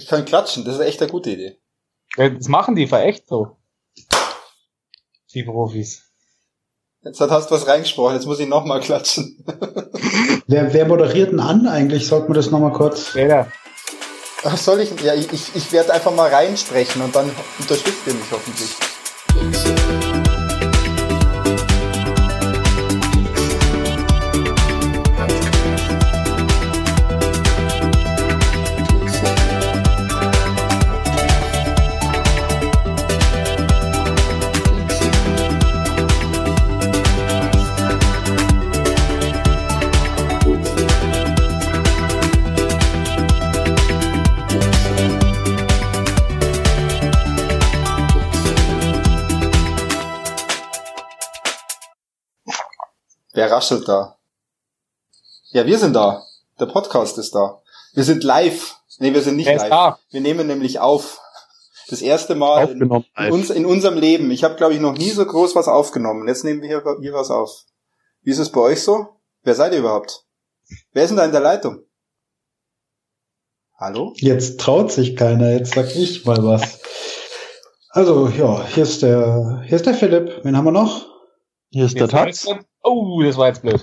Ich kann klatschen, das ist echt eine gute Idee. Das machen die für echt so. Die Profis. Jetzt hast du was reingesprochen, jetzt muss ich nochmal klatschen. wer, wer moderiert denn an eigentlich? Sollten wir das nochmal kurz. Wer Ach, soll ich? Ja, ich, ich werde einfach mal reinsprechen und dann unterstützt ihr mich hoffentlich. Raschelt da? Ja, wir sind da. Der Podcast ist da. Wir sind live. Nee, wir sind nicht live. da? Wir nehmen nämlich auf. Das erste Mal in, Aufgenommen in, live. uns, in unserem Leben. Ich habe, glaube ich, noch nie so groß was aufgenommen. Jetzt nehmen wir hier, hier was auf. Wie ist es bei euch so? Wer seid ihr überhaupt? Wer ist denn da in der Leitung? Hallo? Jetzt traut sich keiner, jetzt sag ich mal was. Also, ja, hier ist der, hier ist der Philipp. Wen haben wir noch? Hier ist der Jetzt Tax. jetzt- Oh, das war jetzt blöd.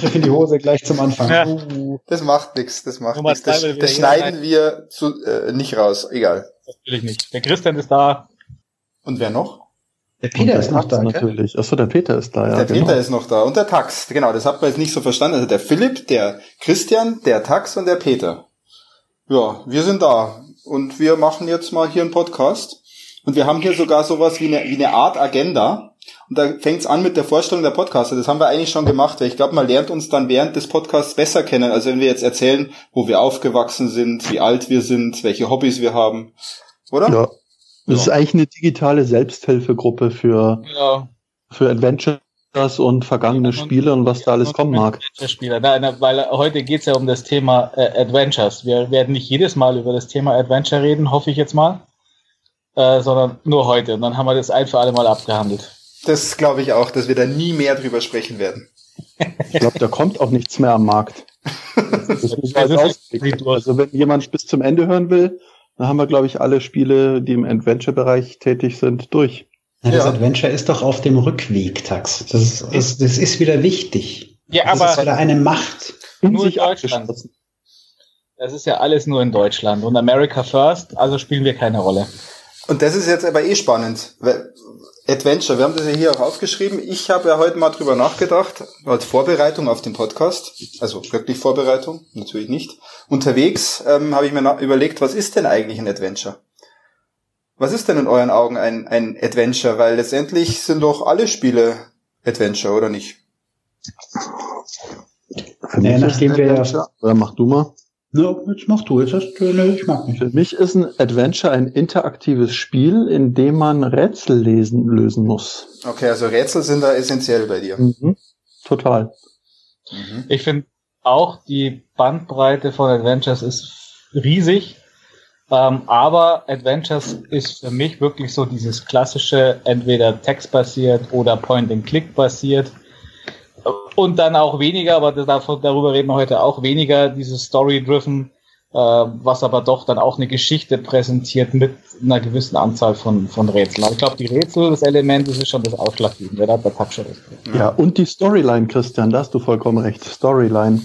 Griff in die Hose gleich zum Anfang. Ja. Uh, Das macht nix, das macht nix. Das, das schneiden wir zu, äh, nicht raus. Egal. Natürlich nicht. Der Christian ist da. Und wer noch? der Peter ist der noch da, natürlich. Achso, der Peter ist da, ja. der genau. Peter ist noch da und der Tax. Genau, das hat man jetzt nicht so verstanden. Also der Philipp, der Christian, der Tax und der Peter. Ja, wir sind da und wir machen jetzt mal hier einen Podcast. Und wir haben hier sogar sowas wie eine, wie eine Art Agenda. Und da fängt's an mit der Vorstellung der Podcaster. Das haben wir eigentlich schon gemacht, weil ich glaube, man lernt uns dann während des Podcasts besser kennen, als wenn wir jetzt erzählen, wo wir aufgewachsen sind, wie alt wir sind, welche Hobbys wir haben. Oder? Ja. Das ist eigentlich eine digitale Selbsthilfegruppe für, Ja. für Adventures und vergangene Spiele und was da alles kommen mag. Spieler. Nein, nein, weil heute geht's ja um das Thema äh, Adventures. Wir werden nicht jedes Mal über das Thema Adventure reden, hoffe ich jetzt mal, äh, sondern nur heute. Und dann haben wir das ein für alle Mal abgehandelt. Das glaube ich auch, dass wir da nie mehr drüber sprechen werden. Ich glaube, da kommt auch nichts mehr am Markt. Das man Also, also wenn jemand bis zum Ende hören will, dann haben wir, glaube ich, alle Spiele, die im Adventure-Bereich tätig sind, durch. Ja, das Ja. Adventure ist doch auf dem Rückweg, Tax. Das ist, das, das ist wieder wichtig. Ja, Das ist aber wieder eine Macht. In Nur in sich Deutschland. das ist ja alles nur in Deutschland. Und America First, also spielen wir keine Rolle. Und das ist jetzt aber eh spannend. Adventure, wir haben das ja hier auch aufgeschrieben. Ich habe ja heute mal drüber nachgedacht, als Vorbereitung auf den Podcast. Also wirklich Vorbereitung, natürlich nicht. Unterwegs ähm, habe ich mir überlegt, was ist denn eigentlich ein Adventure? Was ist denn in euren Augen ein, ein Adventure? Weil letztendlich sind doch alle Spiele Adventure, oder nicht? Für Ja, mich ist nachdem ein wir- Adventure, oder mach du mal. No, jetzt mach du, jetzt hast du, ne, ich mag nicht. Für mich ist ein Adventure ein interaktives Spiel, in dem man Rätsel lesen, lösen muss. Okay, also Rätsel sind da essentiell bei dir. Mhm. Total. Mhm. Ich finde auch, die Bandbreite von Adventures ist riesig. Ähm, aber Adventures ist für mich wirklich so dieses klassische, entweder textbasiert oder Point-and-Click basiert. Und dann auch weniger, aber davon, darüber reden wir heute auch, weniger dieses Story-driven, äh, was aber doch dann auch eine Geschichte präsentiert mit einer gewissen Anzahl von, von Rätseln. Aber ich glaube, die Rätsel, das Element, das ist schon das Ausschlaggebende. Da hat der Pack schon recht. Ja. und die Storyline, Christian, da hast du vollkommen recht. Storyline.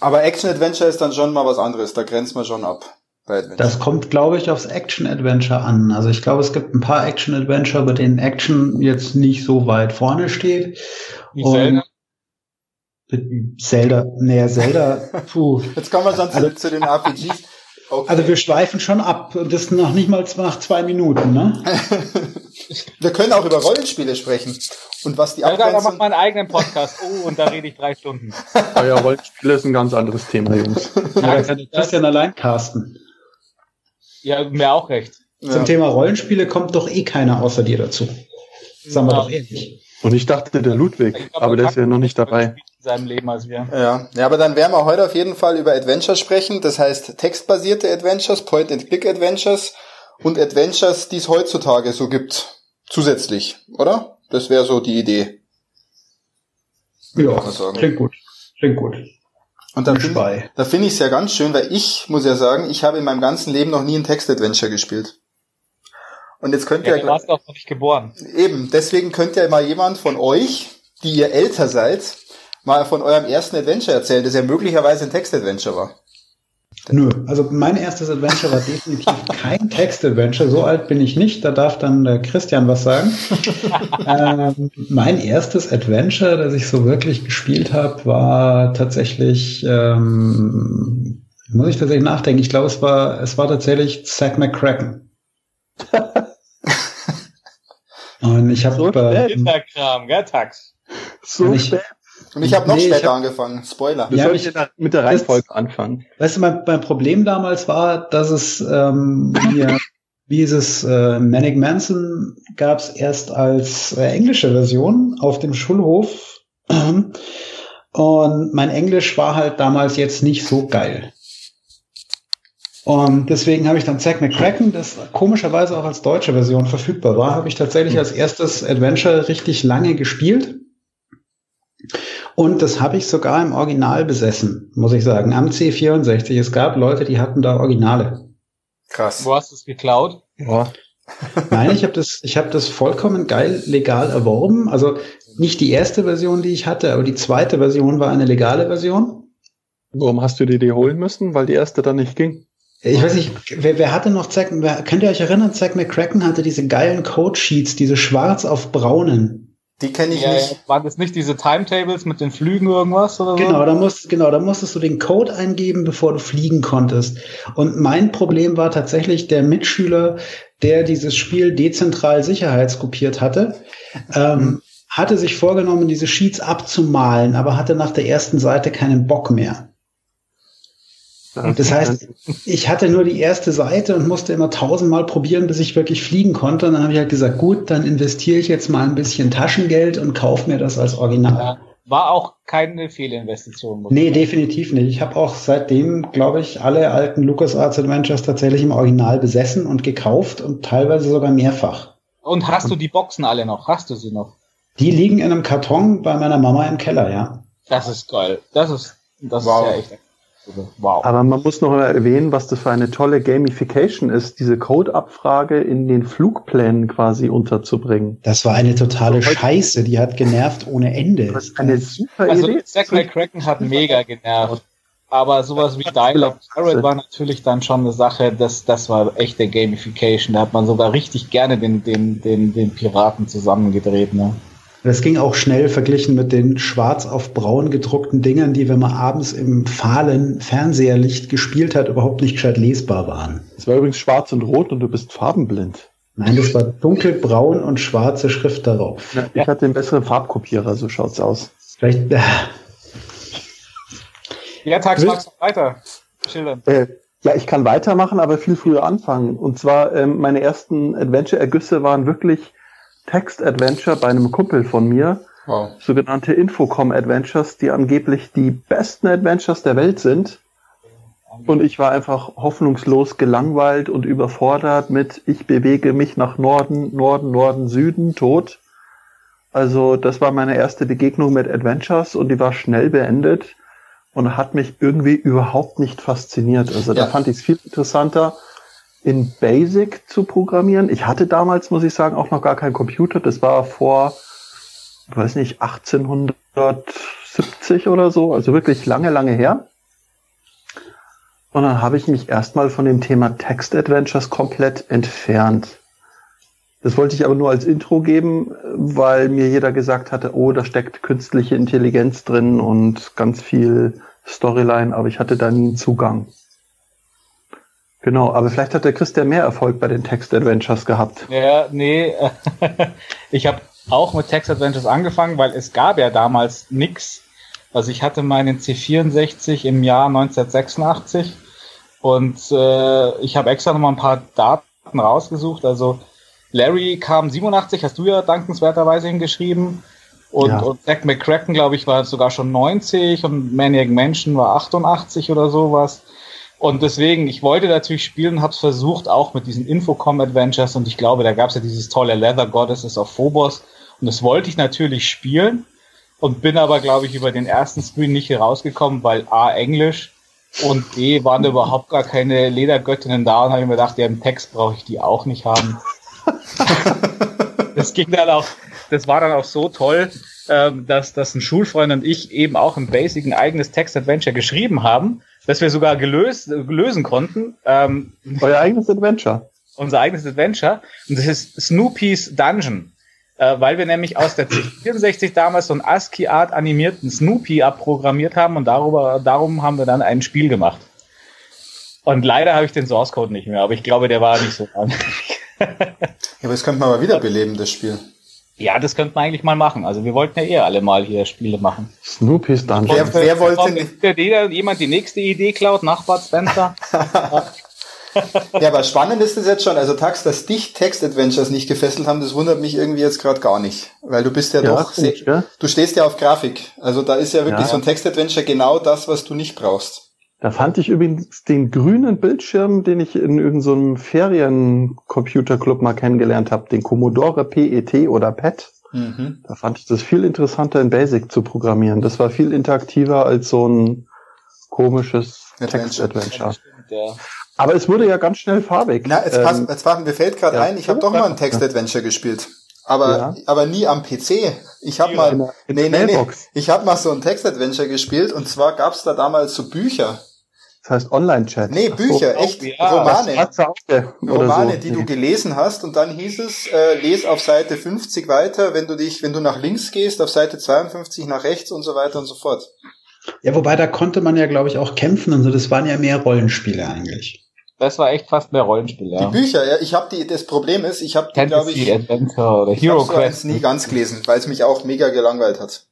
Aber Action-Adventure ist dann schon mal was anderes. Da grenzt man schon ab. Bei Adventure. Das kommt, glaube ich, aufs Action-Adventure an. Also ich glaube, es gibt ein paar Action-Adventure, bei denen Action jetzt nicht so weit vorne steht. Wie Und- Zelda. Zelda, nee, Zelda, puh. Jetzt kommen wir schon zu, Also- zu den RPGs. Okay. Also wir schweifen schon ab. Und das noch nicht mal nach zwei Minuten, ne? Wir können auch über Rollenspiele sprechen. Und was die Ja, da macht Abgrenzung... meinen eigenen Podcast. Oh, und da rede ich drei Stunden. Euer Rollenspiel ist ein ganz anderes Thema, Jungs. Ja, das kann Christian allein casten. Ja, mir auch recht. Ja. Zum Thema Rollenspiele kommt doch eh keiner außer dir dazu. Sagen wir doch ehrlich. Und ich dachte, der Ludwig, glaub, aber der ist ja noch nicht dabei. in seinem Leben als wir. Ja. ja, aber dann werden wir heute auf jeden Fall über Adventure sprechen. Das heißt textbasierte Adventures, Point-and-Click-Adventures und Adventures, die es heutzutage so gibt. Zusätzlich, oder? Das wäre so die Idee. Ja, klingt gut. Klingt gut. Und da finde da find ich es ja ganz schön, weil ich muss ja sagen, ich habe in meinem ganzen Leben noch nie ein Text-Adventure gespielt. Und jetzt könnt ja, ihr. Du warst auch noch nicht geboren. Eben, deswegen könnt ja mal jemand von euch, die ihr älter seid, mal von eurem ersten Adventure erzählen, das ja möglicherweise ein Text-Adventure war. Nö, also mein erstes Adventure war definitiv kein Text-Adventure. So alt bin ich nicht, da darf dann der Christian was sagen. ähm, mein erstes Adventure, das ich so wirklich gespielt habe, war tatsächlich, ähm, muss ich tatsächlich nachdenken, ich glaube, es war, es war tatsächlich Zack McCracken. Und ich habe so äh, Kinderkram, gell, Tax? So ich, und ich habe noch nee, später hab, angefangen. Spoiler. Wir ja, sollten ich, mit der Reihenfolge das, anfangen. Weißt du, mein, mein, Problem damals war, dass es ähm, hier, wie ist es, äh, Manic Manson gab es erst als äh, englische Version auf dem Schulhof. Und mein Englisch war halt damals jetzt nicht so geil. Und deswegen habe ich dann Zack McCracken, das komischerweise auch als deutsche Version verfügbar war, habe ich tatsächlich als erstes Adventure richtig lange gespielt. Und das habe ich sogar im Original besessen, muss ich sagen, am C64. Es gab Leute, die hatten da Originale. Krass. Wo hast du es geklaut? Ja. Nein, ich habe das, ich habe das vollkommen geil legal erworben. Also nicht die erste Version, die ich hatte, aber die zweite Version war eine legale Version. Warum hast du dir die holen müssen? Weil die erste dann nicht ging. Ich weiß nicht, wer, wer hatte noch Zack, wer, könnt ihr euch erinnern, Zack McCracken hatte diese geilen Code-Sheets, diese schwarz auf braunen. Die kenne ich ja, nicht. Waren das nicht diese Timetables mit den Flügen irgendwas oder so? Genau, da musst, genau, da musstest du den Code eingeben, bevor du fliegen konntest. Und mein Problem war tatsächlich der Mitschüler, der dieses Spiel dezentral sicherheitskopiert hatte, ähm, hatte sich vorgenommen, diese Sheets abzumalen, aber hatte nach der ersten Seite keinen Bock mehr. Das heißt, ich hatte nur die erste Seite und musste immer tausendmal probieren, bis ich wirklich fliegen konnte. Und dann habe ich halt gesagt, gut, dann investiere ich jetzt mal ein bisschen Taschengeld und kaufe mir das als Original. Ja, war auch keine Fehlinvestition. Nee, definitiv nicht. Ich habe auch seitdem, glaube ich, alle alten LucasArts Adventures tatsächlich im Original besessen und gekauft und teilweise sogar mehrfach. Und hast du die Boxen alle noch? Hast du sie noch? Die liegen in einem Karton bei meiner Mama im Keller, ja. Das ist geil. Das ist, das wow. ist ja echt Wow. Aber man muss noch erwähnen, was das für eine tolle Gamification ist, diese Code-Abfrage in den Flugplänen quasi unterzubringen. Das war eine totale also Scheiße, die hat genervt ohne Ende. Das ist eine super also, Idee. Zack McCracken hat mega genervt. Aber sowas wie Dialogue Pirate war natürlich dann schon eine Sache, das, das war echte Gamification. Da hat man sogar richtig gerne den, den, den, den Piraten zusammengedreht. Ne? Das ging auch schnell verglichen mit den schwarz auf braun gedruckten Dingern, die, wenn man abends im fahlen Fernseherlicht gespielt hat, überhaupt nicht gescheit lesbar waren. Es war übrigens schwarz und rot und du bist farbenblind. Nein, das war dunkelbraun und schwarze Schrift darauf. Ja, ich hatte den besseren Farbkopierer, so schaut's aus. Vielleicht. Äh. Ja, Tags, magst du weiter schildern? Äh, ja, ich kann weitermachen, aber viel früher anfangen. Und zwar, ähm, meine ersten Adventure-Ergüsse waren wirklich Text-Adventure bei einem Kumpel von mir. Wow. Sogenannte Infocom-Adventures, die angeblich die besten Adventures der Welt sind. Und ich war einfach hoffnungslos gelangweilt und überfordert mit ich bewege mich nach Norden, Norden, Norden, Süden, tot. Also das war meine erste Begegnung mit Adventures und die war schnell beendet und hat mich irgendwie überhaupt nicht fasziniert. Also ja. da fand ich es viel interessanter, in Basic zu programmieren. Ich hatte damals, muss ich sagen, auch noch gar keinen Computer. Das war vor, weiß nicht, 1870 oder so, also wirklich lange, lange her. Und dann habe ich mich erstmal von dem Thema Text Adventures komplett entfernt. Das wollte ich aber nur als Intro geben, weil mir jeder gesagt hatte, oh, da steckt künstliche Intelligenz drin und ganz viel Storyline, aber ich hatte da nie einen Zugang. Genau, aber vielleicht hat der Christian mehr Erfolg bei den Text-Adventures gehabt. Ja, nee, ich habe auch mit Text-Adventures angefangen, weil es gab ja damals nix. Also ich hatte meinen C64 im Jahr 1986 und äh, ich habe extra nochmal ein paar Daten rausgesucht. Also Larry kam 87, hast du ja dankenswerterweise hingeschrieben. Und, ja. und Zack McCracken, glaube ich, war sogar schon 90 und Maniac Mansion war 88 oder sowas. Und deswegen, ich wollte natürlich spielen, habe es versucht, auch mit diesen Infocom-Adventures. Und ich glaube, da gab es ja dieses tolle Leather Goddesses auf Phobos. Und das wollte ich natürlich spielen. und bin aber, glaube ich, über den ersten Screen nicht herausgekommen, weil A, Englisch und B, waren da überhaupt gar keine Ledergöttinnen da und habe ich mir gedacht, ja, im Text brauche ich die auch nicht haben. das ging dann auch, das war dann auch so toll, ähm, dass, dass ein Schulfreund und ich eben auch im Basic ein eigenes Text-Adventure geschrieben haben, dass wir sogar gelöst, lösen konnten. Ähm, Euer eigenes Adventure. Unser eigenes Adventure. Und das ist Snoopy's Dungeon. Äh, weil wir nämlich aus der 64 damals so einen ASCII-Art animierten Snoopy abprogrammiert haben und darüber, darum haben wir dann ein Spiel gemacht. Und leider habe ich den Source Code nicht mehr, aber ich glaube, der war nicht so lang. ja, aber das könnte man mal wiederbeleben, das Spiel. Ja, das könnte man eigentlich mal machen. Also wir wollten ja eh alle mal hier Spiele machen. Snoopy's Dungeon. Wer, wer wollte nicht? Jeder, jemand die nächste Idee klaut, Nachbar Spencer. ja, aber spannend ist es jetzt schon. Also Tax, dass dich Text-Adventures nicht gefesselt haben, das wundert mich irgendwie jetzt gerade gar nicht. Weil du bist ja, ja doch, sehr, ja. du stehst ja auf Grafik. Also da ist ja wirklich ja. so ein Text-Adventure genau das, was du nicht brauchst. Da fand ich übrigens den grünen Bildschirm, den ich in irgendeinem so Feriencomputerclub mal kennengelernt habe, den Commodore PET oder PET. Mhm. Da fand ich das viel interessanter in Basic zu programmieren. Das war viel interaktiver als so ein komisches Text-Adventure. Ja. Aber es wurde ja ganz schnell farbig. Na, jetzt, pass, ähm, jetzt passen, mir fällt gerade ja. ein, ich habe doch mal ein Text-Adventure gespielt. Aber, ja. aber nie am PC. Ich habe mal, nee, nee, nee, ich habe mal so ein Text-Adventure gespielt und zwar gab's da damals so Bücher. Das heißt Online-Chat. Nee, Bücher, echt, ja, Romane. Romane, so. die du gelesen hast und dann hieß es, äh, les auf Seite 50 weiter, wenn du dich, wenn du nach links gehst, auf Seite 52 nach rechts und so weiter und so fort. Ja, wobei da konnte man ja, glaube ich, auch kämpfen und so, das waren ja mehr Rollenspiele eigentlich. Das war echt fast mehr Rollenspiel, ja. Die Bücher, ja, ich habe die, das Problem ist, ich habe die, glaube ich, Adventure oder Hero ich Quest so nie ganz gelesen, weil es mich auch mega gelangweilt hat.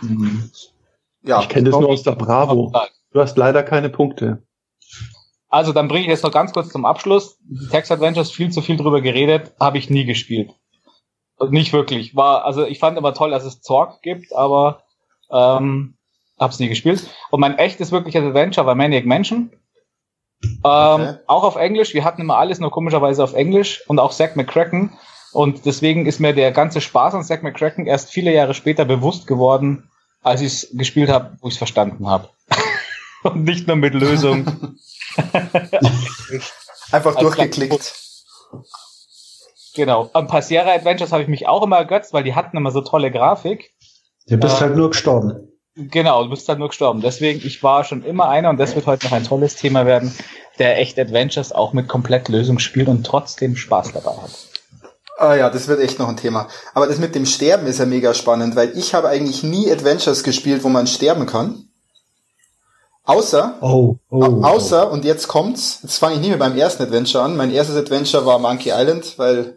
Mhm. Ja. Ich kenne das nur aus der Bravo. Du hast leider keine Punkte. Also dann bringe ich jetzt noch ganz kurz zum Abschluss. Die Text Adventures viel zu viel drüber geredet, habe ich nie gespielt. Nicht wirklich. War also ich fand immer toll, dass es Zorg gibt, aber ähm, hab's nie gespielt. Und mein echtes wirkliches Adventure war Maniac Mansion. Ähm, okay. Auch auf Englisch. Wir hatten immer alles nur komischerweise auf Englisch und auch Zack McCracken. Und deswegen ist mir der ganze Spaß an Zack McCracken erst viele Jahre später bewusst geworden, als ich es gespielt habe, wo ich es verstanden habe. Und nicht nur mit Lösung. Einfach durchgeklickt. Genau. An Passiera Adventures habe ich mich auch immer ergötzt, weil die hatten immer so tolle Grafik. Du bist äh, halt nur gestorben. Genau, du bist halt nur gestorben. Deswegen, ich war schon immer einer, und das wird heute noch ein tolles Thema werden, der echt Adventures auch mit Komplettlösung spielt und trotzdem Spaß dabei hat. Ah ja, das wird echt noch ein Thema. Aber das mit dem Sterben ist ja mega spannend, weil ich habe eigentlich nie Adventures gespielt, wo man sterben kann. Außer, oh, oh, außer, und jetzt kommt's, jetzt fange ich nicht mehr beim ersten Adventure an. Mein erstes Adventure war Monkey Island, weil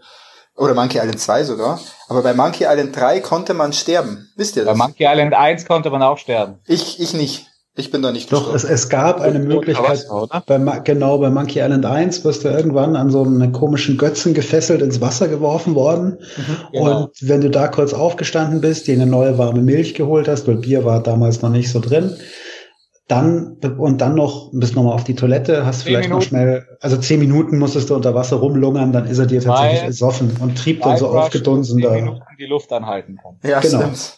oder Monkey Island 2 sogar. Aber bei Monkey Island 3 konnte man sterben. Wisst ihr das? Bei Monkey Island 1 konnte man auch sterben. Ich, ich nicht. Ich bin da nicht Doch, es, es gab eine Möglichkeit, bei, genau, bei Monkey Island 1 wirst du irgendwann an so einen komischen Götzen gefesselt ins Wasser geworfen worden. Mhm, genau. Und wenn du da kurz aufgestanden bist, dir eine neue warme Milch geholt hast, weil Bier war damals noch nicht so drin, dann und dann noch bist nochmal auf die Toilette, hast vielleicht Minuten. noch schnell, also zehn Minuten musstest du unter Wasser rumlungern, dann ist er dir tatsächlich ersoffen und trieb dann so aufgedunsen da. Minuten die Luft anhalten kann. Ja, genau. stimmt.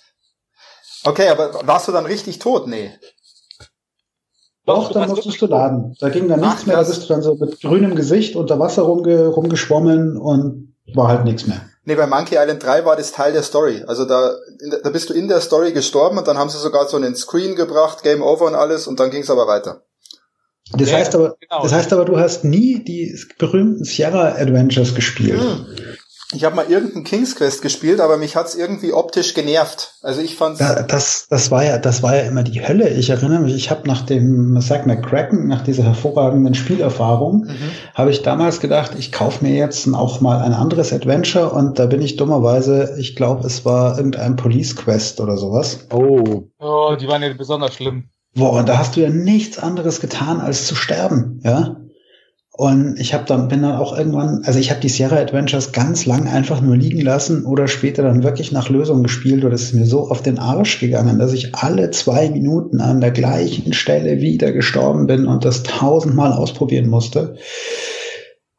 Okay, aber warst du dann richtig tot? Nee. Doch, dann musstest du laden. Da ging dann nichts Ach, mehr, da bist du dann so mit grünem Gesicht unter Wasser rumge rumgeschwommen und war halt nichts mehr. Nee, bei Monkey Island 3 war das Teil der Story. Also da, da bist du in der Story gestorben und dann haben sie sogar so einen Screen gebracht, Game Over und alles und dann ging es aber weiter. Das ja, heißt aber, genau. das heißt aber, du hast nie die berühmten Sierra Adventures gespielt. Hm. Ich habe mal irgendeinen King's Quest gespielt, aber mich hat's irgendwie optisch genervt. Also ich fand's. Ja, das, das war ja, das war ja immer die Hölle. Ich erinnere mich, ich habe nach dem Zack McCracken, nach dieser hervorragenden Spielerfahrung, mhm. habe ich damals gedacht, ich kaufe mir jetzt auch mal ein anderes Adventure und da bin ich dummerweise, ich glaube, es war irgendein Police Quest oder sowas. Oh. Oh, die waren ja besonders schlimm. Boah, und da hast du ja nichts anderes getan, als zu sterben, ja. Und ich habe dann bin dann auch irgendwann, also ich habe die Sierra Adventures ganz lang einfach nur liegen lassen oder später dann wirklich nach Lösung gespielt und es ist mir so auf den Arsch gegangen, dass ich alle zwei Minuten an der gleichen Stelle wieder gestorben bin und das tausendmal ausprobieren musste.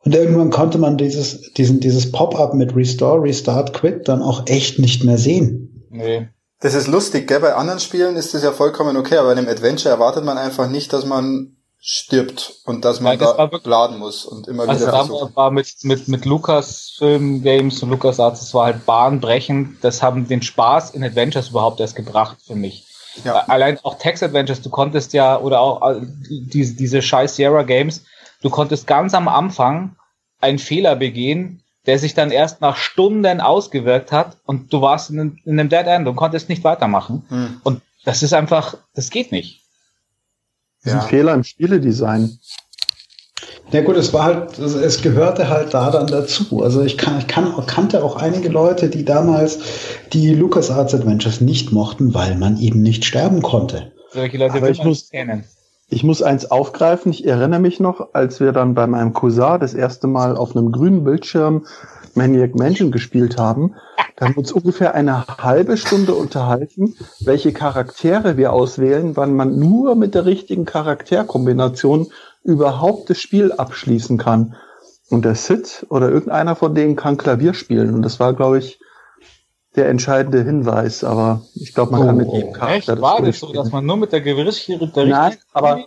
Und irgendwann konnte man dieses, diesen, dieses Pop-up mit Restore, Restart, Quit dann auch echt nicht mehr sehen. Nee. Das ist lustig, gell? Bei anderen Spielen ist das ja vollkommen okay, aber bei einem Adventure erwartet man einfach nicht, dass man stirbt und dass man Nein, das da wirklich, laden muss und immer also wieder also war mit, mit, mit Lucas Film Games und Lucas Arts, das war halt bahnbrechend. Das haben den Spaß in Adventures überhaupt erst gebracht für mich. Ja. Allein auch Text Adventures, du konntest ja, oder auch äh, diese, diese scheiß Sierra Games, du konntest ganz am Anfang einen Fehler begehen, der sich dann erst nach Stunden ausgewirkt hat und du warst in, in einem Dead End und konntest nicht weitermachen. Hm. Und das ist einfach, das geht nicht. Das ist ja. ein Fehler im Spieledesign. Ja gut, es war halt, es gehörte halt da dann dazu. Also ich, kann, ich kann, kannte auch einige Leute, die damals die LucasArts Adventures nicht mochten, weil man eben nicht sterben konnte. Solche Leute Aber ich muss, kennen. Ich muss eins aufgreifen. Ich erinnere mich noch, als wir dann bei meinem Cousin das erste Mal auf einem grünen Bildschirm Maniac Mansion gespielt haben. Da haben wir uns ungefähr eine halbe Stunde unterhalten, welche Charaktere wir auswählen, wann man nur mit der richtigen Charakterkombination überhaupt das Spiel abschließen kann. Und der Sid oder irgendeiner von denen kann Klavier spielen. Und das war, glaube ich, der entscheidende Hinweis. Aber ich glaube, man oh, kann mit jedem Charakter echt? das War das so, dass man nur mit der Gewissheit der Nein, aber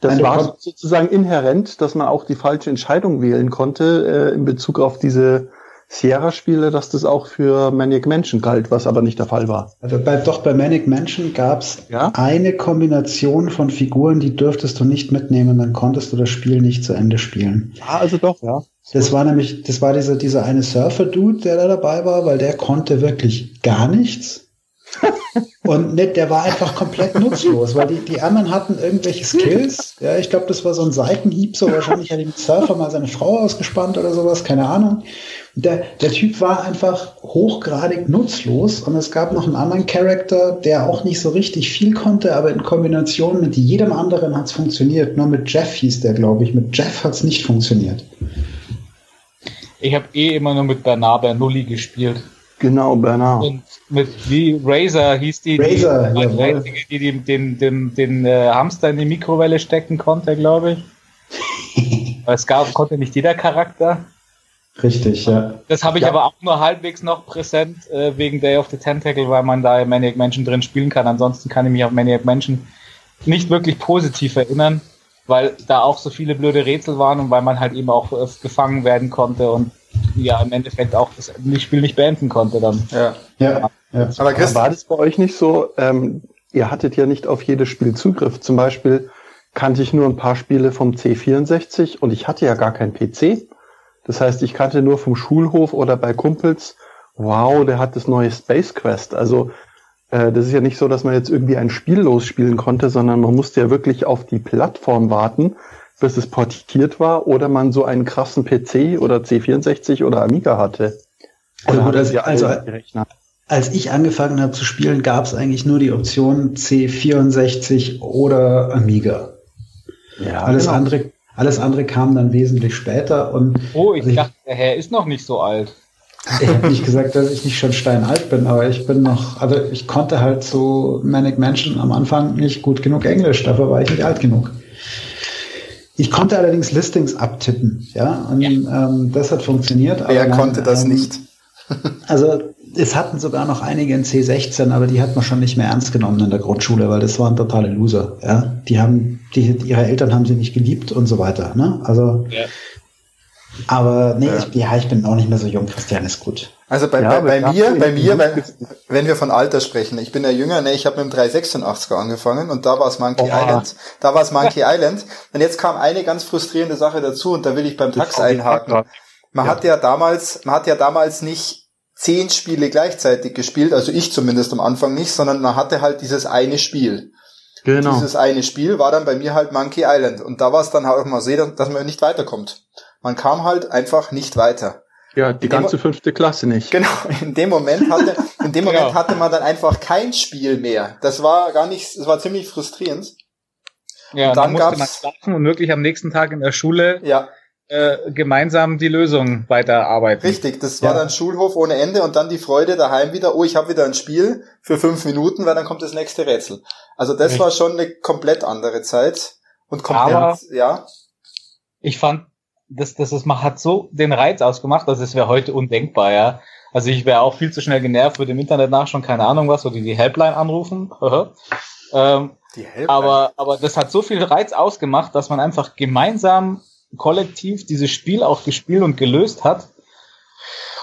das war sozusagen inhärent, dass man auch die falsche Entscheidung wählen konnte äh, in Bezug auf diese Sierra-Spiele, dass das auch für Manic Mansion galt, was aber nicht der Fall war. Also bei, doch bei Manic Mansion gab es ja? eine Kombination von Figuren, die dürftest du nicht mitnehmen, dann konntest du das Spiel nicht zu Ende spielen. Ah, also doch, ja. Das war nämlich, das war dieser, dieser eine Surfer-Dude, der da dabei war, weil der konnte wirklich gar nichts. Und nicht, der war einfach komplett nutzlos, weil die, die anderen hatten irgendwelche Skills. Ja, ich glaube, das war so ein Seitenhieb, so wahrscheinlich hat ihm Surfer mal seine Frau ausgespannt oder sowas, keine Ahnung. Der, der Typ war einfach hochgradig nutzlos und es gab noch einen anderen Charakter, der auch nicht so richtig viel konnte, aber in Kombination mit jedem anderen hat es funktioniert. Nur mit Jeff hieß der, glaube ich. Mit Jeff hat es nicht funktioniert. Ich habe eh immer nur mit Bernard Bernoulli gespielt. Genau, Bernard. Und mit wie Razer hieß die, Razer, die, einzige, die, die den, den, den äh, Hamster in die Mikrowelle stecken konnte, glaube ich. es gab, konnte nicht jeder Charakter. Richtig, ja. Das habe ich ja. aber auch nur halbwegs noch präsent äh, wegen Day of the Tentacle, weil man da in Maniac Mansion drin spielen kann. Ansonsten kann ich mich auf Maniac Mansion nicht wirklich positiv erinnern, weil da auch so viele blöde Rätsel waren und weil man halt eben auch äh, gefangen werden konnte und ja im Endeffekt auch das Spiel nicht beenden konnte dann. Ja. ja. ja. Aber Chris, war das bei euch nicht so? Ähm, ihr hattet ja nicht auf jedes Spiel Zugriff. Zum Beispiel kannte ich nur ein paar Spiele vom C64 und ich hatte ja gar keinen PC. Das heißt, ich kannte nur vom Schulhof oder bei Kumpels, wow, der hat das neue Space Quest. Also äh, das ist ja nicht so, dass man jetzt irgendwie ein Spiel losspielen konnte, sondern man musste ja wirklich auf die Plattform warten, bis es portiert war oder man so einen krassen PC oder C64 oder Amiga hatte. Also, gut, also, also als ich angefangen habe zu spielen, gab es eigentlich nur die Option C64 oder Amiga. Ja, alles genau. andere, alles andere kam dann wesentlich später und. Oh, ich, also ich dachte, der Herr ist noch nicht so alt. Ich habe nicht gesagt, dass ich nicht schon steinalt bin, aber ich bin noch, also ich konnte halt so Manic Mansion am Anfang nicht gut genug Englisch, dafür war ich nicht alt genug. Ich konnte allerdings Listings abtippen, ja, und ja. Ähm, das hat funktioniert. Wer konnte das ähm, nicht? also es hatten sogar noch einige in C16, aber die hat man schon nicht mehr ernst genommen in der Grundschule, weil das waren totale Loser. Ja, die haben, die, ihre Eltern haben sie nicht geliebt und so weiter. Ne? Also, ja. aber nee, ja. Ich, ja, ich bin auch nicht mehr so jung. Christian ist gut. Also bei, ja, bei, bei mir, bei mir, wenn, wenn wir von Alter sprechen, ich bin ja jünger, ne, ich habe mit dem 386er angefangen und da war es Monkey oh. Island. Da war es Monkey Island. Und jetzt kam eine ganz frustrierende Sache dazu und da will ich beim Tax einhaken. Man ja. hat ja damals, man hat ja damals nicht zehn Spiele gleichzeitig gespielt, also ich zumindest am Anfang nicht, sondern man hatte halt dieses eine Spiel. Genau. Dieses eine Spiel war dann bei mir halt Monkey Island und da war es dann halt auch mal sehen, dass man nicht weiterkommt. Man kam halt einfach nicht weiter. Ja, die ganze fünfte Klasse nicht. Genau, in dem Moment hatte, in dem Moment genau. hatte man dann einfach kein Spiel mehr. Das war gar nicht, das war ziemlich frustrierend. Ja, und dann, dann musste gab's, man schlafen und wirklich am nächsten Tag in der Schule ja. Äh, gemeinsam die Lösung weiterarbeiten. Richtig, das war ja. dann Schulhof ohne Ende und dann die Freude daheim wieder, oh, ich habe wieder ein Spiel für fünf Minuten, weil dann kommt das nächste Rätsel. Also das Richtig. war schon eine komplett andere Zeit. Und komplett, Aber ja. Ich fand das, das ist, man hat so den Reiz ausgemacht, dass es wäre heute undenkbar, ja. Also ich wäre auch viel zu schnell genervt, würde im Internet nachschauen, keine Ahnung was, oder die Helpline anrufen. ähm, die Helpline. Aber, aber das hat so viel Reiz ausgemacht, dass man einfach gemeinsam, kollektiv dieses Spiel auch gespielt und gelöst hat.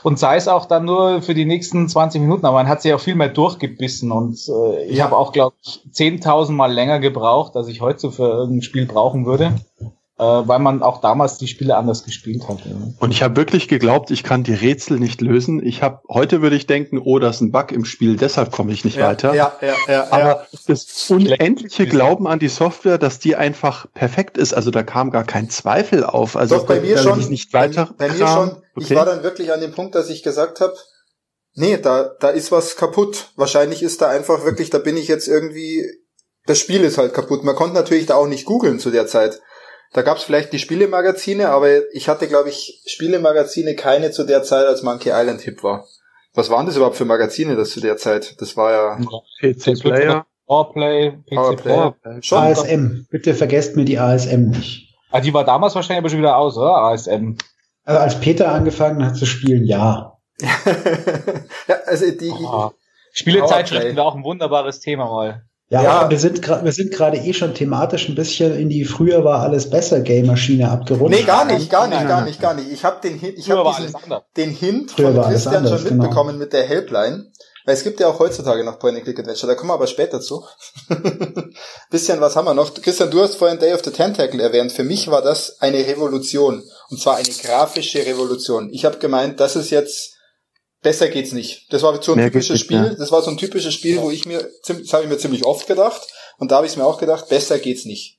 Und sei es auch dann nur für die nächsten 20 Minuten, aber man hat sich auch viel mehr durchgebissen und äh, ich ja. habe auch, glaube ich, 10.000 Mal länger gebraucht, als ich heute für irgendein Spiel brauchen würde weil man auch damals die Spiele anders gespielt hat. Und ich habe wirklich geglaubt, ich kann die Rätsel nicht lösen. Ich habe heute würde ich denken, oh, das ist ein Bug im Spiel, deshalb komme ich nicht ja, weiter. Ja, ja, ja. Aber ja. das unendliche Glauben an die Software, dass die einfach perfekt ist, also da kam gar kein Zweifel auf. Also Doch, bei mir schon. Ich nicht weiter bei, bei mir schon. Okay. Ich war dann wirklich an dem Punkt, dass ich gesagt habe, nee, da, da ist was kaputt. Wahrscheinlich ist da einfach wirklich, da bin ich jetzt irgendwie, das Spiel ist halt kaputt. Man konnte natürlich da auch nicht googeln zu der Zeit. Da gab es vielleicht die Spielemagazine, aber ich hatte, glaube ich, Spielemagazine keine zu der Zeit, als Monkey Island hip war. Was waren das überhaupt für Magazine das zu der Zeit? Das war ja PC Player, Powerplay, PC Powerplay. Schon ASM. Bitte vergesst mir die ASM nicht. Ah, die war damals wahrscheinlich aber schon wieder aus, oder? ASM. Also als Peter angefangen hat zu spielen, ja. ja also die oh. Spielezeitschriften war auch ein wunderbares Thema mal. Ja, ja. wir sind gerade wir sind gerade eh schon thematisch ein bisschen in die früher war alles besser Game Maschine abgerutscht. Nee, gar nicht, gar nicht, gar nicht, gar nicht. Ich habe den ich habe den Hint früher von Christian anders, schon genau. mitbekommen genau. mit der Helpline. Weil es gibt ja auch heutzutage noch Point and Click Adventure, da kommen wir aber später zu. Bisschen was haben wir noch. Christian, du hast vorhin Day of the Tentacle erwähnt. Für mich war das eine Revolution. Und zwar eine grafische Revolution. Ich habe gemeint, das ist jetzt besser geht's nicht. Das war so ein Mehr typisches Spiel. Ja. Das war so ein typisches Spiel, wo ich mir, das habe ich mir ziemlich oft gedacht. Und da habe ich mir auch gedacht, besser geht's nicht.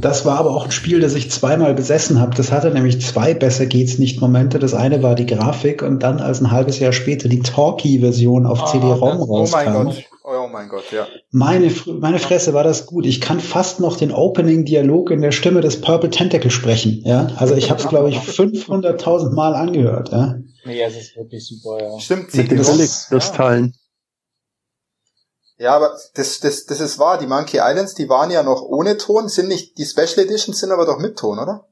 Das war aber auch ein Spiel, das ich zweimal besessen habe. Das hatte nämlich zwei besser geht's nicht Momente. Das eine war die Grafik und dann als ein halbes Jahr später die Talkie-Version auf ah, CD-ROM rauskam. Oh mein Gott. Oh mein Gott, ja. Meine, meine Fresse war das gut. Ich kann fast noch den Opening-Dialog in der Stimme des Purple Tentacle sprechen. Ja, also ich habe es glaube ich 500.000 Mal angehört. Ja. Nee, es ist wirklich super, ja. Stimmt, Mit den Relic-Kristallen. Ja. ja, aber das, das, das ist wahr. Die Monkey Islands, die waren ja noch ohne Ton, sind nicht, die Special Editions sind aber doch mit Ton, oder?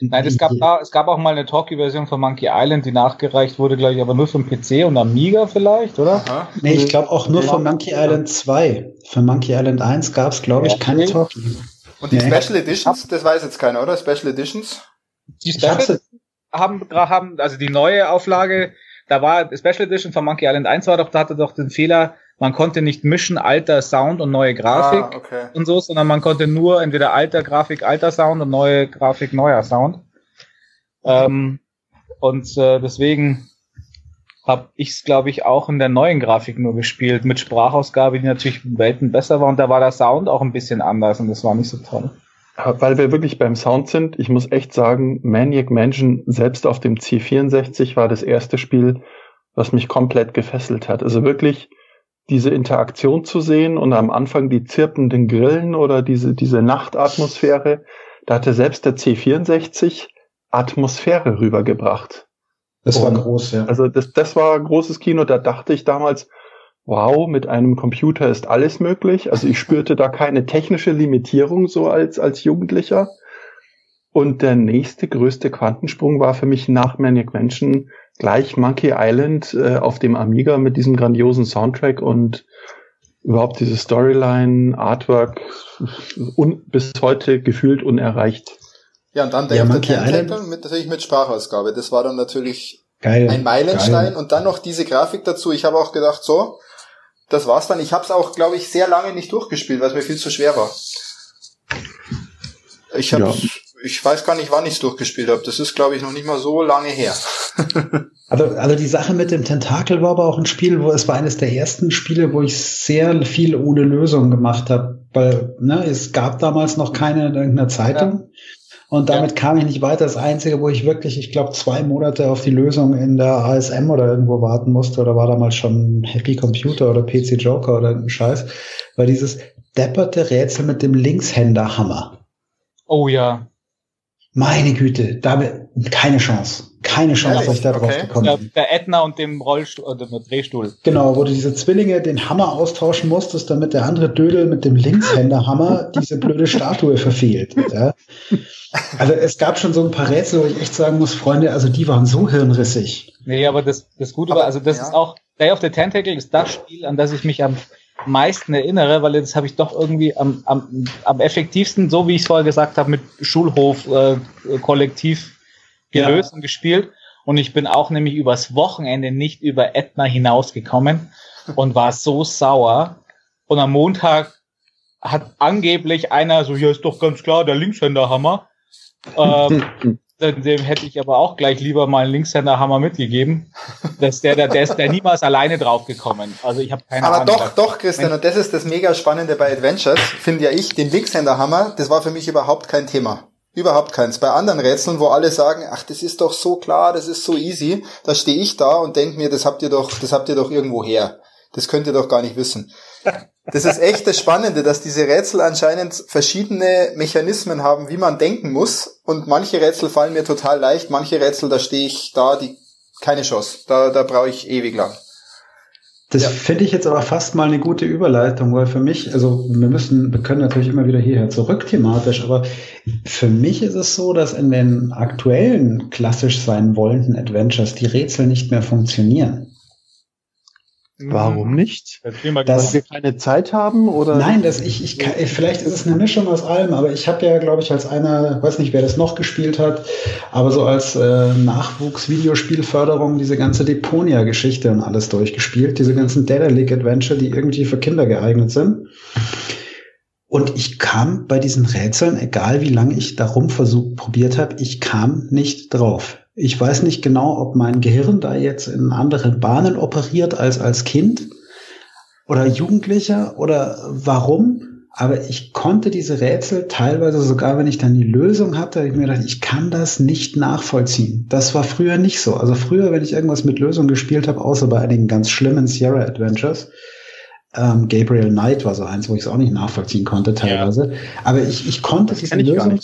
Nein, es gab da, es gab auch mal eine Talkie-Version von Monkey Island, die nachgereicht wurde, glaube ich, aber nur für den PC und Amiga vielleicht, oder? Aha. Nee, ich glaube auch nur von Monkey Island 2. Für Monkey Island 1 gab es, glaube ich, ja, keine Talkie. Und die nee. Special Editions, das weiß jetzt keiner, oder? Special Editions? Die Special haben, haben, also die neue Auflage, da war Special Edition von Monkey Island 1 war doch, da hatte doch den Fehler, man konnte nicht mischen alter Sound und neue Grafik ah, okay. und so, sondern man konnte nur entweder alter Grafik, alter Sound und neue Grafik, neuer Sound. Ähm, und äh, deswegen habe ich es, glaube ich, auch in der neuen Grafik nur gespielt, mit Sprachausgabe, die natürlich Welten besser war und da war der Sound auch ein bisschen anders und das war nicht so toll. Weil wir wirklich beim Sound sind, ich muss echt sagen, Maniac Mansion selbst auf dem C64 war das erste Spiel, was mich komplett gefesselt hat. Also wirklich diese Interaktion zu sehen und am Anfang die zirpenden Grillen oder diese, diese Nachtatmosphäre, da hatte selbst der C64 Atmosphäre rübergebracht. Das war groß, ja. Also das, das war ein großes Kino, da dachte ich damals, wow, mit einem Computer ist alles möglich. Also ich spürte da keine technische Limitierung so als, als Jugendlicher. Und der nächste größte Quantensprung war für mich nach Maniac Mansion gleich Monkey Island äh, auf dem Amiga mit diesem grandiosen Soundtrack und überhaupt diese Storyline, Artwork un bis heute gefühlt unerreicht. Ja, und dann der ja, Monkey Island mit, natürlich mit Sprachausgabe. Das war dann natürlich geil, ein Meilenstein geil. und dann noch diese Grafik dazu. Ich habe auch gedacht, so, das war's dann. Ich habe es auch, glaube ich, sehr lange nicht durchgespielt, weil es mir viel zu schwer war. Ich habe ja ich weiß gar nicht, wann ich es durchgespielt habe. Das ist, glaube ich, noch nicht mal so lange her. also, also die Sache mit dem Tentakel war aber auch ein Spiel, wo es war eines der ersten Spiele, wo ich sehr viel ohne Lösung gemacht habe. Weil ne, es gab damals noch keine in irgendeiner Zeitung. Ja. Und damit ja. kam ich nicht weiter. Das Einzige, wo ich wirklich, ich glaube, zwei Monate auf die Lösung in der ASM oder irgendwo warten musste, oder war damals schon Happy Computer oder PC Joker oder irgendein Scheiß, war dieses depperte Rätsel mit dem Linkshänderhammer. Oh ja. Meine Güte, damit keine Chance. Keine Chance, dass ich da drauf okay. gekommen bin. Der Ätna und dem Rollstuhl oder dem Drehstuhl. Genau, wo du diese Zwillinge den Hammer austauschen musstest, damit der andere Dödel mit dem Linkshänderhammer diese blöde Statue verfehlt. Ja. Also es gab schon so ein paar Rätsel, wo ich echt sagen muss, Freunde, also die waren so hirnrissig. Nee, aber das, das Gute war, also das ja. ist auch, Day of the Tentacle ist das Spiel, an das ich mich am meisten erinnere, weil das habe ich doch irgendwie am, am, am effektivsten, so wie ich es vorher gesagt habe, mit Schulhof äh, kollektiv gelöst ja. und gespielt. Und ich bin auch nämlich übers Wochenende nicht über Etna hinausgekommen und war so sauer. Und am Montag hat angeblich einer so, ja ist doch ganz klar, der Linkshänderhammer. ähm, dem hätte ich aber auch gleich lieber mal einen Linkshänder-Hammer mitgegeben. Dass der, der, der ist der niemals alleine draufgekommen. Also ich habe keine aber Ahnung. Aber doch, doch, Christian, und das ist das mega Spannende bei Adventures, finde ja ich, den Linkshänder-Hammer, das war für mich überhaupt kein Thema. Überhaupt keins. Bei anderen Rätseln, wo alle sagen, ach, das ist doch so klar, das ist so easy, da stehe ich da und denke mir, das habt ihr doch, das habt ihr doch irgendwo her. Das könnt ihr doch gar nicht wissen. Das ist echt das Spannende, dass diese Rätsel anscheinend verschiedene Mechanismen haben, wie man denken muss. Und manche Rätsel fallen mir total leicht, manche Rätsel, da stehe ich da, die keine Chance. Da, da brauche ich ewig lang. Das ja. finde ich jetzt aber fast mal eine gute Überleitung, weil für mich, also wir müssen, wir können natürlich immer wieder hierher zurück thematisch, aber für mich ist es so, dass in den aktuellen klassisch sein wollenden Adventures die Rätsel nicht mehr funktionieren. Warum nicht? Dass wir keine Zeit haben oder? Nein, dass ich, ich kann, vielleicht ist es eine Mischung aus allem, aber ich habe ja, glaube ich, als einer, weiß nicht, wer das noch gespielt hat, aber so als äh, Nachwuchs-Videospielförderung diese ganze Deponia-Geschichte und alles durchgespielt, diese ganzen Data League Adventure, die irgendwie für Kinder geeignet sind. Und ich kam bei diesen Rätseln, egal wie lange ich darum versucht probiert habe, ich kam nicht drauf. Ich weiß nicht genau, ob mein Gehirn da jetzt in anderen Bahnen operiert als als Kind oder Jugendlicher oder warum. Aber ich konnte diese Rätsel teilweise sogar, wenn ich dann die Lösung hatte, ich mir gedacht, ich kann das nicht nachvollziehen. Das war früher nicht so. Also früher, wenn ich irgendwas mit Lösung gespielt habe, außer bei einigen ganz schlimmen Sierra Adventures, ähm, Gabriel Knight war so eins, wo ich es auch nicht nachvollziehen konnte teilweise. Ja. Aber ich, ich konnte das diese Lösung.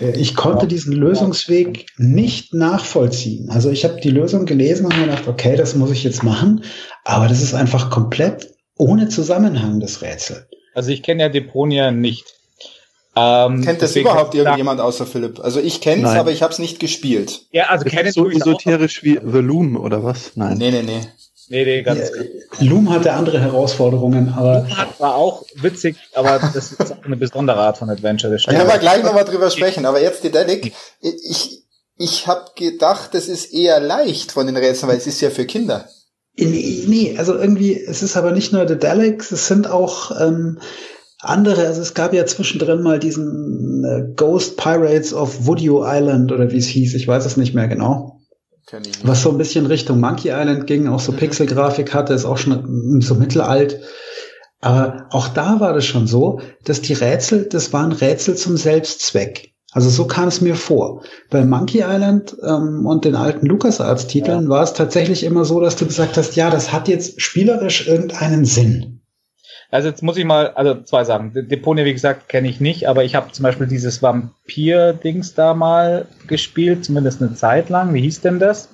Äh, ich konnte diesen Lösungsweg nicht nachvollziehen. Also ich habe die Lösung gelesen und mir gedacht, okay, das muss ich jetzt machen, aber das ist einfach komplett ohne Zusammenhang, das Rätsel. Also ich kenne ja Deponia nicht. Ähm, Kennt das überhaupt irgendjemand außer Philipp? Also ich kenne es, aber ich habe es nicht gespielt. Ja, also kenne so esoterisch wie The Loom oder was? Nein. Nee, nee, nee. Nee, nee, ganz. Ja, Loom hatte andere Herausforderungen, aber. Loom hat, war auch witzig, aber das ist auch eine besondere Art von Adventure. Da können wir gleich nochmal drüber sprechen, aber jetzt die Delic. Ich, ich habe gedacht, das ist eher leicht von den Rätseln, weil es ist ja für Kinder. Nee, nee, also irgendwie, es ist aber nicht nur The Daleks, es sind auch ähm, andere, also es gab ja zwischendrin mal diesen äh, Ghost Pirates of Woodio Island oder wie es hieß, ich weiß es nicht mehr genau. Was so ein bisschen Richtung Monkey Island ging, auch so mhm. Pixelgrafik hatte, ist auch schon so mittelalt. Aber auch da war das schon so, dass die Rätsel, das waren Rätsel zum Selbstzweck. Also so kam es mir vor. Bei Monkey Island ähm, und den alten LucasArts-Titeln ja. war es tatsächlich immer so, dass du gesagt hast, ja, das hat jetzt spielerisch irgendeinen Sinn. Also jetzt muss ich mal, also zwei Sachen. Deponia, wie gesagt, kenne ich nicht, aber ich habe zum Beispiel dieses Vampir-Dings da mal gespielt, zumindest eine Zeit lang. Wie hieß denn das?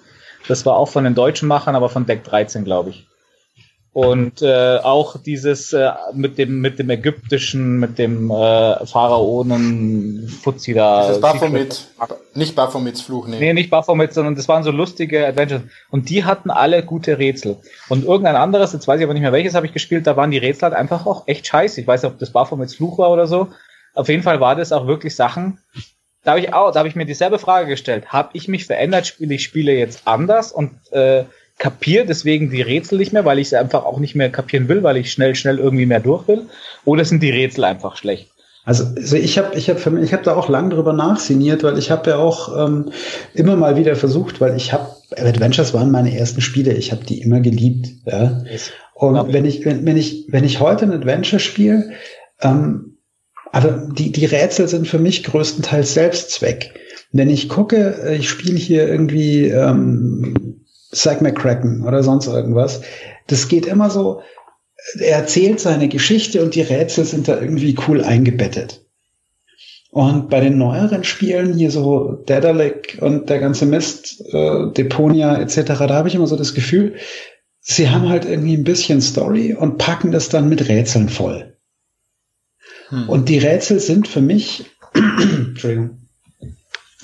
Das war auch von den deutschen Machern, aber von Deck 13, glaube ich. Und äh, auch dieses äh, mit dem mit dem ägyptischen, mit dem äh, Pharaonen Fuzzi da. Das Baphomet, nicht Baphomets Fluch, nee. Nee, nicht Baphomet, sondern das waren so lustige Adventures. Und die hatten alle gute Rätsel. Und irgendein anderes, jetzt weiß ich aber nicht mehr welches habe ich gespielt, da waren die Rätsel halt einfach auch echt scheiße. Ich weiß nicht, ob das Baphomets Fluch war oder so. Auf jeden Fall war das auch wirklich Sachen, da habe ich auch, da habe ich mir dieselbe Frage gestellt. Habe ich mich verändert? Spiele ich Spiele jetzt anders und äh, kapiere deswegen die Rätsel nicht mehr, weil ich sie einfach auch nicht mehr kapieren will, weil ich schnell, schnell irgendwie mehr durch will? Oder sind die Rätsel einfach schlecht? Also, also ich habe ich hab ich hab da auch lang drüber nachsiniert, weil ich habe ja auch ähm, immer mal wieder versucht, weil ich habe Adventures waren meine ersten Spiele, ich habe die immer geliebt. Ja? Und wenn ich wenn, wenn ich wenn ich heute ein Adventure spiele, ähm, also die die Rätsel sind für mich größtenteils Selbstzweck. Wenn ich gucke, äh, ich spiele hier irgendwie ähm, Zack McCracken oder sonst irgendwas. Das geht immer so, er erzählt seine Geschichte und die Rätsel sind da irgendwie cool eingebettet. Und bei den neueren Spielen, hier so Daedalic und der ganze Mist, äh, Deponia etc., da habe ich immer so das Gefühl, sie haben halt irgendwie ein bisschen Story und packen das dann mit Rätseln voll. Hm. Und die Rätsel sind für mich, Entschuldigung,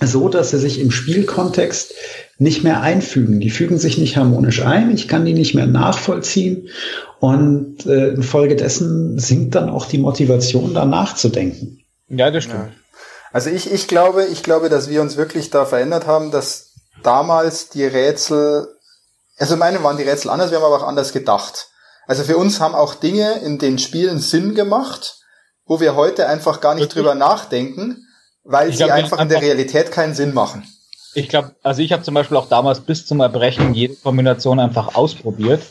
so, dass sie sich im Spielkontext nicht mehr einfügen. Die fügen sich nicht harmonisch ein. Ich kann die nicht mehr nachvollziehen. Und äh, infolgedessen sinkt dann auch die Motivation, da nachzudenken. Ja, das stimmt. Ja. Also ich, ich glaube, ich glaube, dass wir uns wirklich da verändert haben, dass damals die Rätsel, also meine waren die Rätsel anders, wir haben aber auch anders gedacht. Also für uns haben auch Dinge in den Spielen Sinn gemacht, wo wir heute einfach gar nicht wirklich? drüber nachdenken, weil ich sie einfach in der Realität keinen Sinn machen. Ich glaube, also ich habe zum Beispiel auch damals bis zum Erbrechen jede Kombination einfach ausprobiert,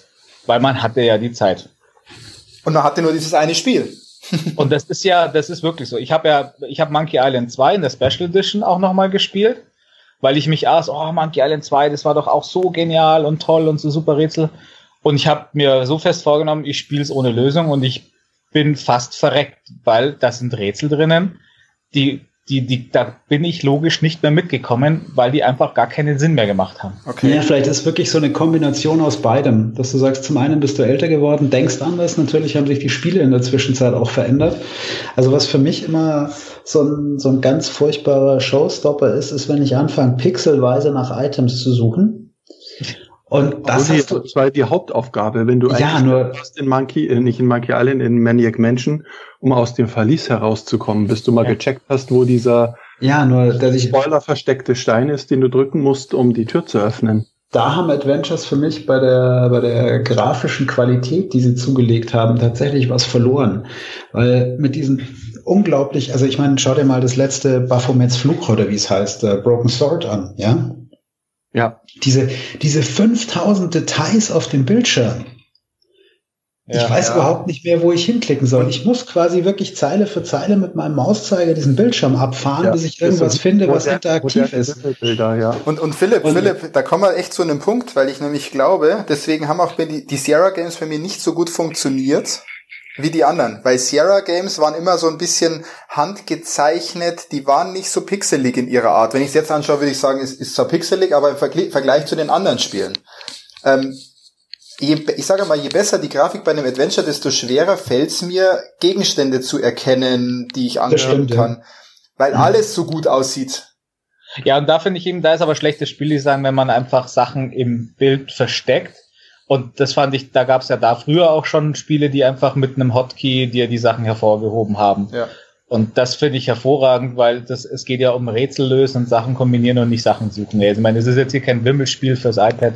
weil man hatte ja die Zeit. Und man hatte nur dieses eine Spiel. und das ist ja, das ist wirklich so. Ich habe ja, ich habe Monkey Island 2 in der Special Edition auch nochmal gespielt, weil ich mich aß, oh, Monkey Island 2, das war doch auch so genial und toll und so super Rätsel. Und ich habe mir so fest vorgenommen, ich spiele es ohne Lösung und ich bin fast verreckt, weil da sind Rätsel drinnen, die die, die, da bin ich logisch nicht mehr mitgekommen, weil die einfach gar keinen Sinn mehr gemacht haben. Okay. Ja, vielleicht ist wirklich so eine Kombination aus beidem, dass du sagst, zum einen bist du älter geworden, denkst anders, natürlich haben sich die Spiele in der Zwischenzeit auch verändert. Also was für mich immer so ein, so ein ganz furchtbarer Showstopper ist, ist, wenn ich anfange, pixelweise nach Items zu suchen und das ist zwar die Hauptaufgabe, wenn du ja, nur hast in Monkey, äh, nicht in Monkey Island, in Maniac Mansion, um aus dem Verlies herauszukommen, bis du mal ja. gecheckt hast, wo dieser ja, nur, dass ich Spoiler versteckte Stein ist, den du drücken musst, um die Tür zu öffnen. Da haben Adventures für mich bei der, bei der grafischen Qualität, die sie zugelegt haben, tatsächlich was verloren. Weil mit diesen unglaublich, also ich meine, schau dir mal das letzte Baphomets Fluch oder wie es heißt, uh, Broken Sword an, ja? Ja. Diese, diese 5000 Details auf dem Bildschirm. Ja, ich weiß ja. überhaupt nicht mehr, wo ich hinklicken soll. Ich muss quasi wirklich Zeile für Zeile mit meinem Mauszeiger diesen Bildschirm abfahren, ja, bis ich irgendwas finde, was interaktiv ist. Bilder, ja. Und, und Philipp, und, Philipp, da kommen wir echt zu einem Punkt, weil ich nämlich glaube, deswegen haben auch die, die Sierra Games bei mir nicht so gut funktioniert, wie die anderen, weil Sierra Games waren immer so ein bisschen handgezeichnet, die waren nicht so pixelig in ihrer Art. Wenn ich es jetzt anschaue, würde ich sagen, es ist zwar pixelig, aber im Vergleich zu den anderen Spielen. Ähm, je, ich sage mal, je besser die Grafik bei einem Adventure, desto schwerer fällt es mir, Gegenstände zu erkennen, die ich anschauen kann. Ja. Weil mhm. alles so gut aussieht. Ja, und da finde ich eben, da ist aber schlechtes Spieldesign, wenn man einfach Sachen im Bild versteckt und das fand ich, da gab es ja da früher auch schon Spiele, die einfach mit einem Hotkey dir die Sachen hervorgehoben haben. Ja. Und das finde ich hervorragend, weil das, es geht ja um Rätsel lösen und Sachen kombinieren und nicht Sachen suchen. Also, ich meine, es ist jetzt hier kein Wimmelspiel fürs iPad,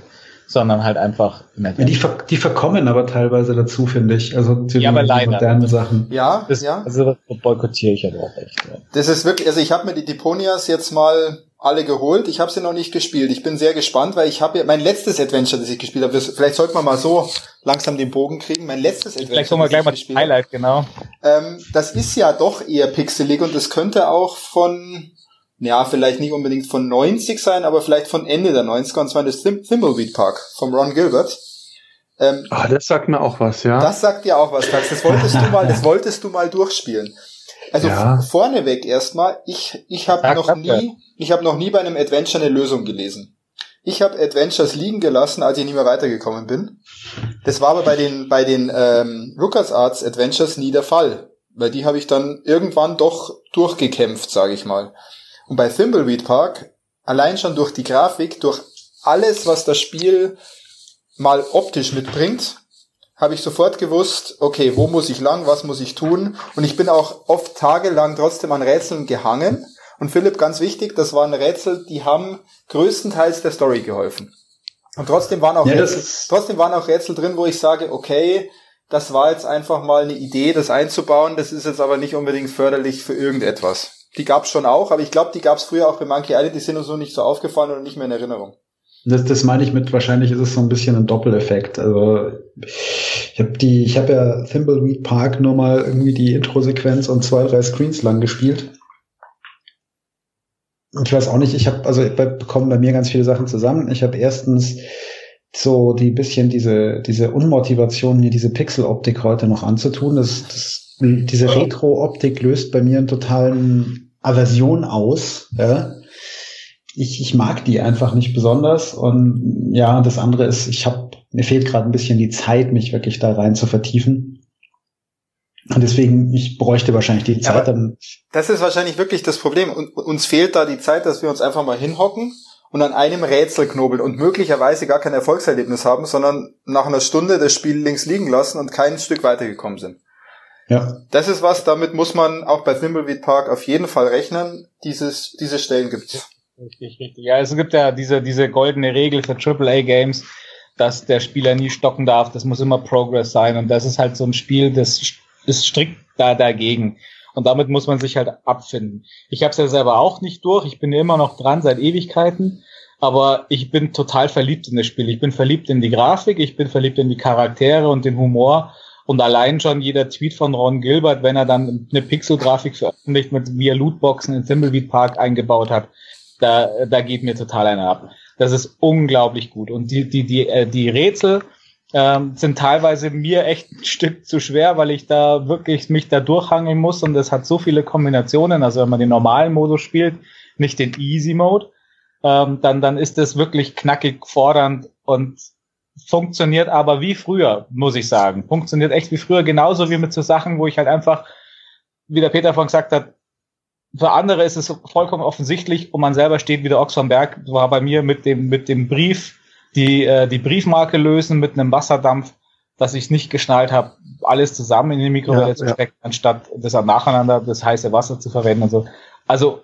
sondern halt einfach. Ja, die, ver die verkommen aber teilweise dazu, finde ich. Also zu ja, aber leider. modernen Sachen. Ja, das, ja. Also boykottiere ich aber auch echt. Ja. Das ist wirklich, also ich habe mir die Deponias jetzt mal alle geholt. Ich habe sie noch nicht gespielt. Ich bin sehr gespannt, weil ich habe ja mein letztes Adventure, das ich gespielt habe. Vielleicht sollte man mal so langsam den Bogen kriegen. Mein letztes Adventure. Vielleicht kommen wir gleich mal gespielt Highlight, genau. Ähm, das ist ja doch eher pixelig und das könnte auch von, ja, vielleicht nicht unbedingt von 90 sein, aber vielleicht von Ende der 90er und zwar das Thimbleweed Park vom Ron Gilbert. Ähm, ah, das sagt mir auch was, ja. Das sagt dir auch was, Tax. Das wolltest du mal, das wolltest du mal durchspielen. Also ja. vorneweg erstmal, ich, ich habe noch nie, ich habe noch nie bei einem Adventure eine Lösung gelesen. Ich habe Adventures liegen gelassen, als ich nicht mehr weitergekommen bin. Das war aber bei den bei den ähm, LucasArts Adventures nie der Fall, weil die habe ich dann irgendwann doch durchgekämpft, sage ich mal. Und bei Thimbleweed Park allein schon durch die Grafik, durch alles, was das Spiel mal optisch mitbringt, habe ich sofort gewusst, okay, wo muss ich lang, was muss ich tun? Und ich bin auch oft tagelang trotzdem an Rätseln gehangen. Und Philipp, ganz wichtig, das waren Rätsel, die haben größtenteils der Story geholfen. Und trotzdem waren auch, ja, Rätsel, trotzdem waren auch Rätsel drin, wo ich sage, okay, das war jetzt einfach mal eine Idee, das einzubauen, das ist jetzt aber nicht unbedingt förderlich für irgendetwas. Die gab's schon auch, aber ich glaube, die gab's früher auch bei Monkey Island, die sind uns so nicht so aufgefallen oder nicht mehr in Erinnerung. Das, das meine ich mit, wahrscheinlich ist es so ein bisschen ein Doppeleffekt. Also ich habe die, ich habe ja Thimbleweed Park nur mal irgendwie die Intro-Sequenz und zwei, drei Screens lang gespielt. Ich weiß auch nicht, ich habe, also bekommen bei mir ganz viele Sachen zusammen. Ich habe erstens so die bisschen diese, diese Unmotivation, mir diese Pixel-Optik heute noch anzutun. Das, das, diese Retro-Optik löst bei mir einen totalen Aversion aus. Ja? Ich, ich mag die einfach nicht besonders. Und ja, das andere ist, ich habe mir fehlt gerade ein bisschen die Zeit, mich wirklich da rein zu vertiefen. Und deswegen, ich bräuchte wahrscheinlich die Zeit ja, dann. Das ist wahrscheinlich wirklich das Problem. Und uns fehlt da die Zeit, dass wir uns einfach mal hinhocken und an einem Rätsel knobeln und möglicherweise gar kein Erfolgserlebnis haben, sondern nach einer Stunde das Spiel links liegen lassen und kein Stück weitergekommen sind. Ja. Das ist was, damit muss man auch bei Thimbleweed Park auf jeden Fall rechnen. Dieses, diese Stellen gibt's. Richtig, richtig. Ja, es gibt ja diese, diese goldene Regel für AAA Games, dass der Spieler nie stocken darf. Das muss immer Progress sein. Und das ist halt so ein Spiel, das ist strikt da dagegen. Und damit muss man sich halt abfinden. Ich habe es ja selber auch nicht durch. Ich bin immer noch dran seit Ewigkeiten. Aber ich bin total verliebt in das Spiel. Ich bin verliebt in die Grafik, ich bin verliebt in die Charaktere und den Humor. Und allein schon jeder Tweet von Ron Gilbert, wenn er dann eine Pixel-Grafik veröffentlicht, mit er Lootboxen in Thimbleweed Park eingebaut hat, da, da geht mir total einer ab. Das ist unglaublich gut. Und die, die, die, äh, die Rätsel, ähm, sind teilweise mir echt ein Stück zu schwer, weil ich da wirklich mich da durchhangeln muss und es hat so viele Kombinationen. Also wenn man den normalen Modus spielt, nicht den Easy Mode, ähm, dann, dann ist das wirklich knackig fordernd und funktioniert aber wie früher, muss ich sagen. Funktioniert echt wie früher, genauso wie mit so Sachen, wo ich halt einfach, wie der Peter von gesagt hat, für andere ist es vollkommen offensichtlich und man selber steht wie der Ochs vom Berg, war bei mir mit dem, mit dem Brief die, äh, die Briefmarke lösen mit einem Wasserdampf, dass ich nicht geschnallt habe, alles zusammen in die Mikrowelle ja, zu stecken, ja. anstatt das nacheinander das heiße Wasser zu verwenden und so. Also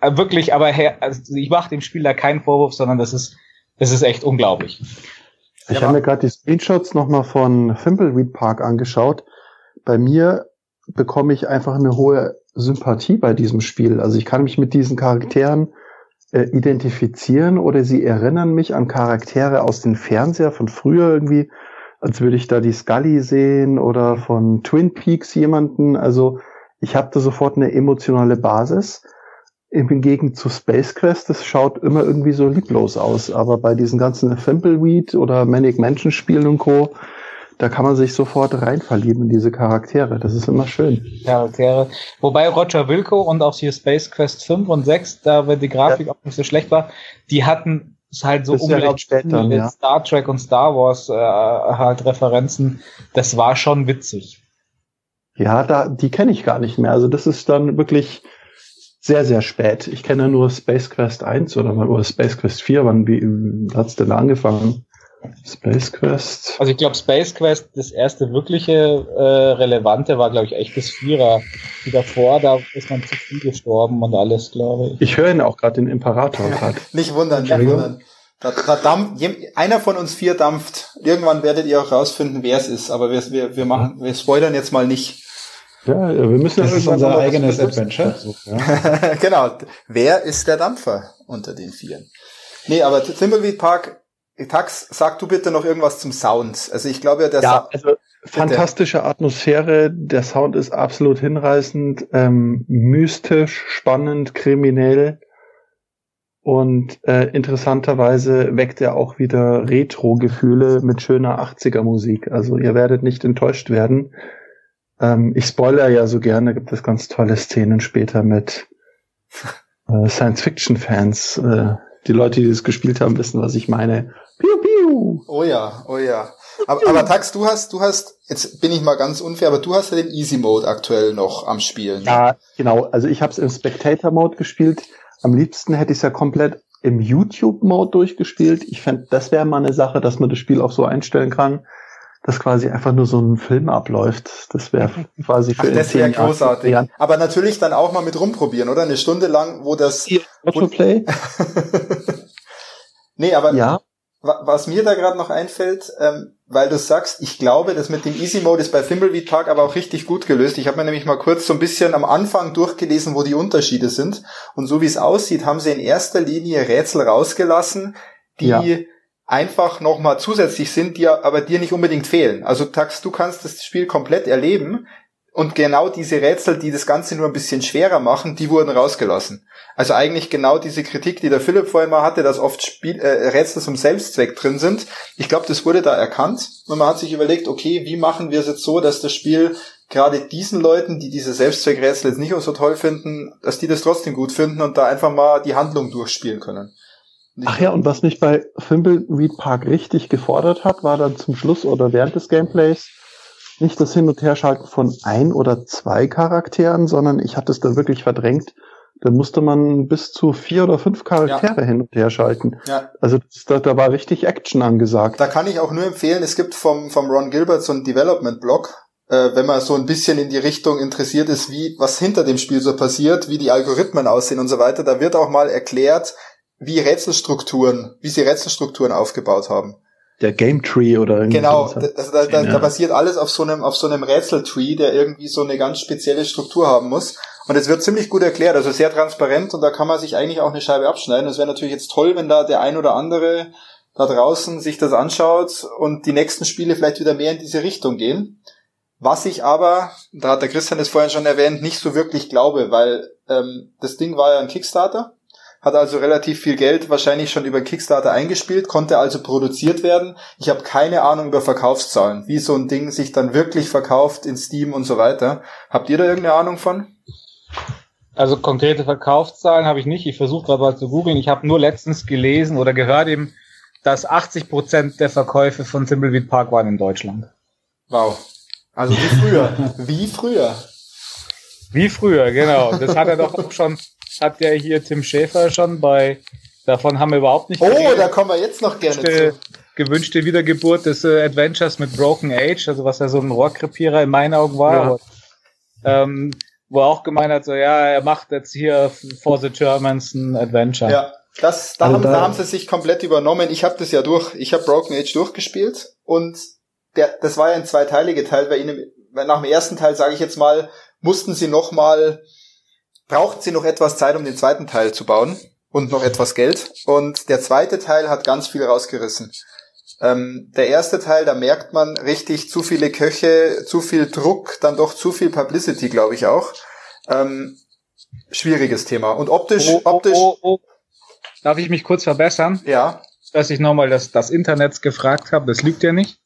äh, wirklich, aber her, also ich mache dem Spiel da keinen Vorwurf, sondern das ist, das ist echt unglaublich. Ich ja, habe mir gerade die Screenshots nochmal von Thimbleweed Park angeschaut. Bei mir bekomme ich einfach eine hohe Sympathie bei diesem Spiel. Also ich kann mich mit diesen Charakteren äh, identifizieren oder sie erinnern mich an Charaktere aus den Fernseher von früher irgendwie, als würde ich da die Scully sehen oder von Twin Peaks jemanden. Also ich habe da sofort eine emotionale Basis. Im Gegensatz zu Space Quest, das schaut immer irgendwie so lieblos aus. Aber bei diesen ganzen Thimbleweed oder Manic Mansion Spielen und Co., da kann man sich sofort reinverlieben in diese Charaktere. Das ist immer schön. Charaktere. Wobei Roger Wilco und auch hier Space Quest 5 und 6, da wenn die Grafik ja. auch nicht so schlecht war, die hatten es halt so unglaublich später, mit ja. Star Trek und Star Wars äh, halt Referenzen. Das war schon witzig. Ja, da, die kenne ich gar nicht mehr. Also das ist dann wirklich sehr, sehr spät. Ich kenne nur Space Quest 1 oder, oder Space Quest 4. Wann wie, hat's denn da angefangen? Space Quest. Also ich glaube Space Quest, das erste wirkliche äh, relevante war, glaube ich, echt das Vierer. Die davor, da ist man zu viel gestorben und alles, glaube ich. Ich höre ihn auch gerade den Imperator gerade. nicht wundern, nicht wundern. Da, da dampft, einer von uns vier dampft. Irgendwann werdet ihr auch rausfinden, wer es ist. Aber wir, wir, wir machen, wir spoilern jetzt mal nicht. Ja, wir müssen das ist unser eigenes Adventure. Ja. genau. Wer ist der Dampfer unter den Vieren? Nee, aber Thimbleweed Park Tax, sag du bitte noch irgendwas zum Sound. Also ich glaube ja, der ja, also fantastische Atmosphäre, der Sound ist absolut hinreißend, ähm, mystisch, spannend, kriminell und äh, interessanterweise weckt er auch wieder Retro-Gefühle mit schöner 80er-Musik. Also ihr werdet nicht enttäuscht werden. Ähm, ich spoiler ja so gerne, gibt es ganz tolle Szenen später mit äh, Science-Fiction-Fans. Äh, die Leute, die das gespielt haben, wissen, was ich meine. Piu, piu. Oh ja, oh ja. Aber, aber Tax, du hast, du hast, jetzt bin ich mal ganz unfair, aber du hast ja den Easy Mode aktuell noch am Spielen. Ja, genau. Also ich habe es im Spectator Mode gespielt. Am liebsten hätte ich es ja komplett im YouTube Mode durchgespielt. Ich fände, das wäre mal eine Sache, dass man das Spiel auch so einstellen kann, dass quasi einfach nur so ein Film abläuft. Das wäre quasi für Ach, das wäre großartig. Aber natürlich dann auch mal mit rumprobieren, oder? Eine Stunde lang, wo das. Autoplay? nee, aber ja was mir da gerade noch einfällt, ähm, weil du sagst, ich glaube, das mit dem Easy Mode ist bei Thimbleweed Park aber auch richtig gut gelöst. Ich habe mir nämlich mal kurz so ein bisschen am Anfang durchgelesen, wo die Unterschiede sind. Und so wie es aussieht, haben sie in erster Linie Rätsel rausgelassen, die ja. Einfach nochmal zusätzlich sind, die aber dir nicht unbedingt fehlen. Also Tax, du kannst das Spiel komplett erleben. Und genau diese Rätsel, die das Ganze nur ein bisschen schwerer machen, die wurden rausgelassen. Also eigentlich genau diese Kritik, die der Philipp vorhin mal hatte, dass oft Spiel, äh, Rätsel zum Selbstzweck drin sind. Ich glaube, das wurde da erkannt und man hat sich überlegt, okay, wie machen wir es jetzt so, dass das Spiel gerade diesen Leuten, die diese Selbstzweckrätsel jetzt nicht so toll finden, dass die das trotzdem gut finden und da einfach mal die Handlung durchspielen können. Ach ja, und was mich bei Thimbleweed Park richtig gefordert hat, war dann zum Schluss oder während des Gameplays nicht das Hin- und Herschalten von ein oder zwei Charakteren, sondern ich hatte es da wirklich verdrängt. Da musste man bis zu vier oder fünf Charaktere ja. hin und her schalten. Ja. Also das, da, da war richtig Action angesagt. Da kann ich auch nur empfehlen, es gibt vom, vom Ron Gilbert so einen Development-Blog, äh, wenn man so ein bisschen in die Richtung interessiert ist, wie was hinter dem Spiel so passiert, wie die Algorithmen aussehen und so weiter. Da wird auch mal erklärt, wie Rätselstrukturen, wie sie Rätselstrukturen aufgebaut haben. Der Game Tree oder irgendwie. Genau, also da, da, da basiert alles auf so einem, auf so einem Rätseltree, der irgendwie so eine ganz spezielle Struktur haben muss. Und es wird ziemlich gut erklärt, also sehr transparent und da kann man sich eigentlich auch eine Scheibe abschneiden. Es wäre natürlich jetzt toll, wenn da der ein oder andere da draußen sich das anschaut und die nächsten Spiele vielleicht wieder mehr in diese Richtung gehen. Was ich aber, da hat der Christian es vorhin schon erwähnt, nicht so wirklich glaube, weil ähm, das Ding war ja ein Kickstarter hat also relativ viel Geld wahrscheinlich schon über Kickstarter eingespielt, konnte also produziert werden. Ich habe keine Ahnung über Verkaufszahlen, wie so ein Ding sich dann wirklich verkauft in Steam und so weiter. Habt ihr da irgendeine Ahnung von? Also konkrete Verkaufszahlen habe ich nicht. Ich versuche gerade mal zu googeln. Ich habe nur letztens gelesen oder gehört eben, dass 80 Prozent der Verkäufe von Thimbleweed Park waren in Deutschland. Wow. Also wie früher. wie früher. Wie früher, genau. Das hat er doch schon hat ja hier Tim Schäfer schon bei, davon haben wir überhaupt nicht Oh, geredet. da kommen wir jetzt noch gerne gewünschte, zu. Gewünschte Wiedergeburt des äh, Adventures mit Broken Age, also was ja so ein Rohrkrepierer in meinen Augen war. Ja. Aber, ähm, wo er auch gemeint hat, so ja, er macht jetzt hier For the Germans ein Adventure. Ja, das, da, also haben, da, da haben sie sich komplett übernommen. Ich habe das ja durch, ich habe Broken Age durchgespielt und der, das war ja in zwei Teile geteilt, weil ihnen, nach dem ersten Teil, sage ich jetzt mal, mussten sie noch mal braucht sie noch etwas Zeit, um den zweiten Teil zu bauen und noch etwas Geld. Und der zweite Teil hat ganz viel rausgerissen. Ähm, der erste Teil, da merkt man richtig zu viele Köche, zu viel Druck, dann doch zu viel Publicity, glaube ich auch. Ähm, schwieriges Thema. Und optisch, oh, oh, optisch. Oh, oh. Darf ich mich kurz verbessern? Ja. Dass ich nochmal das, das Internet gefragt habe, das lügt ja nicht.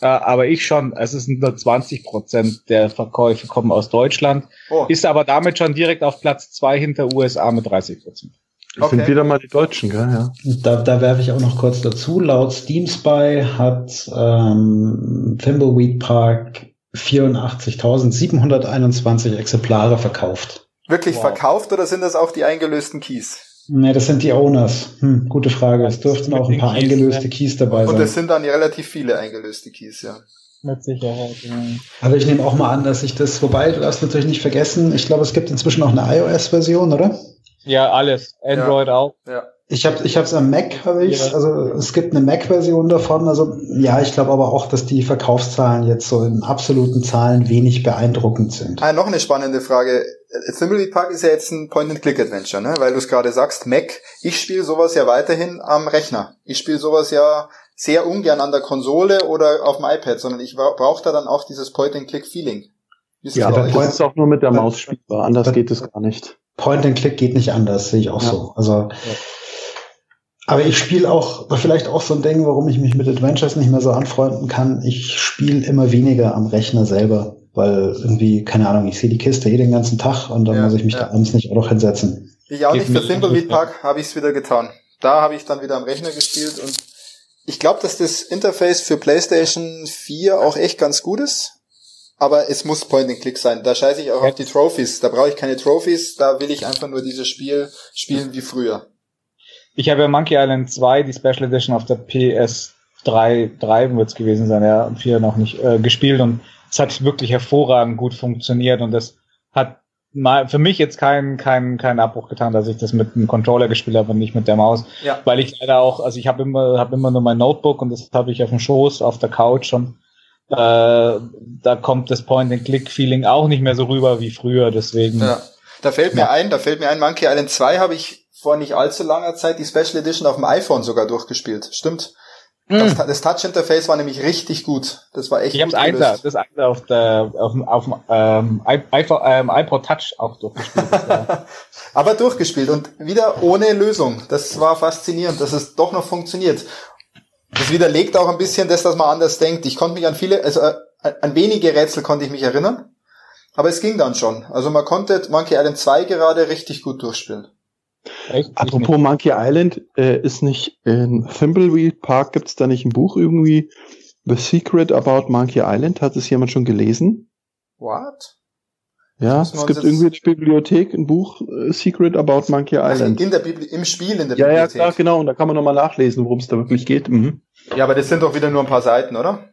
Äh, aber ich schon. Es ist nur 20 Prozent der Verkäufe kommen aus Deutschland. Oh. Ist aber damit schon direkt auf Platz zwei hinter USA mit 30 Prozent. Das okay. sind wieder mal die Deutschen, gell? Ja. Da, da werfe ich auch noch kurz dazu. Laut Steam Spy hat ähm, Thimbleweed Park 84.721 Exemplare verkauft. Wirklich wow. verkauft oder sind das auch die eingelösten Keys? Ne, das sind die Owners. Hm, gute Frage. Es dürften auch ein paar Keys, eingelöste ne? Keys dabei sein. Und es sind dann ja relativ viele eingelöste Keys, ja. Mit Sicherheit, ja. Also ich nehme auch mal an, dass ich das, wobei du darfst natürlich nicht vergessen, ich glaube, es gibt inzwischen auch eine iOS-Version, oder? Ja, alles. Android ja. auch. Ja. Ich habe ich hab's am Mac, habe ich. Ja. Also es gibt eine Mac-Version davon. Also ja, ich glaube aber auch, dass die Verkaufszahlen jetzt so in absoluten Zahlen wenig beeindruckend sind. Ah, noch eine spannende Frage. Thimbleweed Park ist ja jetzt ein Point-and-Click-Adventure, ne? Weil du es gerade sagst, Mac. Ich spiele sowas ja weiterhin am Rechner. Ich spiele sowas ja sehr ungern an der Konsole oder auf dem iPad, sondern ich brauche da dann auch dieses Point-and-Click-Feeling. Ja, aber du ist auch nur mit der Maus spielbar. Anders geht es gar nicht. Point-and-Click geht nicht anders, sehe ich auch ja. so. Also ja. Aber ich spiele auch, vielleicht auch so ein Ding, warum ich mich mit Adventures nicht mehr so anfreunden kann. Ich spiele immer weniger am Rechner selber, weil irgendwie, keine Ahnung, ich sehe die Kiste eh den ganzen Tag und dann ja, muss ich mich ja. da abends nicht auch noch hinsetzen. Ich auch nicht. Für Thimbleweed Park habe ich es wieder getan. Da habe ich dann wieder am Rechner gespielt und ich glaube, dass das Interface für PlayStation 4 auch echt ganz gut ist. Aber es muss Point-and-Click sein. Da scheiße ich auch ja. auf die Trophies. Da brauche ich keine Trophies. Da will ich einfach nur dieses Spiel spielen wie früher. Ich habe ja Monkey Island 2, die Special Edition auf der PS3, 3 wird es gewesen sein, ja, 4 noch nicht, äh, gespielt und es hat wirklich hervorragend gut funktioniert und das hat mal für mich jetzt keinen keinen keinen Abbruch getan, dass ich das mit einem Controller gespielt habe und nicht mit der Maus, ja. weil ich leider auch, also ich habe immer habe immer nur mein Notebook und das habe ich auf dem Schoß auf der Couch und äh, da kommt das Point-and-Click-Feeling auch nicht mehr so rüber wie früher, deswegen. Ja. Da fällt mir ja. ein, da fällt mir ein, Monkey Island 2 habe ich vor nicht allzu langer Zeit die Special Edition auf dem iPhone sogar durchgespielt. Stimmt. Mm. Das, das Touch-Interface war nämlich richtig gut. Das war echt ich gut. Ich habe das eine auf der auf, auf dem ähm, iPod, ähm, iPod Touch auch durchgespielt. Aber durchgespielt und wieder ohne Lösung. Das war faszinierend, dass es doch noch funktioniert. Das widerlegt auch ein bisschen das, dass man anders denkt. Ich konnte mich an viele, also äh, an wenige Rätsel konnte ich mich erinnern. Aber es ging dann schon. Also man konnte Monkey Island 2 gerade richtig gut durchspielen. Echt? Apropos Monkey Island, äh, ist nicht in Thimbleweed Park, gibt's da nicht ein Buch irgendwie? The Secret About Monkey Island? Hat es jemand schon gelesen? What? Ja, es gibt irgendwie in der Bibliothek ein Buch äh, Secret About Monkey Island. Ach, in der Bibli im Spiel in der ja, Bibliothek. Ja, klar, genau. Und da kann man nochmal nachlesen, worum es da wirklich geht. Mhm. Ja, aber das sind doch wieder nur ein paar Seiten, oder?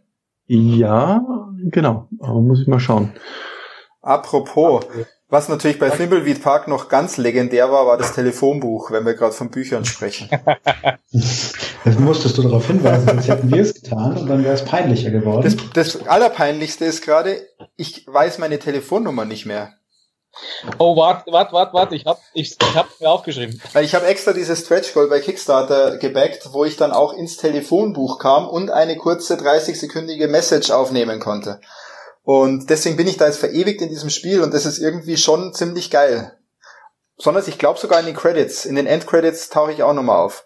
Ja, genau. Aber muss ich mal schauen. Apropos, was natürlich bei Thimbleweed Park noch ganz legendär war, war das Telefonbuch, wenn wir gerade von Büchern sprechen. Das musstest du darauf hinweisen, sonst hätten wir es getan und dann wäre es peinlicher geworden. Das, das Allerpeinlichste ist gerade, ich weiß meine Telefonnummer nicht mehr. Oh, warte, warte, warte, warte, ich hab, ich, ich hab mir aufgeschrieben. Ich habe extra dieses Stretch Goal bei Kickstarter gebackt, wo ich dann auch ins Telefonbuch kam und eine kurze 30-sekündige Message aufnehmen konnte. Und deswegen bin ich da jetzt verewigt in diesem Spiel und das ist irgendwie schon ziemlich geil. Besonders, ich glaube sogar in den Credits, in den Endcredits tauche ich auch nochmal auf.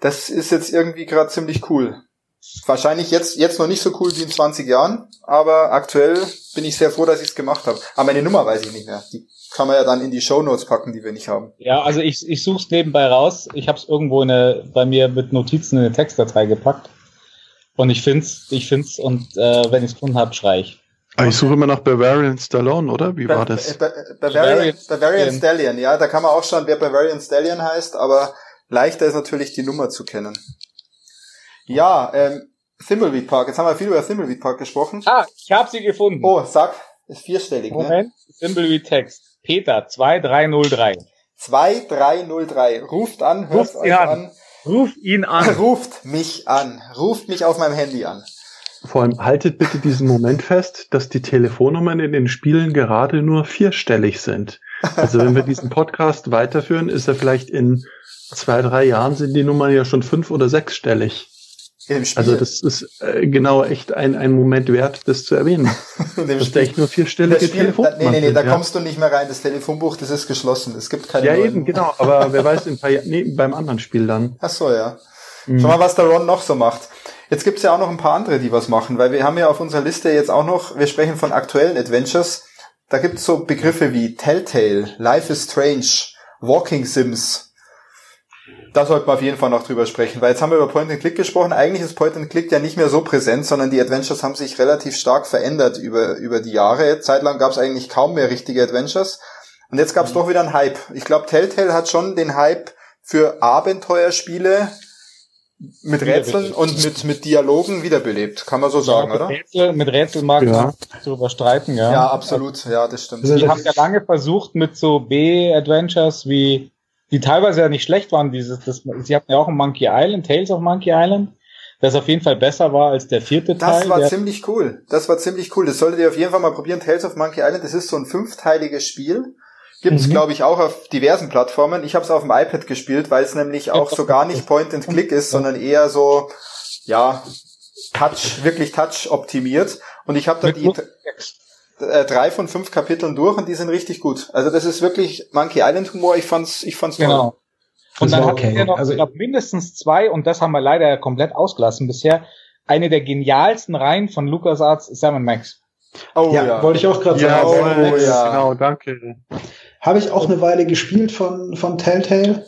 Das ist jetzt irgendwie gerade ziemlich cool. Wahrscheinlich jetzt, jetzt noch nicht so cool wie in 20 Jahren, aber aktuell bin ich sehr froh, dass ich es gemacht habe. Aber meine Nummer weiß ich nicht mehr. Die kann man ja dann in die Show Notes packen, die wir nicht haben. Ja, also ich, ich suche es nebenbei raus. Ich habe es irgendwo in eine, bei mir mit Notizen in eine Textdatei gepackt. Und ich find's, ich find's und äh, wenn ich es gefunden habe, schrei ich. Ah, ich suche immer nach Bavarian Stallone, oder? Wie war das? Ba Bavarian, Bavarian Stallion, ja, da kann man auch schauen, wer Bavarian Stallion heißt, aber leichter ist natürlich die Nummer zu kennen. Ja, ähm, Thimbleweed Park. Jetzt haben wir viel über Thimbleweed Park gesprochen. Ah, ich habe sie gefunden. Oh, sag, ist vierstellig, ne? Moment, ne? Thimbleweed Text. Peter 2303. 2303. Ruft an, hört Ruft euch an. an. Ruft ihn an. Ruft mich an. Ruft mich auf meinem Handy an. Vor allem haltet bitte diesen Moment fest, dass die Telefonnummern in den Spielen gerade nur vierstellig sind. Also wenn wir diesen Podcast weiterführen, ist er vielleicht in zwei, drei Jahren sind die Nummern ja schon fünf- oder sechsstellig. Also das ist äh, genau echt ein, ein Moment wert, das zu erwähnen. das ist echt nur vierstellige Telefon. Nee, nee, nee, da ja. kommst du nicht mehr rein. Das Telefonbuch, das ist geschlossen. Es gibt keine Ja, neuen. eben, genau. Aber wer weiß, in paar Jahren, nee, beim anderen Spiel dann. Ach so, ja. Mhm. Schau mal, was der Ron noch so macht. Jetzt gibt's ja auch noch ein paar andere, die was machen, weil wir haben ja auf unserer Liste jetzt auch noch, wir sprechen von aktuellen Adventures. Da gibt's so Begriffe wie Telltale, Life is Strange, Walking Sims. Da sollten wir auf jeden Fall noch drüber sprechen, weil jetzt haben wir über Point and Click gesprochen. Eigentlich ist Point and Click ja nicht mehr so präsent, sondern die Adventures haben sich relativ stark verändert über, über die Jahre. Zeitlang gab's eigentlich kaum mehr richtige Adventures. Und jetzt gab's mhm. doch wieder einen Hype. Ich glaube, Telltale hat schon den Hype für Abenteuerspiele mit Rätseln und mit, mit Dialogen wiederbelebt, kann man so sagen, ja, mit oder? Rätsel, mit Rätseln mag ja. man darüber streiten, ja. Ja, absolut, ja, das stimmt. Die haben ja lange versucht mit so B-Adventures wie, die teilweise ja nicht schlecht waren, dieses, das, sie hatten ja auch ein Monkey Island, Tales of Monkey Island, das auf jeden Fall besser war als der vierte Teil. Das war ziemlich cool. Das war ziemlich cool. Das solltet ihr auf jeden Fall mal probieren. Tales of Monkey Island, das ist so ein fünfteiliges Spiel Gibt's, mhm. glaube ich, auch auf diversen Plattformen. Ich habe es auf dem iPad gespielt, weil es nämlich auch so gar nicht Point and Click ist, sondern eher so, ja, Touch, wirklich Touch optimiert. Und ich habe da die äh, drei von fünf Kapiteln durch und die sind richtig gut. Also das ist wirklich Monkey Island Humor. Ich fand's, ich fand's toll. Genau. Und dann okay. hatten wir noch, also, ich glaube, mindestens zwei, und das haben wir leider komplett ausgelassen bisher, eine der genialsten Reihen von LucasArts, Sam Max. Oh ja, ja. wollte ich auch gerade ja, sagen. Oh, ja. Genau, danke. Habe ich auch eine Weile gespielt von, von Telltale.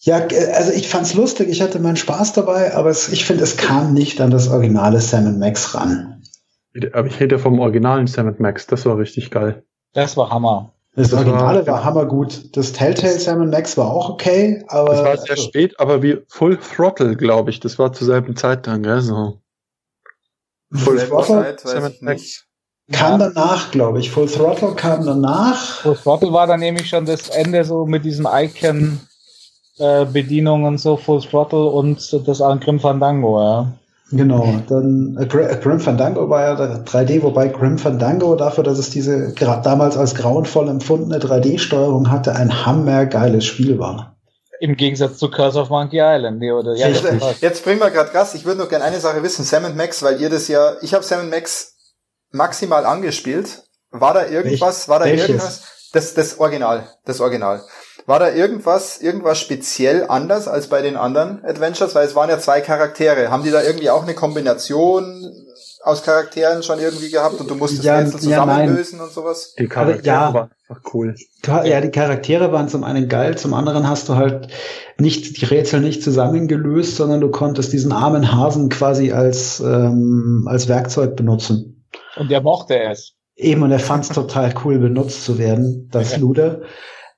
Ja, also ich fand's lustig, ich hatte meinen Spaß dabei, aber es, ich finde, es kam nicht an das originale Sam Max ran. Aber ich rede vom originalen Sam Max, das war richtig geil. Das war Hammer. Das, das Originale war, war hammergut. Das Telltale Sam Max war auch okay, aber. Das war sehr also, spät, aber wie Full Throttle, glaube ich. Das war zur selben Zeit dann, gell? So. Full Throttle? Sam Max. Kam ja. danach, glaube ich. Full Throttle kam danach. Full Throttle war dann nämlich schon das Ende so mit diesen Icon äh, Bedienungen so Full Throttle und das an Grim Fandango, ja. Genau, dann äh, Grim Fandango war ja 3D, wobei Grim Fandango dafür, dass es diese damals als grauenvoll empfundene 3D-Steuerung hatte, ein hammergeiles Spiel war. Im Gegensatz zu Curse of Monkey Island, nee, oder? Ja, jetzt bringen wir gerade Gas. Ich würde noch gerne eine Sache wissen. Sam Max, weil ihr das ja, ich habe Sam Max maximal angespielt. War da irgendwas, Welch, war da welches? irgendwas? Das, das Original, das Original. War da irgendwas, irgendwas speziell anders als bei den anderen Adventures? Weil es waren ja zwei Charaktere. Haben die da irgendwie auch eine Kombination aus Charakteren schon irgendwie gehabt und du musstest ja, Rätsel zusammenlösen ja, und sowas? Die Charaktere ja, waren einfach cool. Ja, die Charaktere waren zum einen geil, zum anderen hast du halt nicht die Rätsel nicht zusammengelöst, sondern du konntest diesen armen Hasen quasi als, ähm, als Werkzeug benutzen. Und der mochte es. Eben, und er fand es total cool, benutzt zu werden, das Luder.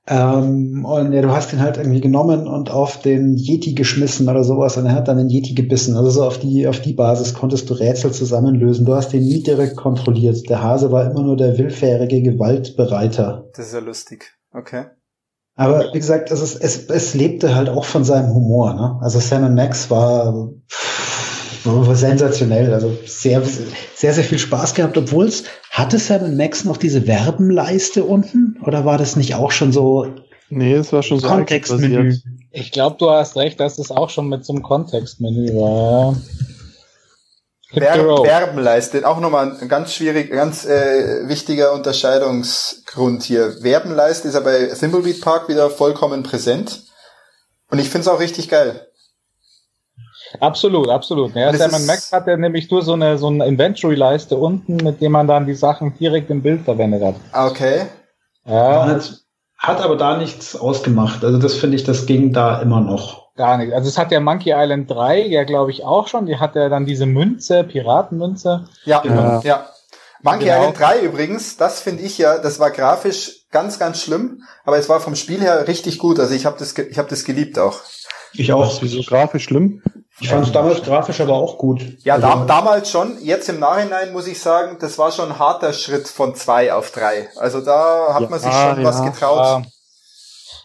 Ähm, und ja, du hast ihn halt irgendwie genommen und auf den Yeti geschmissen oder sowas und er hat dann den Yeti gebissen. Also so auf die, auf die Basis konntest du Rätsel zusammenlösen. Du hast den nie direkt kontrolliert. Der Hase war immer nur der willfährige Gewaltbereiter. Das ist ja lustig. Okay. Aber wie gesagt, es, ist, es, es lebte halt auch von seinem Humor. Ne? Also Sam Max war sensationell. Also sehr, sehr, sehr viel Spaß gehabt, obwohl es hatte Sam Max noch diese Werbenleiste unten oder war das nicht auch schon so? Nee, es war schon so Kontextmenü. Ich glaube, du hast recht, dass es auch schon mit so einem Kontextmenü war. Verb Verbenleiste, auch nochmal ein ganz schwierig, ganz äh, wichtiger Unterscheidungsgrund hier. Verbenleiste ist ja bei Thimbleweed Park wieder vollkommen präsent. Und ich finde es auch richtig geil. Absolut, absolut. Ja, Sam Max hatte nämlich nur so eine, so eine Inventory-Leiste unten, mit dem man dann die Sachen direkt im Bild verwendet hat. Okay. Ja. Hat, hat aber da nichts ausgemacht. Also das finde ich, das ging da immer noch. Gar nicht. Also es hat der Monkey Island 3 ja, glaube ich, auch schon. Die hat ja dann diese Münze, Piratenmünze. Ja, genau. ja. Monkey genau. Island 3 übrigens, das finde ich ja, das war grafisch ganz, ganz schlimm, aber es war vom Spiel her richtig gut. Also ich habe das, ich habe das geliebt auch. Ich auch. Wieso grafisch schlimm? Ich fand es damals grafisch aber auch gut. Ja, also, da, damals schon. Jetzt im Nachhinein muss ich sagen, das war schon ein harter Schritt von zwei auf drei. Also da hat ja, man sich schon ja. was getraut.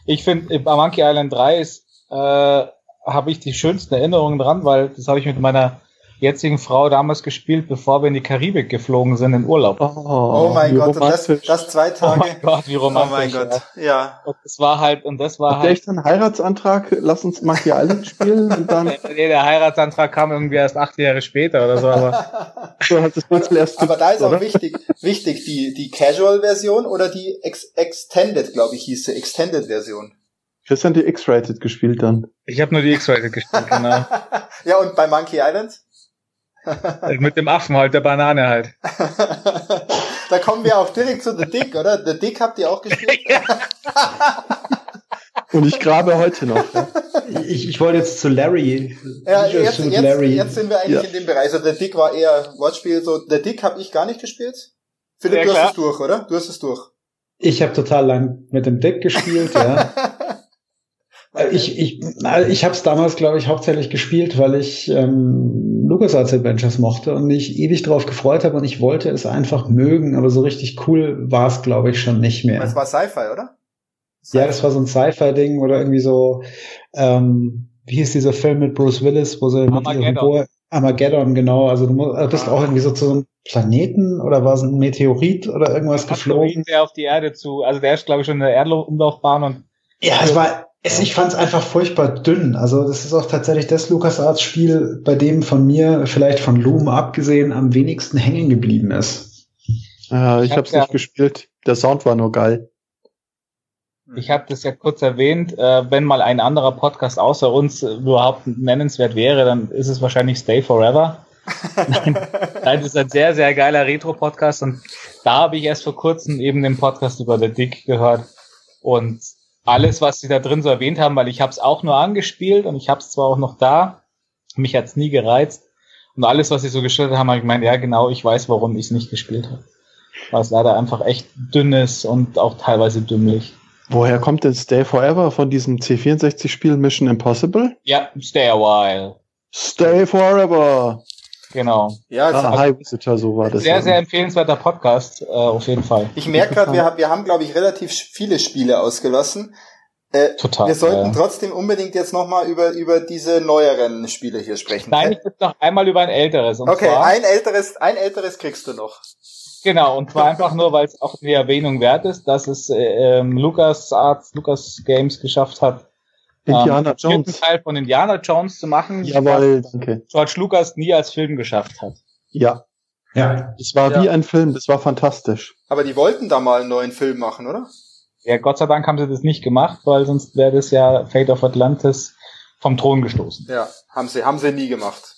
Ich finde, bei Monkey Island 3 ist, äh, habe ich die schönsten Erinnerungen dran, weil das habe ich mit meiner jetzigen Frau damals gespielt, bevor wir in die Karibik geflogen sind in Urlaub. Oh, oh mein Gott, und das, das zwei Tage. Oh mein Gott, wie romantisch. Oh mein Gott, ja. Und das war halt, und das war halt. echt einen Heiratsantrag, lass uns Monkey Island spielen und dann. nee, der Heiratsantrag kam irgendwie erst acht Jahre später oder so, aber. so hat das erst aber da ist auch wichtig, wichtig, die, die Casual-Version oder die Ex Extended, glaube ich, hieß sie, Extended-Version. Christian die X-Rated gespielt dann. Ich habe nur die X-Rated gespielt, genau. ja, und bei Monkey Island? Mit dem Affen halt, der Banane halt. da kommen wir auch direkt zu The Dick, oder? The Dick habt ihr auch gespielt? Und ich grabe heute noch. Ja. Ich, ich wollte jetzt zu Larry. Ja, jetzt, jetzt, Larry. jetzt sind wir eigentlich ja. in dem Bereich. Also The Dick war eher Wortspiel. So, The Dick habe ich gar nicht gespielt. Philipp, ja, du hast es durch, oder? Du hast es durch. Ich habe total lang mit dem Deck gespielt, ja. Okay. Ich, ich, ich habe es damals, glaube ich, hauptsächlich gespielt, weil ich ähm, LucasArts Adventures mochte und mich ewig darauf gefreut habe und ich wollte es einfach mögen, aber so richtig cool war es, glaube ich, schon nicht mehr. Das war Sci-Fi, oder? Sci ja, das war so ein Sci-Fi-Ding oder irgendwie so, ähm, wie hieß dieser Film mit Bruce Willis, wo sie mit ihrem Bohr Armageddon, genau. Also du musst, bist ah. auch irgendwie so zu so einem Planeten oder war es ein Meteorit oder irgendwas geflogen? Der auf die Erde zu, also der ist, glaube ich, schon in der Erdumlaufbahn und ja, es war es, ich fand es einfach furchtbar dünn. Also das ist auch tatsächlich das LucasArts-Spiel, bei dem von mir, vielleicht von Loom abgesehen, am wenigsten hängen geblieben ist. Ja, ich, ich habe es nicht gespielt. Der Sound war nur geil. Ich habe das ja kurz erwähnt, äh, wenn mal ein anderer Podcast außer uns äh, überhaupt nennenswert wäre, dann ist es wahrscheinlich Stay Forever. Nein, das ist ein sehr, sehr geiler Retro-Podcast und da habe ich erst vor kurzem eben den Podcast über The Dick gehört und alles, was sie da drin so erwähnt haben, weil ich habe es auch nur angespielt und ich habe es zwar auch noch da, mich hat's nie gereizt. Und alles, was sie so gestellt haben, habe ich gemeint, ja genau, ich weiß, warum ich es nicht gespielt habe. Weil es leider einfach echt dünn ist und auch teilweise dümmlich. Woher kommt denn Stay Forever von diesem C64-Spiel Mission Impossible? Ja, Stay a While. Stay Forever. Genau. Ja, ah, also High Visitor, so war das. Sehr, sehr empfehlenswerter Podcast, äh, auf jeden Fall. Ich merke gerade, wir, wir haben, glaube ich, relativ viele Spiele ausgelassen. Äh, Total. Wir sollten ja. trotzdem unbedingt jetzt nochmal über, über diese neueren Spiele hier sprechen. Nein, ich würde noch einmal über ein älteres. okay, zwar, ein älteres, ein älteres kriegst du noch. Genau, und zwar einfach nur, weil es auch die Erwähnung wert ist, dass es äh, ähm, Lucas Arts, Lucas Games geschafft hat, Indiana ähm, Jones. Teil von Indiana Jones zu machen. Jawohl, danke. George Lucas nie als Film geschafft hat. Ja. Ja. Es war ja. wie ein Film, das war fantastisch. Aber die wollten da mal einen neuen Film machen, oder? Ja, Gott sei Dank haben sie das nicht gemacht, weil sonst wäre das ja Fate of Atlantis vom Thron gestoßen. Ja, haben sie, haben sie nie gemacht.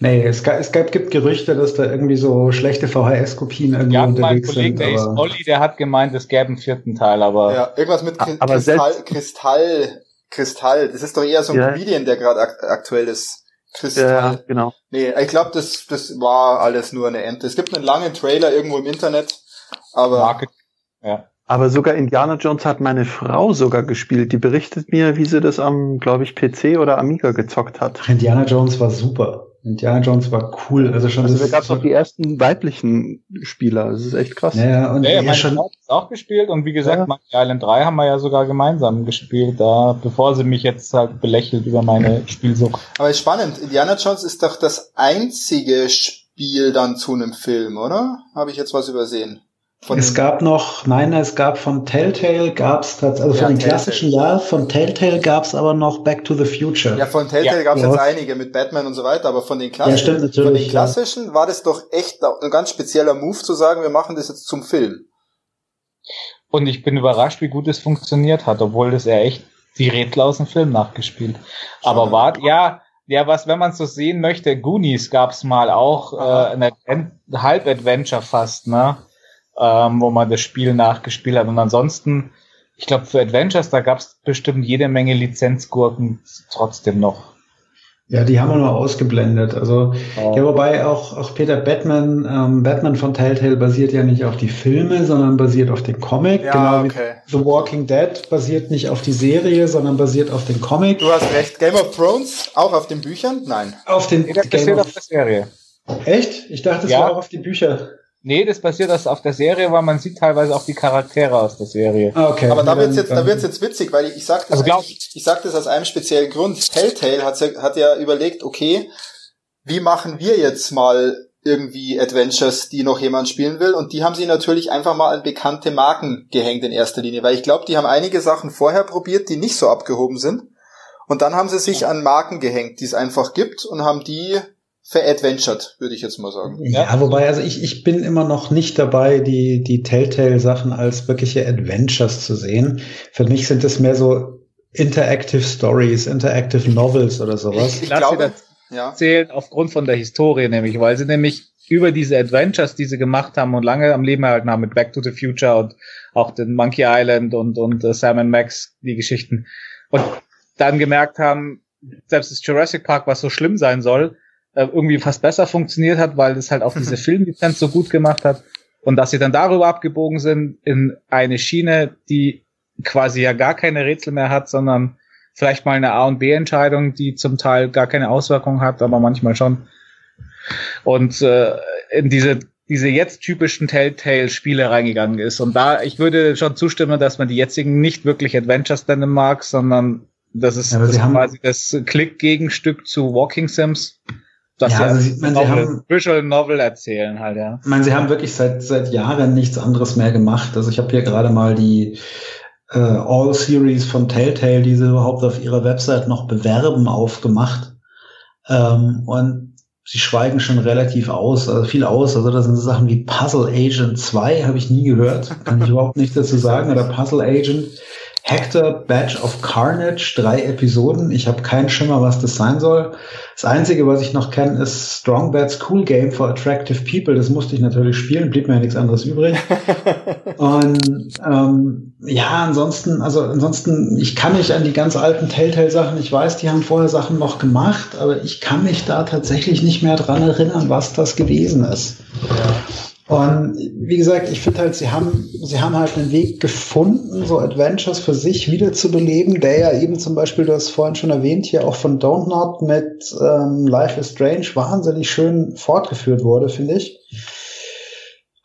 Nee, es, gab, es gab, gibt Gerüchte, dass da irgendwie so schlechte VHS-Kopien irgendwie ja, unterwegs mein Kollege, sind. Der ist Olli, der hat gemeint, es gäbe einen vierten Teil, aber. Ja, irgendwas mit Kri aber Kristall, Kristall, Kristall. Das ist doch eher so ein Ja. Comedian, der gerade ak aktuell ist. Kristall. Ja, genau. Nee, ich glaube, das, das war alles nur eine Ente. Es gibt einen langen Trailer irgendwo im Internet, aber Market, ja. Aber sogar Indiana Jones hat meine Frau sogar gespielt. Die berichtet mir, wie sie das am, glaube ich, PC oder Amiga gezockt hat. Indiana Jones war super. Indiana Jones war cool. Also schon Also da gab es auch die ersten weiblichen Spieler. Das ist echt krass. Ja, ja, und Ja, ja, ja, meine schon, Frau hat es auch gespielt und wie gesagt, Ja. Monkey Island 3 haben wir ja sogar gemeinsam gespielt, da, bevor sie mich jetzt halt belächelt über meine Spielsucht. Aber ist spannend. Indiana Jones ist doch das einzige Spiel dann zu einem Film, oder? Habe ich jetzt was übersehen? Von es gab noch, nein, es gab von Telltale gab's tatsächlich, also Ja, von den Telltale. klassischen ja, von Telltale gab's aber noch Back to the Future. ja, von Telltale Ja. gab es Ja. jetzt einige mit Batman und so weiter, aber von den klassischen, Ja, stimmt, von den ja. klassischen war das doch echt ein ganz spezieller Move zu sagen, wir machen das jetzt zum Film. Und ich bin überrascht, wie gut es funktioniert hat, obwohl das ja echt die Rätsel aus dem Film nachgespielt. Aber war, ja, ja, was, wenn man es so sehen möchte, Goonies gab's mal auch, äh, ein Advent Halb-Adventure fast, ne? Ähm, wo man das Spiel nachgespielt hat. Und ansonsten, ich glaube, für Adventures, da gab's bestimmt jede Menge Lizenzgurken trotzdem noch. Ja, die haben wir nur ausgeblendet. Also, Äh, ja, wobei auch, auch Peter Batman, ähm, Batman von Telltale basiert ja nicht auf die Filme, sondern basiert auf den Comic. Ja, genau okay. wie The Walking Dead basiert nicht auf die Serie, sondern basiert auf den Comic. Du hast recht. Game of Thrones, auch auf den Büchern? Nein. Auf den nee, das Game basiert of, auf der Serie. Echt? Ich dachte, es Ja. war auch auf die Bücher. Nee, das basiert das auf der Serie, weil man sieht teilweise auch die Charaktere aus der Serie. Ah, okay. Aber da wird's jetzt, da wird's jetzt witzig, weil ich, ich sag das, Also ich sag das aus einem speziellen Grund. Telltale hat, ja- hat ja überlegt, okay, wie machen wir jetzt mal irgendwie Adventures, die noch jemand spielen will? Und die haben sie natürlich einfach mal an bekannte Marken gehängt in erster Linie, weil ich glaube, die haben einige Sachen vorher probiert, die nicht so abgehoben sind. Und dann haben sie sich an Marken gehängt, die es einfach gibt und haben die veradventured, würde ich jetzt mal sagen. Ja, wobei, also ich, ich bin immer noch nicht dabei, die, die Telltale-Sachen als wirkliche Adventures zu sehen. Für mich sind es mehr so Interactive Stories, Interactive Novels oder sowas. Ich, ich glaube, sie ja. erzählen aufgrund von der Historie nämlich, weil sie nämlich über diese Adventures, die sie gemacht haben und lange am Leben erhalten haben mit Back to the Future und auch den Monkey Island und, und äh, Sam and Max, die Geschichten. Und dann gemerkt haben, selbst das Jurassic Park, was so schlimm sein soll, äh, irgendwie fast besser funktioniert hat, weil es halt auch diese Filmlizenz so gut gemacht hat. Und dass sie dann darüber abgebogen sind in eine Schiene, die quasi ja gar keine Rätsel mehr hat, sondern vielleicht mal eine A- und B-Entscheidung, die zum Teil gar keine Auswirkung hat, aber manchmal schon. Und äh, in diese diese jetzt typischen Telltale-Spiele reingegangen ist. Und da, ich würde schon zustimmen, dass man die jetzigen nicht wirklich Adventures nennen mag, sondern das ist, Ja, das ist quasi das Klick-Gegenstück zu Walking Sims. Dass Ja, sie also sie- man, sie Novel, haben- Visual Novel erzählen halt, ja. Ich meine, sie haben wirklich seit, seit Jahren nichts anderes mehr gemacht. Also ich habe hier gerade mal die äh, All-Series von Telltale, die sie überhaupt auf ihrer Website noch bewerben, aufgemacht. Ähm, und sie schweigen schon relativ aus, also viel aus. Also das sind so Sachen wie Puzzle Agent 2, habe ich nie gehört. Kann ich überhaupt nichts dazu sagen. Oder Puzzle Agent. Hector Badge of Carnage, drei Episoden. Ich habe keinen Schimmer, was das sein soll. Das Einzige, was ich noch kenne, ist Strong Bad's Cool Game for Attractive People. Das musste ich natürlich spielen, blieb mir ja nichts anderes übrig. Und ähm, ja, ansonsten, also ansonsten, ich kann mich an die ganz alten Telltale-Sachen, ich weiß, die haben vorher Sachen noch gemacht, aber ich kann mich da tatsächlich nicht mehr dran erinnern, was das gewesen ist. Und wie gesagt, ich finde halt, sie haben, sie haben halt einen Weg gefunden, so Adventures für sich wiederzubeleben, der ja eben zum Beispiel, du hast vorhin schon erwähnt, hier auch von Don't Not mit ähm, Life is Strange wahnsinnig schön fortgeführt wurde, finde ich.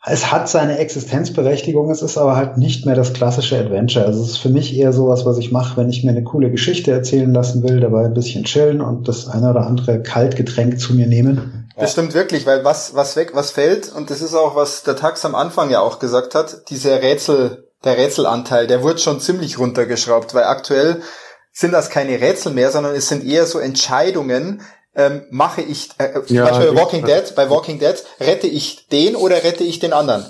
Es hat seine Existenzberechtigung, es ist aber halt nicht mehr das klassische Adventure. Also es ist für mich eher sowas, was ich mache, wenn ich mir eine coole Geschichte erzählen lassen will, dabei ein bisschen chillen und das eine oder andere Kaltgetränk zu mir nehmen. Das stimmt wirklich, weil was, was weg, was fällt, und das ist auch, was der Tax am Anfang ja auch gesagt hat, dieser Rätsel, der Rätselanteil, der wird schon ziemlich runtergeschraubt, weil aktuell sind das keine Rätsel mehr, sondern es sind eher so Entscheidungen, ähm, mache ich, äh, zum Ja, Beispiel bei das- Walking Dead, bei Walking Dead, rette ich den oder rette ich den anderen?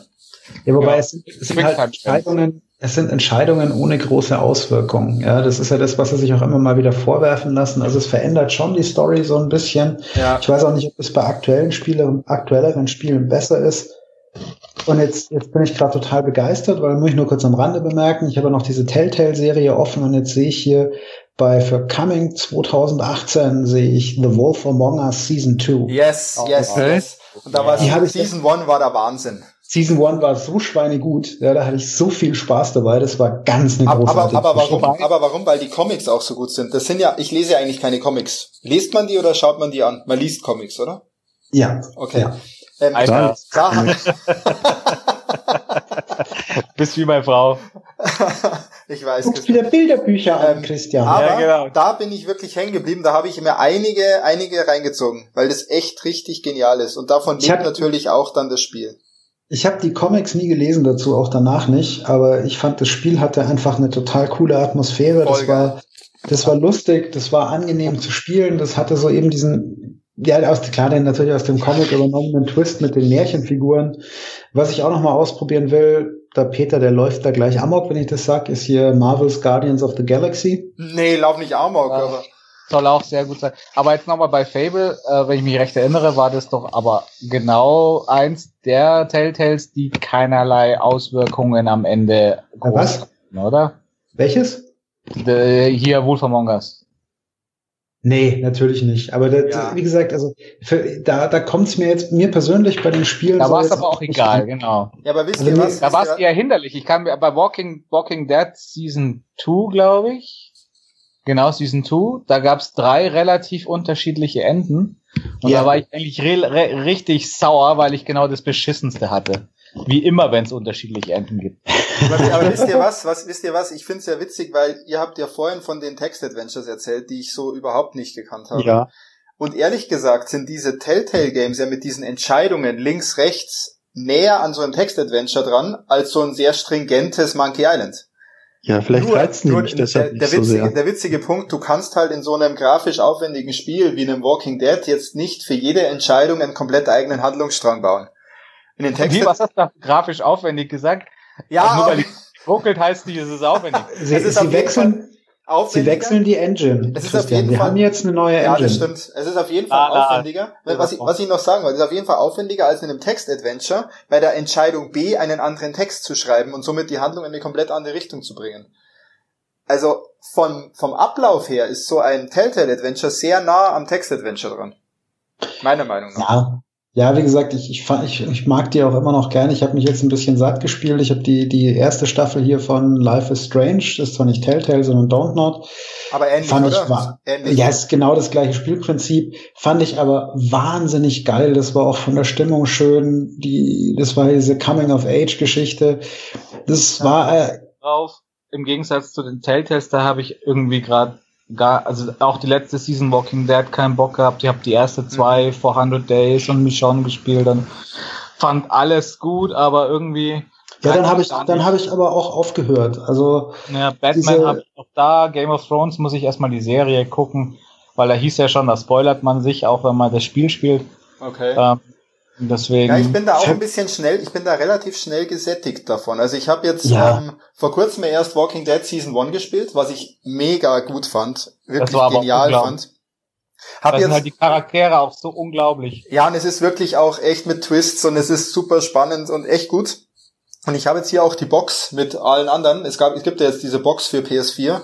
Ja, wobei Ja. es sind, es sind halt. Entscheidungen, es sind Entscheidungen ohne große Auswirkungen. Ja, das ist ja das, was sie sich auch immer mal wieder vorwerfen lassen. Also es verändert schon die Story so ein bisschen. Ja. Ich weiß auch nicht, ob es bei aktuellen Spielen, aktuelleren Spielen besser ist. Und jetzt, jetzt bin ich gerade total begeistert, weil muss ich nur kurz am Rande bemerken, ich habe noch diese Telltale-Serie offen und jetzt sehe ich hier bei für Coming 2018 sehe ich The Wolf Among Us Season 2. Yes, yes, okay. yes. Und da war Season 1 war der Wahnsinn. Season 1 war so schweinegut, ja, da hatte ich so viel Spaß dabei, das war ganz eine große aber, aber, warum, aber warum? Weil die Comics auch so gut sind. Das sind ja, ich lese ja eigentlich keine Comics. Lest man die oder schaut man die an? Man liest Comics, oder? Ja. Okay. Ja. Ähm, Alter. Da, Bist wie meine Frau. ich weiß. Guckst wieder Bilderbücher an, ähm, Christian. Aber ja, genau. da bin ich wirklich hängen geblieben. Da habe ich mir einige, einige reingezogen, weil das echt richtig genial ist. Und davon lebt natürlich auch dann das Spiel. Ich habe die Comics nie gelesen dazu, auch danach nicht. Aber ich fand, das Spiel hatte einfach eine total coole Atmosphäre. Voll das war, das war lustig, das war angenehm zu spielen. Das hatte so eben diesen ja, aus, klar, denn natürlich aus dem Comic übernommenen Twist mit den Märchenfiguren. Was ich auch noch mal ausprobieren will, der Peter, der läuft da gleich amok, wenn ich das sag, ist hier Marvel's Guardians of the Galaxy. Nee, lauf nicht amok, ja, aber. Soll auch sehr gut sein. Aber jetzt nochmal bei Fable, äh, wenn ich mich recht erinnere, war das doch aber genau eins der Telltales, die keinerlei Auswirkungen am Ende groß Was? Hatten, oder? Welches? De, hier Wolf Among Us. Nee, natürlich nicht. Aber das, ja. wie gesagt, also für, da, da kommt es mir jetzt mir persönlich bei den Spielen. Da war es aber auch egal, nicht. genau. Ja, aber wisst also ihr was? Da war es eher hinderlich. Ich kam bei Walking, Walking Dead Season 2, glaube ich. Genau, Season 2. Da gab es drei relativ unterschiedliche Enden. Und ja. da war ich eigentlich re, re, richtig sauer, weil ich genau das Beschissenste hatte. Wie immer, wenn es unterschiedliche Enden gibt. Aber, wisst ihr was? was? Wisst ihr was? Ich finde es ja witzig, weil ihr habt ja vorhin von den Text-Adventures erzählt, die ich so überhaupt nicht gekannt habe. Ja. Und ehrlich gesagt sind diese Telltale-Games ja mit diesen Entscheidungen links, rechts näher an so einem Text-Adventure dran, als so ein sehr stringentes Monkey Island. Ja, vielleicht reizt nämlich deshalb der, der, witzige, so sehr. der witzige Punkt, du kannst halt in so einem grafisch aufwendigen Spiel wie einem Walking Dead jetzt nicht für jede Entscheidung einen komplett eigenen Handlungsstrang bauen. In den Texten. Wie, was hast du grafisch aufwendig gesagt? Ja. Also nur weil ich ruckelt heißt nicht, es ist aufwendig. Sie, es ist sie wechseln, Sie wechseln die Engine. Es ist auf jeden Wir Fall, haben jetzt eine neue Engine. Ja, das stimmt. Es ist auf jeden Fall ah, aufwendiger. Ah, was, ich, was ich noch sagen wollte, es ist auf jeden Fall aufwendiger als in einem Text-Adventure, bei der Entscheidung B einen anderen Text zu schreiben und somit die Handlung in eine komplett andere Richtung zu bringen. Also von, vom Ablauf her ist so ein Telltale-Adventure sehr nah am Text-Adventure dran. Meiner Meinung nach. Ja, ja, wie gesagt, ich, ich, ich, ich mag die auch immer noch gerne. Ich habe mich jetzt ein bisschen satt gespielt. Ich habe die, die erste Staffel hier von Life is Strange, das ist zwar nicht Telltale, sondern Don't Not. Aber ähnlich, fand oder? Ich, war, ähnlich. Ja, ist genau das gleiche Spielprinzip. Fand ich aber wahnsinnig geil. Das war auch von der Stimmung schön. Die, das war diese Coming-of-Age-Geschichte. Das ja, war... Äh, drauf. Im Gegensatz zu den Telltales, da habe ich irgendwie gerade gar, also auch die letzte Season Walking Dead keinen Bock gehabt. Ich habe die erste zwei, mhm. 400 Days und Michonne gespielt und fand alles gut, aber irgendwie. Ja, dann habe ich, dann habe ich aber auch aufgehört. Also ja, Batman habe ich noch da. Game of Thrones muss ich erstmal die Serie gucken, weil da hieß ja schon, da spoilert man sich, auch wenn man das Spiel spielt. Okay. Ähm, Deswegen. Ja, ich bin da auch ein bisschen schnell, ich bin da relativ schnell gesättigt davon. Also ich habe jetzt ja. ähm, vor kurzem erst Walking Dead Season 1 gespielt, was ich mega gut fand, wirklich genial fand. Hab das jetzt, sind halt die Charaktere auch so unglaublich. Ja, und es ist wirklich auch echt mit Twists und es ist super spannend und echt gut. Und ich habe jetzt hier auch die Box mit allen anderen. Es gab, es gibt ja jetzt diese Box für PS4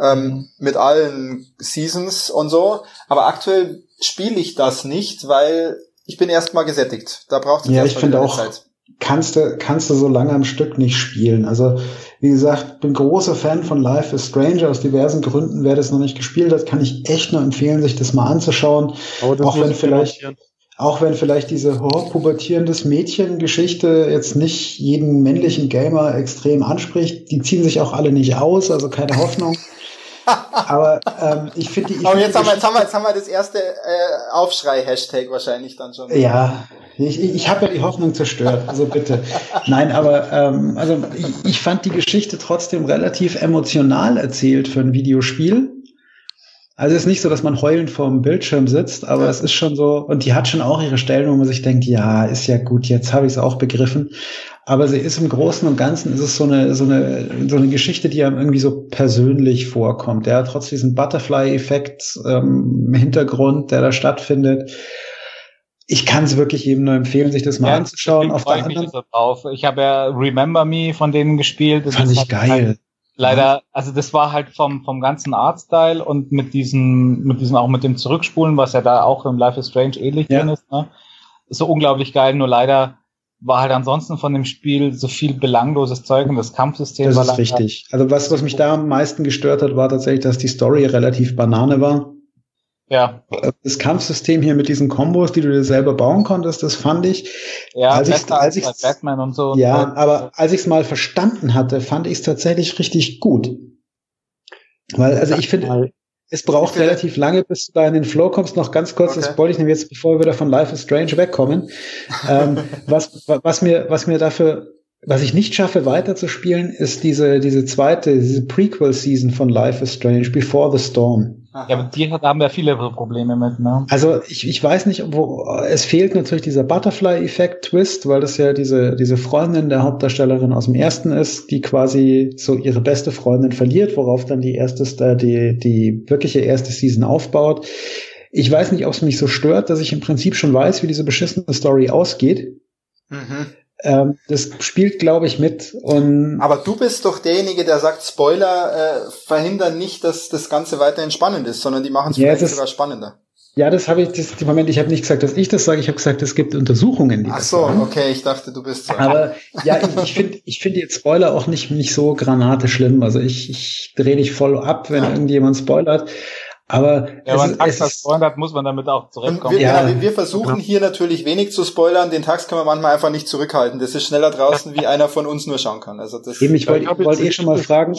ähm, mhm. mit allen Seasons und so. Aber aktuell spiele ich das nicht, weil ich bin erstmal gesättigt. Da braucht es ja, ich finde auch, Zeit. Kannst du, kannst du so lange am Stück nicht spielen. Also, wie gesagt, bin großer Fan von Life is Strange aus diversen Gründen. Wer das noch nicht gespielt hat, kann ich echt nur empfehlen, sich das mal anzuschauen. Auch wenn vielleicht, auch wenn vielleicht diese oh, pubertierendes Mädchen-Geschichte jetzt nicht jeden männlichen Gamer extrem anspricht. Die ziehen sich auch alle nicht aus, also keine Hoffnung. Aber ähm, ich finde die. Ich Aber jetzt, haben wir, jetzt, haben wir, jetzt haben wir das erste äh, Aufschrei-Hashtag wahrscheinlich dann schon. Ja, ich, ich habe ja die Hoffnung zerstört, also bitte. Nein, aber ähm, also ich, ich fand die Geschichte trotzdem relativ emotional erzählt für ein Videospiel. Also es ist nicht so, dass man heulend vor dem Bildschirm sitzt, aber ja. es ist schon so, und die hat schon auch ihre Stellen, wo man sich denkt, ja, ist ja gut, jetzt habe ich es auch begriffen. Aber sie ist im Großen und Ganzen, ist es so eine, so eine, so eine Geschichte, die einem irgendwie so persönlich vorkommt. Der hat trotz diesen Butterfly-Effekt ähm, im Hintergrund, der da stattfindet. Ich kann es wirklich jedem nur empfehlen, sich das mal ja, anzuschauen. Auf der anderen, drauf. Ich habe ja Remember Me von denen gespielt. Das fand ich geil. Leider, also das war halt vom, vom ganzen Artstyle und mit diesem, mit diesem, auch mit dem Zurückspulen, was ja da auch im Life is Strange ähnlich ja. drin ist, ne? so unglaublich geil, nur leider war halt ansonsten von dem Spiel so viel belangloses Zeug und das Kampfsystem das war ist richtig. Also was, was mich da am meisten gestört hat, war tatsächlich, dass die Story relativ Banane war. Ja. Das Kampfsystem hier mit diesen Kombos, die du dir selber bauen konntest, das fand ich. Ja, als ich, als ich, Batman und so. Ja, und aber als ich es mal verstanden hatte, fand ich es tatsächlich richtig gut. Weil, also ich finde, es braucht okay. relativ lange, bis du da in den Flow kommst. Noch ganz kurz, okay. das wollte ich nämlich jetzt, bevor wir wieder von Life is Strange wegkommen. ähm, was, was mir, was mir dafür was ich nicht schaffe weiterzuspielen, ist diese, diese zweite, diese Prequel-Season von Life is Strange, Before the Storm. Ja, aber die haben ja viele Probleme mit, ne? Also ich, ich weiß nicht, wo es fehlt natürlich dieser Butterfly-Effekt-Twist, weil das ja diese, diese Freundin der Hauptdarstellerin aus dem ersten ist, die quasi so ihre beste Freundin verliert, worauf dann die erste, äh, die, die wirkliche erste Season aufbaut. Ich weiß nicht, ob es mich so stört, dass ich im Prinzip schon weiß, wie diese beschissene Story ausgeht. Mhm. Ähm, das spielt, glaube ich, mit. Und Aber du bist doch derjenige, der sagt, Spoiler äh, verhindern nicht, dass das Ganze weiterhin spannend ist, sondern die machen es ja, vielleicht sogar spannender. Ja, das habe ich, das, Moment, ich habe nicht gesagt, dass ich das sage, ich habe gesagt, es gibt Untersuchungen, die Ach so, sagen. okay, ich dachte, du bist so. Aber ja, ich, ich finde ich finde jetzt Spoiler auch nicht, nicht so granate schlimm. Also ich, ich drehe dich voll ab, wenn ja. irgendjemand spoilert. Aber ja, wenn man Tax als Freund hat, muss man damit auch zurechtkommen. Wir, ja. wir, wir versuchen genau. hier natürlich wenig zu spoilern. Den Tax kann man manchmal einfach nicht zurückhalten. Das ist schneller draußen, wie einer von uns nur schauen kann. Also das Eben, ich wollte wollt eh schon mal fragen.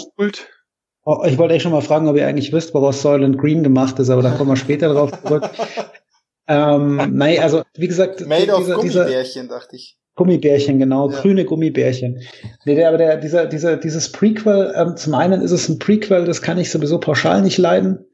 Oh, ich wollte eh schon mal fragen, ob ihr eigentlich wisst, woraus Soylent Green gemacht ist, aber da kommen wir später drauf zurück. ähm, nein, also wie gesagt, Made dieser, of Gummibärchen, dachte ich. Gummibärchen, genau, ja. grüne Gummibärchen. Nee, der, aber der, dieser, dieser, dieses Prequel, ähm, zum einen ist es ein Prequel, das kann ich sowieso pauschal nicht leiden.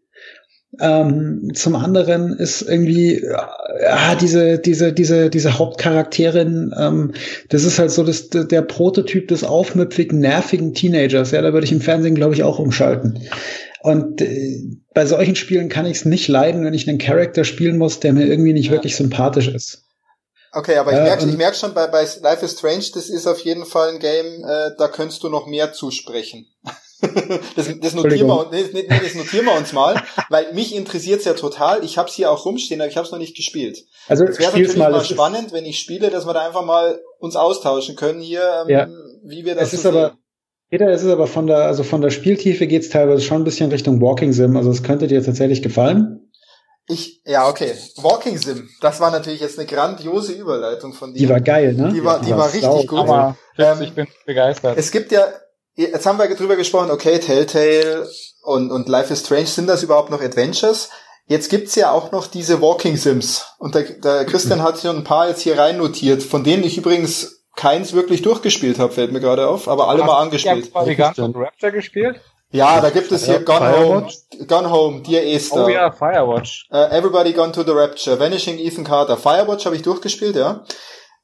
Ähm, zum anderen ist irgendwie ja, diese diese diese diese Hauptcharakterin, ähm, das ist halt so das, der Prototyp des aufmüpfigen, nervigen Teenagers. Ja, da würde ich im Fernsehen glaube ich auch umschalten. Und äh, bei solchen Spielen kann ich es nicht leiden, wenn ich einen Charakter spielen muss, der mir irgendwie nicht ja. wirklich sympathisch ist. Okay, aber ich merke ich merk schon bei, bei Life is Strange, das ist auf jeden Fall ein Game, äh, da könntest du noch mehr zusprechen. Das, das, notieren wir, nee, nee, das notieren wir uns mal, weil mich interessiert es ja total. Ich habe es hier auch rumstehen, aber ich habe es noch nicht gespielt. Also es wäre natürlich mal, mal spannend, wenn ich spiele, dass wir da einfach mal uns austauschen können hier, ähm, ja. wie wir das es so ist sehen. Aber Peter, es ist aber von der, also von der Spieltiefe geht's teilweise schon ein bisschen Richtung Walking Sim. Also es könnte dir tatsächlich gefallen. Ich, ja, okay. Walking Sim. Das war natürlich jetzt eine grandiose Überleitung von dir. Die war geil, ne? Die war, die, die war, war richtig gut. Aber ähm, ich bin begeistert. Es gibt ja jetzt haben wir drüber gesprochen, okay, Telltale und, und Life is Strange, sind das überhaupt noch Adventures? Jetzt gibt's ja auch noch diese Walking Sims. Und der, der Christian hat schon ein paar jetzt hier rein notiert, von denen ich übrigens keins wirklich durchgespielt habe, fällt mir gerade auf, aber alle Hast mal angespielt. Hast du die ganze Rapture gespielt? Ja, da gibt es hier Gone Firewatch? Home, Gone Home, Dear Esther. Oh ja, Firewatch. Uh, Everybody Gone to the Rapture, Vanishing Ethan Carter. Firewatch habe ich durchgespielt, ja.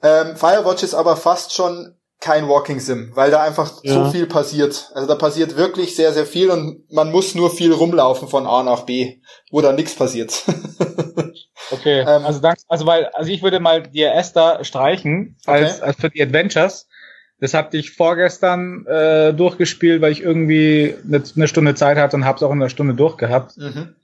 Ähm, Firewatch ist aber fast schon kein Walking Sim, weil da einfach ja. so viel passiert. Also da passiert wirklich sehr, sehr viel und man muss nur viel rumlaufen von A nach B, wo da nichts passiert. okay, ähm, also danke, also weil, also ich würde mal die Esther streichen als, okay. als für die Adventures. Das hatte ich vorgestern äh, durchgespielt, weil ich irgendwie eine, eine Stunde Zeit hatte und habe es auch in einer Stunde durchgehabt. Mhm.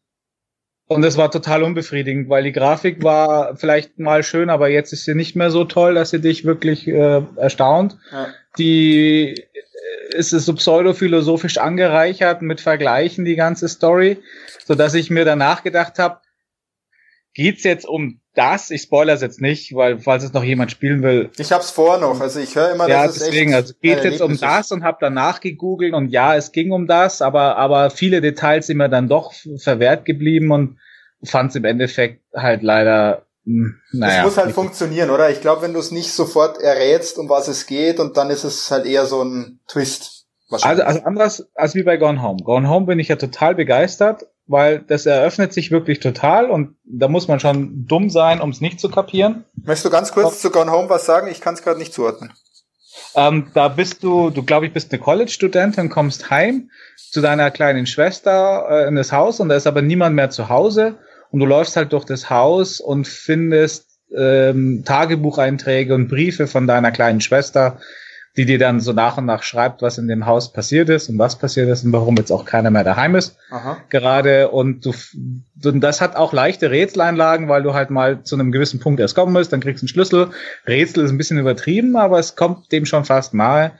Und es war total unbefriedigend, weil die Grafik war vielleicht mal schön, aber jetzt ist sie nicht mehr so toll, dass sie dich wirklich äh, erstaunt. Ja. Die äh, ist es so pseudophilosophisch angereichert mit Vergleichen, die ganze Story, so dass ich mir danach gedacht habe, geht's jetzt um das? Ich spoilere es jetzt nicht, weil falls es noch jemand spielen will. Ich hab's vor noch, also ich höre immer, ja, dass deswegen, es also geht jetzt um das und habe danach gegoogelt und ja, es ging um das, aber aber viele Details sind mir dann doch verwehrt geblieben und fand es im Endeffekt halt leider hm, naja, es muss halt funktionieren, oder? Ich glaube, wenn du es nicht sofort errätst, um was es geht, und dann ist es halt eher so ein Twist. Also, also anders als wie bei Gone Home. Gone Home bin ich ja total begeistert weil das eröffnet sich wirklich total und da muss man schon dumm sein, um es nicht zu kapieren. Möchtest du ganz kurz zu Gone Home was sagen? Ich kann es gerade nicht zuordnen. Ähm, da bist du, du glaube ich, bist eine College-Studentin, kommst heim zu deiner kleinen Schwester äh, in das Haus und da ist aber niemand mehr zu Hause und du läufst halt durch das Haus und findest ähm, Tagebucheinträge und Briefe von deiner kleinen Schwester, die dir dann so nach und nach schreibt, was in dem Haus passiert ist und was passiert ist und warum jetzt auch keiner mehr daheim ist. Aha. Gerade und du, und das hat auch leichte Rätseleinlagen, weil du halt mal zu einem gewissen Punkt erst kommen musst, dann kriegst du einen Schlüssel. Rätsel ist ein bisschen übertrieben, aber es kommt dem schon fast nahe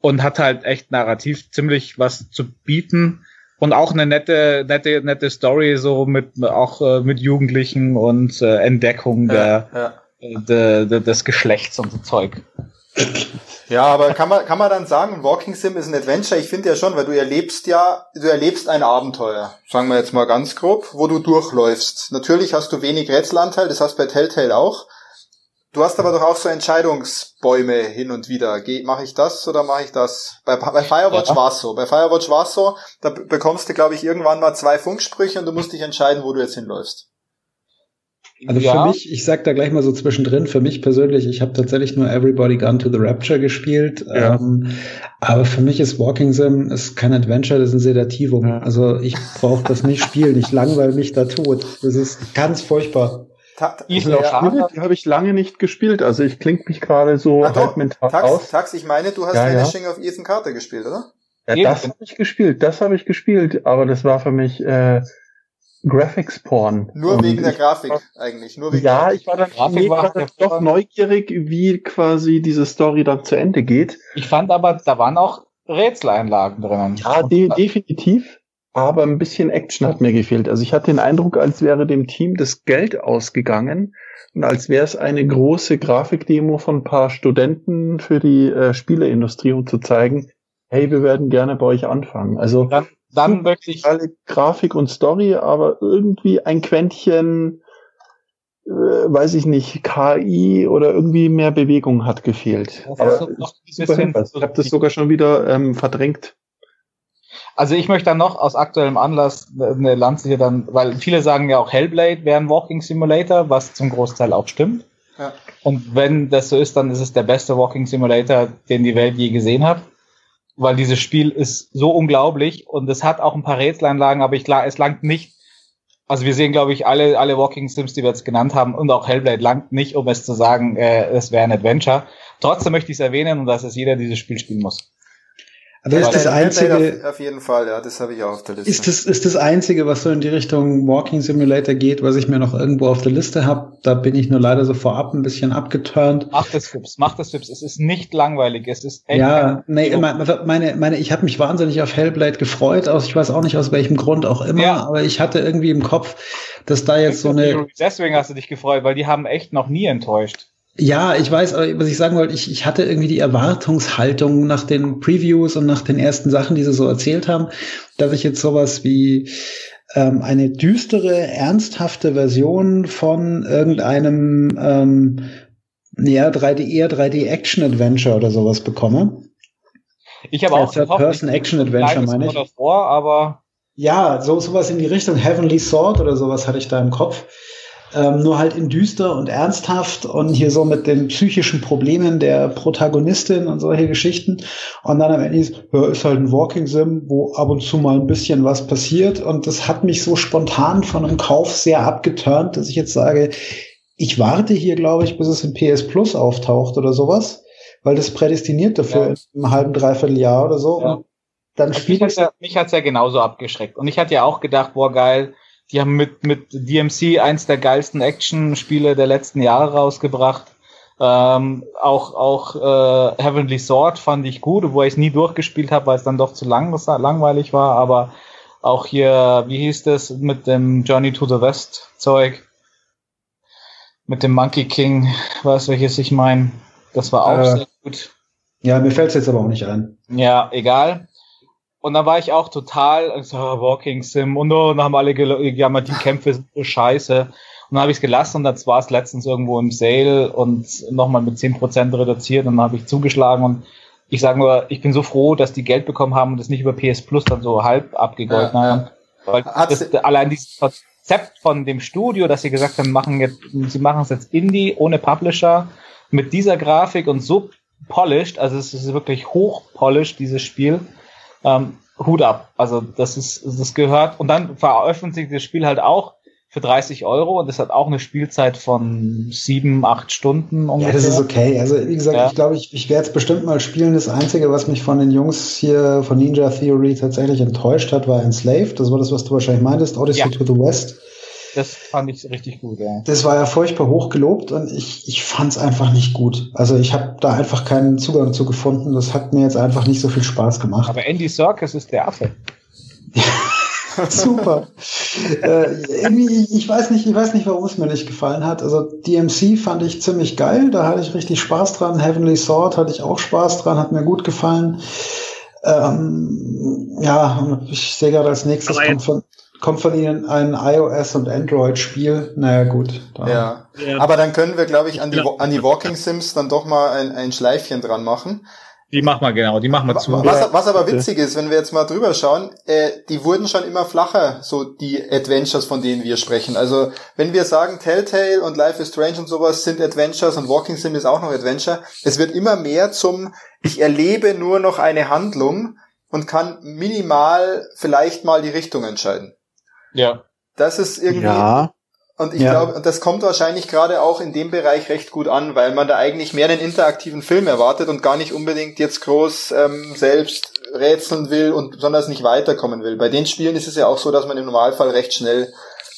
und hat halt echt narrativ ziemlich was zu bieten und auch eine nette, nette, nette Story so mit auch äh, mit Jugendlichen und äh, Entdeckung der, ja, ja. De, de, des Geschlechts und so Zeug. Ja, aber kann man, kann man dann sagen, Walking Sim ist ein Adventure? Ich finde ja schon, weil du erlebst ja, du erlebst ein Abenteuer, sagen wir jetzt mal ganz grob, wo du durchläufst. Natürlich hast du wenig Rätselanteil, das hast du bei Telltale auch. Du hast aber doch auch so Entscheidungsbäume hin und wieder. Mache ich das oder mache ich das? Bei, bei Firewatch ja. war so. Bei Firewatch war so, da bekommst du, glaube ich, irgendwann mal zwei Funksprüche und du musst dich entscheiden, wo du jetzt hinläufst. Also ja. für mich, ich sag da gleich mal so zwischendrin, für mich persönlich, ich habe tatsächlich nur Everybody Gone to the Rapture gespielt. Ja. Ähm, aber für mich ist Walking Sim ist kein Adventure, das ist ein Sedativum. Ja. Also ich brauche das nicht spielen, ich langweile mich da tot. Das ist ganz furchtbar. Ta die habe ich lange nicht gespielt, also ich klinge mich gerade so ah, halb mental Tax, aus. Tax, ich meine, du hast ja, Vanishing ja. of Ethan Carter gespielt, oder? Ja, das habe ich gespielt, das habe ich gespielt, aber das war für mich äh, Graphics Porn. Nur und wegen der Grafik eigentlich. Nur wegen ja, ich war dann, nee, war dann doch neugierig, wie quasi diese Story dann zu Ende geht. Ich fand aber, da waren auch Rätseleinlagen drinnen. Ja, de definitiv. Aber ein bisschen Action hat mir gefehlt. Also ich hatte den Eindruck, als wäre dem Team das Geld ausgegangen und als wäre es eine große Grafikdemo von ein paar Studenten für die äh, Spieleindustrie, um zu zeigen, hey, wir werden gerne bei euch anfangen. Also dann, dann wirklich alle Grafik und Story, aber irgendwie ein Quäntchen, äh, weiß ich nicht, KI oder irgendwie mehr Bewegung hat gefehlt. Aber ich habe das sogar schon wieder ähm, verdrängt. Also ich möchte dann noch aus aktuellem Anlass eine Lanze hier dann, weil viele sagen ja auch Hellblade wäre ein Walking Simulator, was zum Großteil auch stimmt. Ja. Und wenn das so ist, dann ist es der beste Walking Simulator, den die Welt je gesehen hat weil dieses Spiel ist so unglaublich und es hat auch ein paar Rätseleinlagen, aber ich klar, es langt nicht. Also wir sehen, glaube ich, alle, alle Walking Sims, die wir jetzt genannt haben, und auch Hellblade langt nicht, um es zu sagen, äh, es wäre ein Adventure. Trotzdem möchte ich es erwähnen und dass es jeder dieses Spiel spielen muss. Aber ist das einzige, auf, jeden Fall, ja, das habe ich auch auf der Liste. Ist das, ist das einzige, was so in die Richtung Walking Simulator geht, was ich mir noch irgendwo auf der Liste habe? Da bin ich nur leider so vorab ein bisschen abgeturnt. Mach das Fips, mach das Fips. Es ist nicht langweilig, es ist echt. Ja, nee, meine, meine, ich habe mich wahnsinnig auf Hellblade gefreut, aus, ich weiß auch nicht aus welchem Grund auch immer, ja. aber ich hatte irgendwie im Kopf, dass da jetzt so eine. Deswegen hast du dich gefreut, weil die haben echt noch nie enttäuscht. Ja, ich weiß, aber was ich sagen wollte, ich, ich hatte irgendwie die Erwartungshaltung nach den Previews und nach den ersten Sachen, die sie so erzählt haben, dass ich jetzt sowas wie ähm, eine düstere, ernsthafte Version von irgendeinem ähm, ja, 3D, eher 3D-Action-Adventure oder sowas bekomme. Ich habe auch Third-Person-Action-Adventure, meine ich. Vor, aber ja, so sowas in die Richtung Heavenly Sword oder sowas hatte ich da im Kopf ähm, nur halt in düster und ernsthaft und hier so mit den psychischen Problemen der Protagonistin und solche Geschichten. Und dann am Ende ist, ja, ist halt ein Walking Sim, wo ab und zu mal ein bisschen was passiert. Und das hat mich so spontan von einem Kauf sehr abgeturnt, dass ich jetzt sage, ich warte hier, glaube ich, bis es in PS Plus auftaucht oder sowas, weil das prädestiniert dafür ja. in einem halben, dreiviertel Jahr oder so. Ja. Und dann also spielt mich, hat's ja, mich hat's ja genauso abgeschreckt. Und ich hatte ja auch gedacht, boah, geil, die haben mit, mit DMC eins der geilsten Action-Spiele der letzten Jahre rausgebracht. Ähm, auch auch äh, Heavenly Sword fand ich gut, obwohl ich es nie durchgespielt habe, weil es dann doch zu lang, langweilig war. Aber auch hier, wie hieß das, mit dem Journey to the West Zeug, mit dem Monkey King, weiß welches ich meine. Das war auch äh, sehr gut. Ja, mir fällt es jetzt aber auch nicht ein. Ja, egal. Und dann war ich auch total so, Walking Sim und, oh, dann haben alle gejammert, die Kämpfe sind so scheiße. Und dann habe ich es gelassen und dann war es letztens irgendwo im Sale und nochmal mit 10% reduziert und dann habe ich zugeschlagen und ich sage nur, ich bin so froh, dass die Geld bekommen haben und das nicht über PS Plus dann so halb abgegolten ja, haben. Weil das, allein dieses Konzept von dem Studio, dass sie gesagt haben, machen jetzt, sie machen es jetzt Indie ohne Publisher mit dieser Grafik und so polished, also es ist wirklich hoch polished, dieses Spiel. Ähm, Hut ab. Also das ist, das gehört und dann veröffentlicht das Spiel halt auch für 30 Euro und das hat auch eine Spielzeit von sieben, acht Stunden ungefähr. Ja, das ist okay. Also wie gesagt, ja. ich glaube, ich, ich werde es bestimmt mal spielen. Das Einzige, was mich von den Jungs hier von Ninja Theory tatsächlich enttäuscht hat, war Enslaved. Das war das, was du wahrscheinlich meintest, Odyssey ja. to the West. Das fand ich richtig gut, ja. Das war ja furchtbar hoch gelobt und ich, ich fand es einfach nicht gut. Also ich habe da einfach keinen Zugang zu gefunden. Das hat mir jetzt einfach nicht so viel Spaß gemacht. Aber Andy Serkis ist der Affe. Super. äh, irgendwie, ich weiß nicht, ich weiß nicht, warum es mir nicht gefallen hat. Also DMC fand ich ziemlich geil, da hatte ich richtig Spaß dran. Heavenly Sword hatte ich auch Spaß dran, hat mir gut gefallen. Ähm, ja, ich sehe gerade als nächstes kommt von, kommt von Ihnen ein iOS und Android-Spiel. Naja, gut. Ja. ja. Aber dann können wir, glaube ich, an die, an die Walking Sims dann doch mal ein, ein Schleifchen dran machen. Die machen wir genau, die machen wir zu. Was, was aber witzig ist, wenn wir jetzt mal drüber schauen, äh, die wurden schon immer flacher, so die Adventures, von denen wir sprechen. Also wenn wir sagen, Telltale und Life is Strange und sowas sind Adventures und Walking Sim ist auch noch Adventure, es wird immer mehr zum, ich erlebe nur noch eine Handlung und kann minimal vielleicht mal die Richtung entscheiden. Ja. Das ist irgendwie, ja. Und ich ja. glaube, das kommt wahrscheinlich gerade auch in dem Bereich recht gut an, weil man da eigentlich mehr einen interaktiven Film erwartet und gar nicht unbedingt jetzt groß ähm, selbst rätseln will und besonders nicht weiterkommen will. Bei den Spielen ist es ja auch so, dass man im Normalfall recht schnell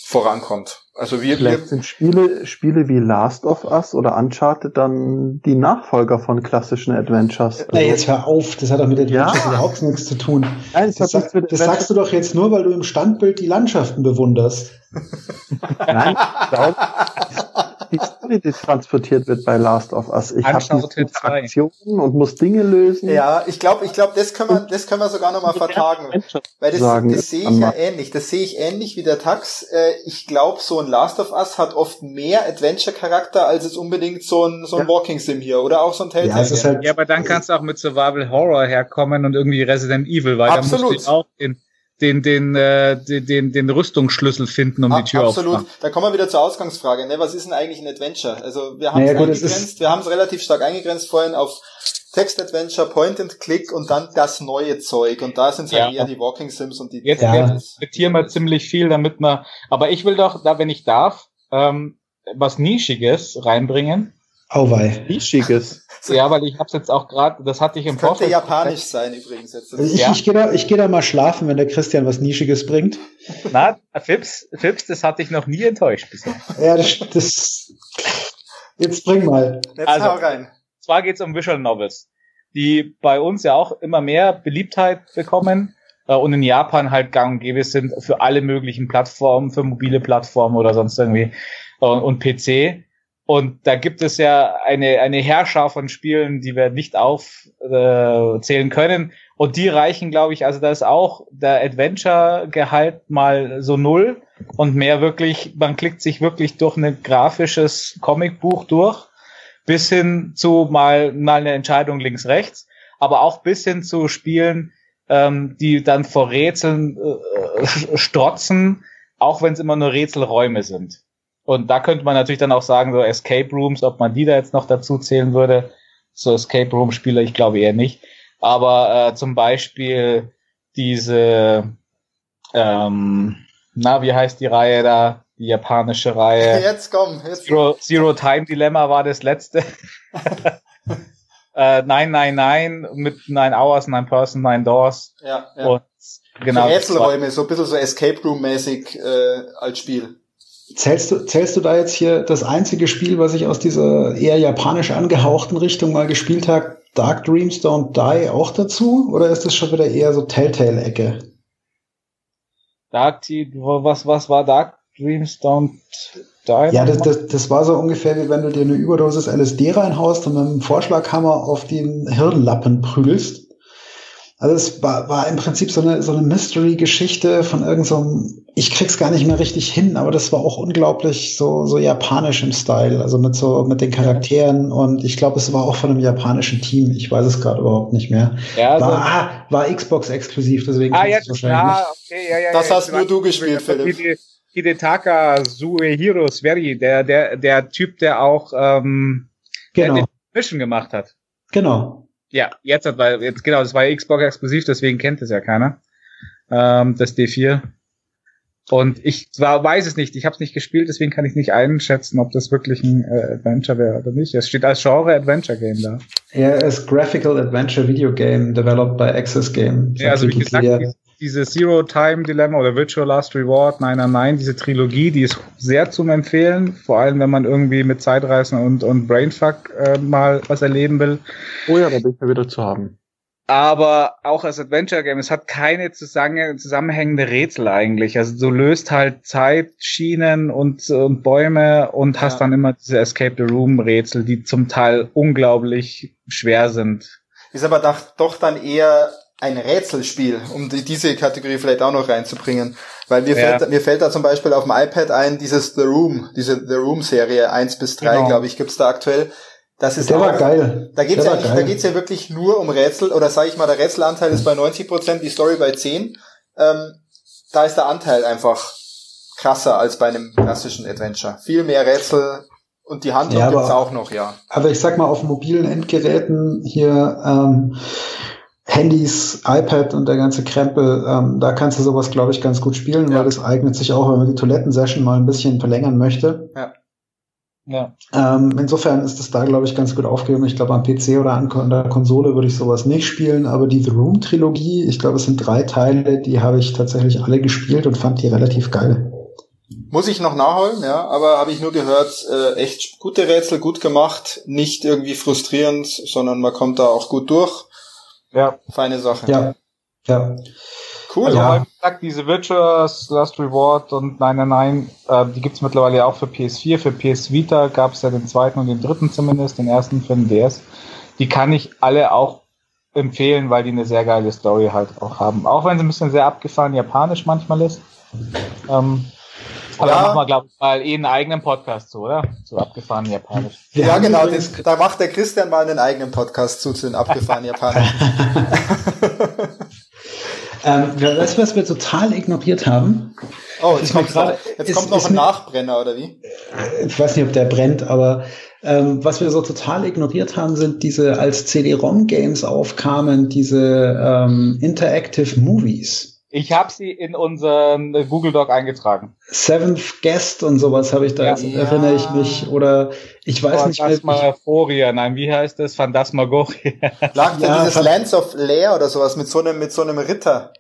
vorankommt. Also wir, Vielleicht wir sind Spiele, Spiele wie Last of Us oder Uncharted dann die Nachfolger von klassischen Adventures. Also, Na, jetzt hör auf, das hat doch mit Adventures ja. überhaupt nichts zu tun. Nein, das, das, sag, das sagst du doch jetzt nur, weil du im Standbild die Landschaften bewunderst. Nein, die Story, die transportiert wird bei Last of Us. Ich habe diese Interaktionen und muss Dinge lösen. Ja, ich glaube, ich glaube, das können wir, das können wir sogar noch mal vertagen, weil das, das sehe ich ja ähnlich. Das sehe ich ähnlich wie der Tax. Äh, ich glaube, so ein Last of Us hat oft mehr Adventure-Charakter als es unbedingt so ein so ein ja. Walking Sim hier oder auch so ein Telltale. Ja, halt ja, aber dann kannst du auch mit Survival Horror herkommen und irgendwie Resident Evil, weil Absolut. da musst du auch in den, den, äh, den, den Rüstungsschlüssel finden, um ah, die Tür Absolut. aufzumachen. Da kommen wir wieder zur Ausgangsfrage. Ne? Was ist denn eigentlich ein Adventure? Also wir haben es naja, eingegrenzt, wir haben es relativ stark eingegrenzt vorhin auf Text-Adventure, Point-and-Click und dann das neue Zeug. Und da sind es halt ja. halt eher die Walking Sims und die Jetzt ja. diskutieren wir ziemlich viel, damit man. Aber ich will doch, da wenn ich darf, ähm, was Nischiges reinbringen. Auweih. Nischiges. Ja, weil ich hab's jetzt auch gerade, das hatte ich im Vorfeld. Könnte japanisch sein übrigens jetzt. Ich, ja. ich gehe da, ich geh da mal schlafen, wenn der Christian was Nischiges bringt. Na, Fips, Fips, das hatte ich noch nie enttäuscht bisher. Ja, das, das jetzt bring mal. Jetzt also, hau rein. Zwar geht's um Visual Novels, die bei uns ja auch immer mehr Beliebtheit bekommen äh, und in Japan halt gang und gäbe sind für alle möglichen Plattformen, für mobile Plattformen oder sonst irgendwie und, und PC. Und da gibt es ja eine, eine Herrscher von Spielen, die wir nicht aufzählen äh, können. Und die reichen, glaube ich, also da ist auch der Adventure-Gehalt mal so null und mehr wirklich, man klickt sich wirklich durch ein grafisches Comicbuch durch, bis hin zu mal, mal eine Entscheidung links-rechts, aber auch bis hin zu Spielen, ähm, die dann vor Rätseln äh, strotzen, auch wenn es immer nur Rätselräume sind. Und da könnte man natürlich dann auch sagen, so Escape Rooms, ob man die da jetzt noch dazu zählen würde. So Escape Room Spieler, ich glaube eher nicht. Aber äh, zum Beispiel diese, ähm, na, wie heißt die Reihe da? Die japanische Reihe. Jetzt komm, jetzt Zero, Zero Time Dilemma war das letzte. äh, nein, nein, nein, mit Nine Hours, Nine Person, Nine Doors. Ja, ja. Und genau. Rätselräume, so ein bisschen so Escape Room mäßig äh, als Spiel. Zählst du, zählst du da jetzt hier das einzige Spiel, was ich aus dieser eher japanisch angehauchten Richtung mal gespielt habe, Dark Dreams Don't Die, auch dazu? Oder ist das schon wieder eher so Telltale-Ecke? Dark, was, was war Dark Dreams Don't Die? Ja, das, das, das war so ungefähr wie wenn du dir eine Überdosis LSD reinhaust und mit einem Vorschlaghammer auf den Hirnlappen prügelst. Also es war, war im Prinzip so eine, so eine Mystery-Geschichte von irgendeinem, so ich krieg's gar nicht mehr richtig hin, aber das war auch unglaublich so, so japanisch im Style, also mit so, mit den Charakteren und ich glaube, es war auch von einem japanischen Team, ich weiß es gerade überhaupt nicht mehr. Ja, also war, ah, war Xbox exklusiv, deswegen ah, jetzt, wahrscheinlich ja, okay, ja, ja, Das hast nur du gespielt, Philipp. Hidetaka Suehiro Sveri, der, der, der Typ, der auch, ähm, genau. der Mission gemacht hat. Genau. Ja, jetzt hat, weil jetzt genau, das war ja Xbox exklusiv, deswegen kennt es ja keiner. Ähm, das D4. Und ich zwar weiß es nicht, ich habe es nicht gespielt, deswegen kann ich nicht einschätzen, ob das wirklich ein äh, Adventure wäre oder nicht. Es steht als Genre Adventure Game da. Ja, es Graphical Adventure Video Game developed by Access Game. Ja, also wie gesagt, diese Zero Time Dilemma oder Virtual Last Reward, nein, nein, nein, diese Trilogie, die ist sehr zum Empfehlen, vor allem wenn man irgendwie mit Zeitreisen und, und Brainfuck äh, mal was erleben will. Oh ja, da bin ich mal wieder zu haben. Aber auch als Adventure Game, es hat keine zusammenhängende Rätsel eigentlich. Also du löst halt Zeitschienen und, und Bäume und ja. hast dann immer diese Escape the Room Rätsel, die zum Teil unglaublich schwer sind. Ist aber doch dann eher ein Rätselspiel, um die, diese Kategorie vielleicht auch noch reinzubringen. Weil mir, ja. fällt, mir fällt da zum Beispiel auf dem iPad ein, dieses The Room, diese The Room-Serie 1 bis 3, genau. glaube ich, gibt's da aktuell. Das ist der war geil. Da geht's ja da geht's ja wirklich nur um Rätsel, oder sage ich mal, der Rätselanteil ist bei 90 Prozent, die Story bei 10. Ähm, da ist der Anteil einfach krasser als bei einem klassischen Adventure. Viel mehr Rätsel und die Handlung ja, gibt's auch noch, ja. Aber ich sag mal, auf mobilen Endgeräten hier ähm, Handys, iPad und der ganze Krempel, ähm, da kannst du sowas, glaube ich, ganz gut spielen, ja. weil das eignet sich auch, wenn man die Toilettensession mal ein bisschen verlängern möchte. Ja. Ja. Ähm, insofern ist das da, glaube ich, ganz gut aufgegeben. Ich glaube, am PC oder an der Konsole würde ich sowas nicht spielen, aber die The Room Trilogie, ich glaube, es sind drei Teile, die habe ich tatsächlich alle gespielt und fand die relativ geil. Muss ich noch nachholen, ja, aber habe ich nur gehört, äh, echt gute Rätsel, gut gemacht, nicht irgendwie frustrierend, sondern man kommt da auch gut durch. Ja. Feine Sache. Ja. Ja. Cool. Also, ja. wie gesagt, diese Virtuous, Last Reward und 999, äh, die gibt's mittlerweile auch für PS4. Für PS Vita gab's ja den zweiten und den dritten zumindest, den ersten für den DS. Die kann ich alle auch empfehlen, weil die eine sehr geile Story halt auch haben. Auch wenn sie ein bisschen sehr abgefahren japanisch manchmal ist. Ähm, aber ja. machen wir, glaube ich, mal eh einen eigenen Podcast zu, oder? Zu abgefahrenen Japanisch. Ja, ja genau. Das, da macht der Christian mal einen eigenen Podcast zu, zu den abgefahrenen Japanischen. ähm, du, was wir total ignoriert haben? Oh, jetzt, kommt, grade, jetzt ist, kommt noch ein Nachbrenner, oder wie? Ich weiß nicht, ob der brennt, aber ähm, was wir so total ignoriert haben, sind diese, als CD-ROM-Games aufkamen, diese ähm, Interactive Movies. Ich habe sie in unseren Google Doc eingetragen. Seventh Guest und sowas habe ich da, ja. erinnere ich mich. Oder ich weiß nicht mehr. Phantasmagoria, nein, wie heißt das? Phantasmagoria. Lag ja, dieses Lands of Lair oder sowas mit so einem, mit so einem Ritter.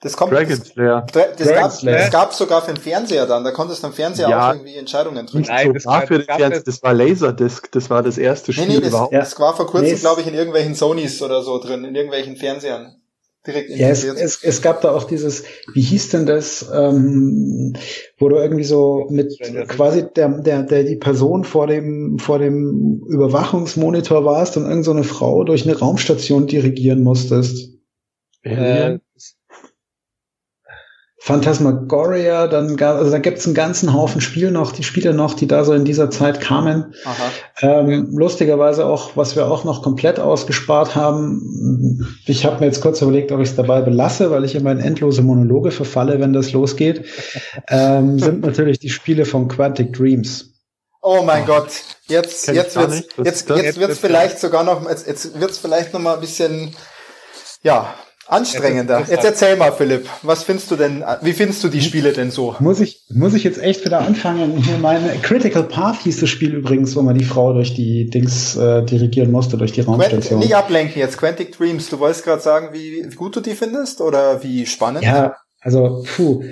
Das kommt. Dragon's Lair. Das, das, gab, das gab sogar für den Fernseher dann. Da konntest du am Fernseher ja. auch irgendwie Entscheidungen treffen. Nein, das, war für den Fernseher, das war Laserdisc. Das war das erste Spiel nee, nee, das, überhaupt. Das war vor kurzem, nee, glaube ich, in irgendwelchen Sonys oder so drin, in irgendwelchen Fernsehern direkt ja, es, es, es gab da auch dieses, wie hieß denn das, ähm, wo du irgendwie so mit quasi der, der, der die Person vor dem, vor dem Überwachungsmonitor warst und irgend so eine Frau durch eine Raumstation dirigieren musstest. Äh, Phantasmagoria, dann gab, also da gibt's einen ganzen Haufen Spiele noch, die Spiele noch, die da so in dieser Zeit kamen. Ähm, lustigerweise auch, was wir auch noch komplett ausgespart haben. Ich habe mir jetzt kurz überlegt, ob ich es dabei belasse, weil ich immer in endlose Monologe verfalle, wenn das losgeht. ähm, sind natürlich die Spiele von Quantic Dreams. Oh mein oh. Gott, jetzt jetzt wird's, jetzt, jetzt wird's vielleicht sogar noch jetzt, jetzt wird's vielleicht noch mal ein bisschen ja Anstrengender. Jetzt erzähl mal, Philipp, was findest du denn, wie findest du die Spiele denn so? Muss ich, muss ich jetzt echt wieder anfangen? Hier meine Critical Path hieß das Spiel übrigens, wo man die Frau durch die Dings äh, dirigieren musste, durch die Raumstation. Quent, nicht ablenken jetzt, Quantic Dreams. Du wolltest gerade sagen, wie, gut du die findest oder wie spannend? Ja, also, puh.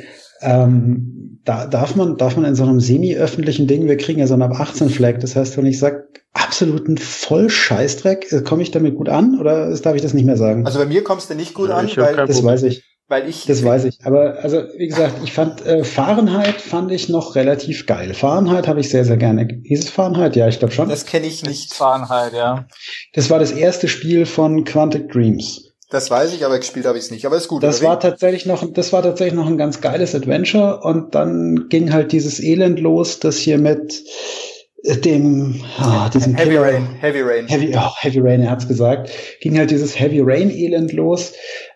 Ähm, da darf man, darf man in so einem semi-öffentlichen Ding, wir kriegen ja so eine 18 Flag, das heißt, wenn ich sag absoluten Vollscheißdreck, komme ich damit gut an oder darf ich das nicht mehr sagen? Also bei mir kommst du nicht gut ja, an, weil das weiß ich. Weil ich das weiß ich. Aber also wie gesagt, ich fand äh, Fahrenheit fand ich noch relativ geil. Fahrenheit habe ich sehr sehr gerne. Hieß es Fahrenheit? Ja, ich glaube schon. Das kenne ich nicht. Fahrenheit, ja. Das war das erste Spiel von Quantic Dreams. Das weiß ich, aber gespielt habe ich es nicht. Aber ist gut. Das war tatsächlich noch, das war tatsächlich noch ein ganz geiles Adventure und dann ging halt dieses Elend los, das hier mit dem oh, diesem Heavy Killer, Rain, Heavy Rain, Heavy, oh, Heavy Rain, er hat's gesagt, ging halt dieses Heavy Rain Elend los.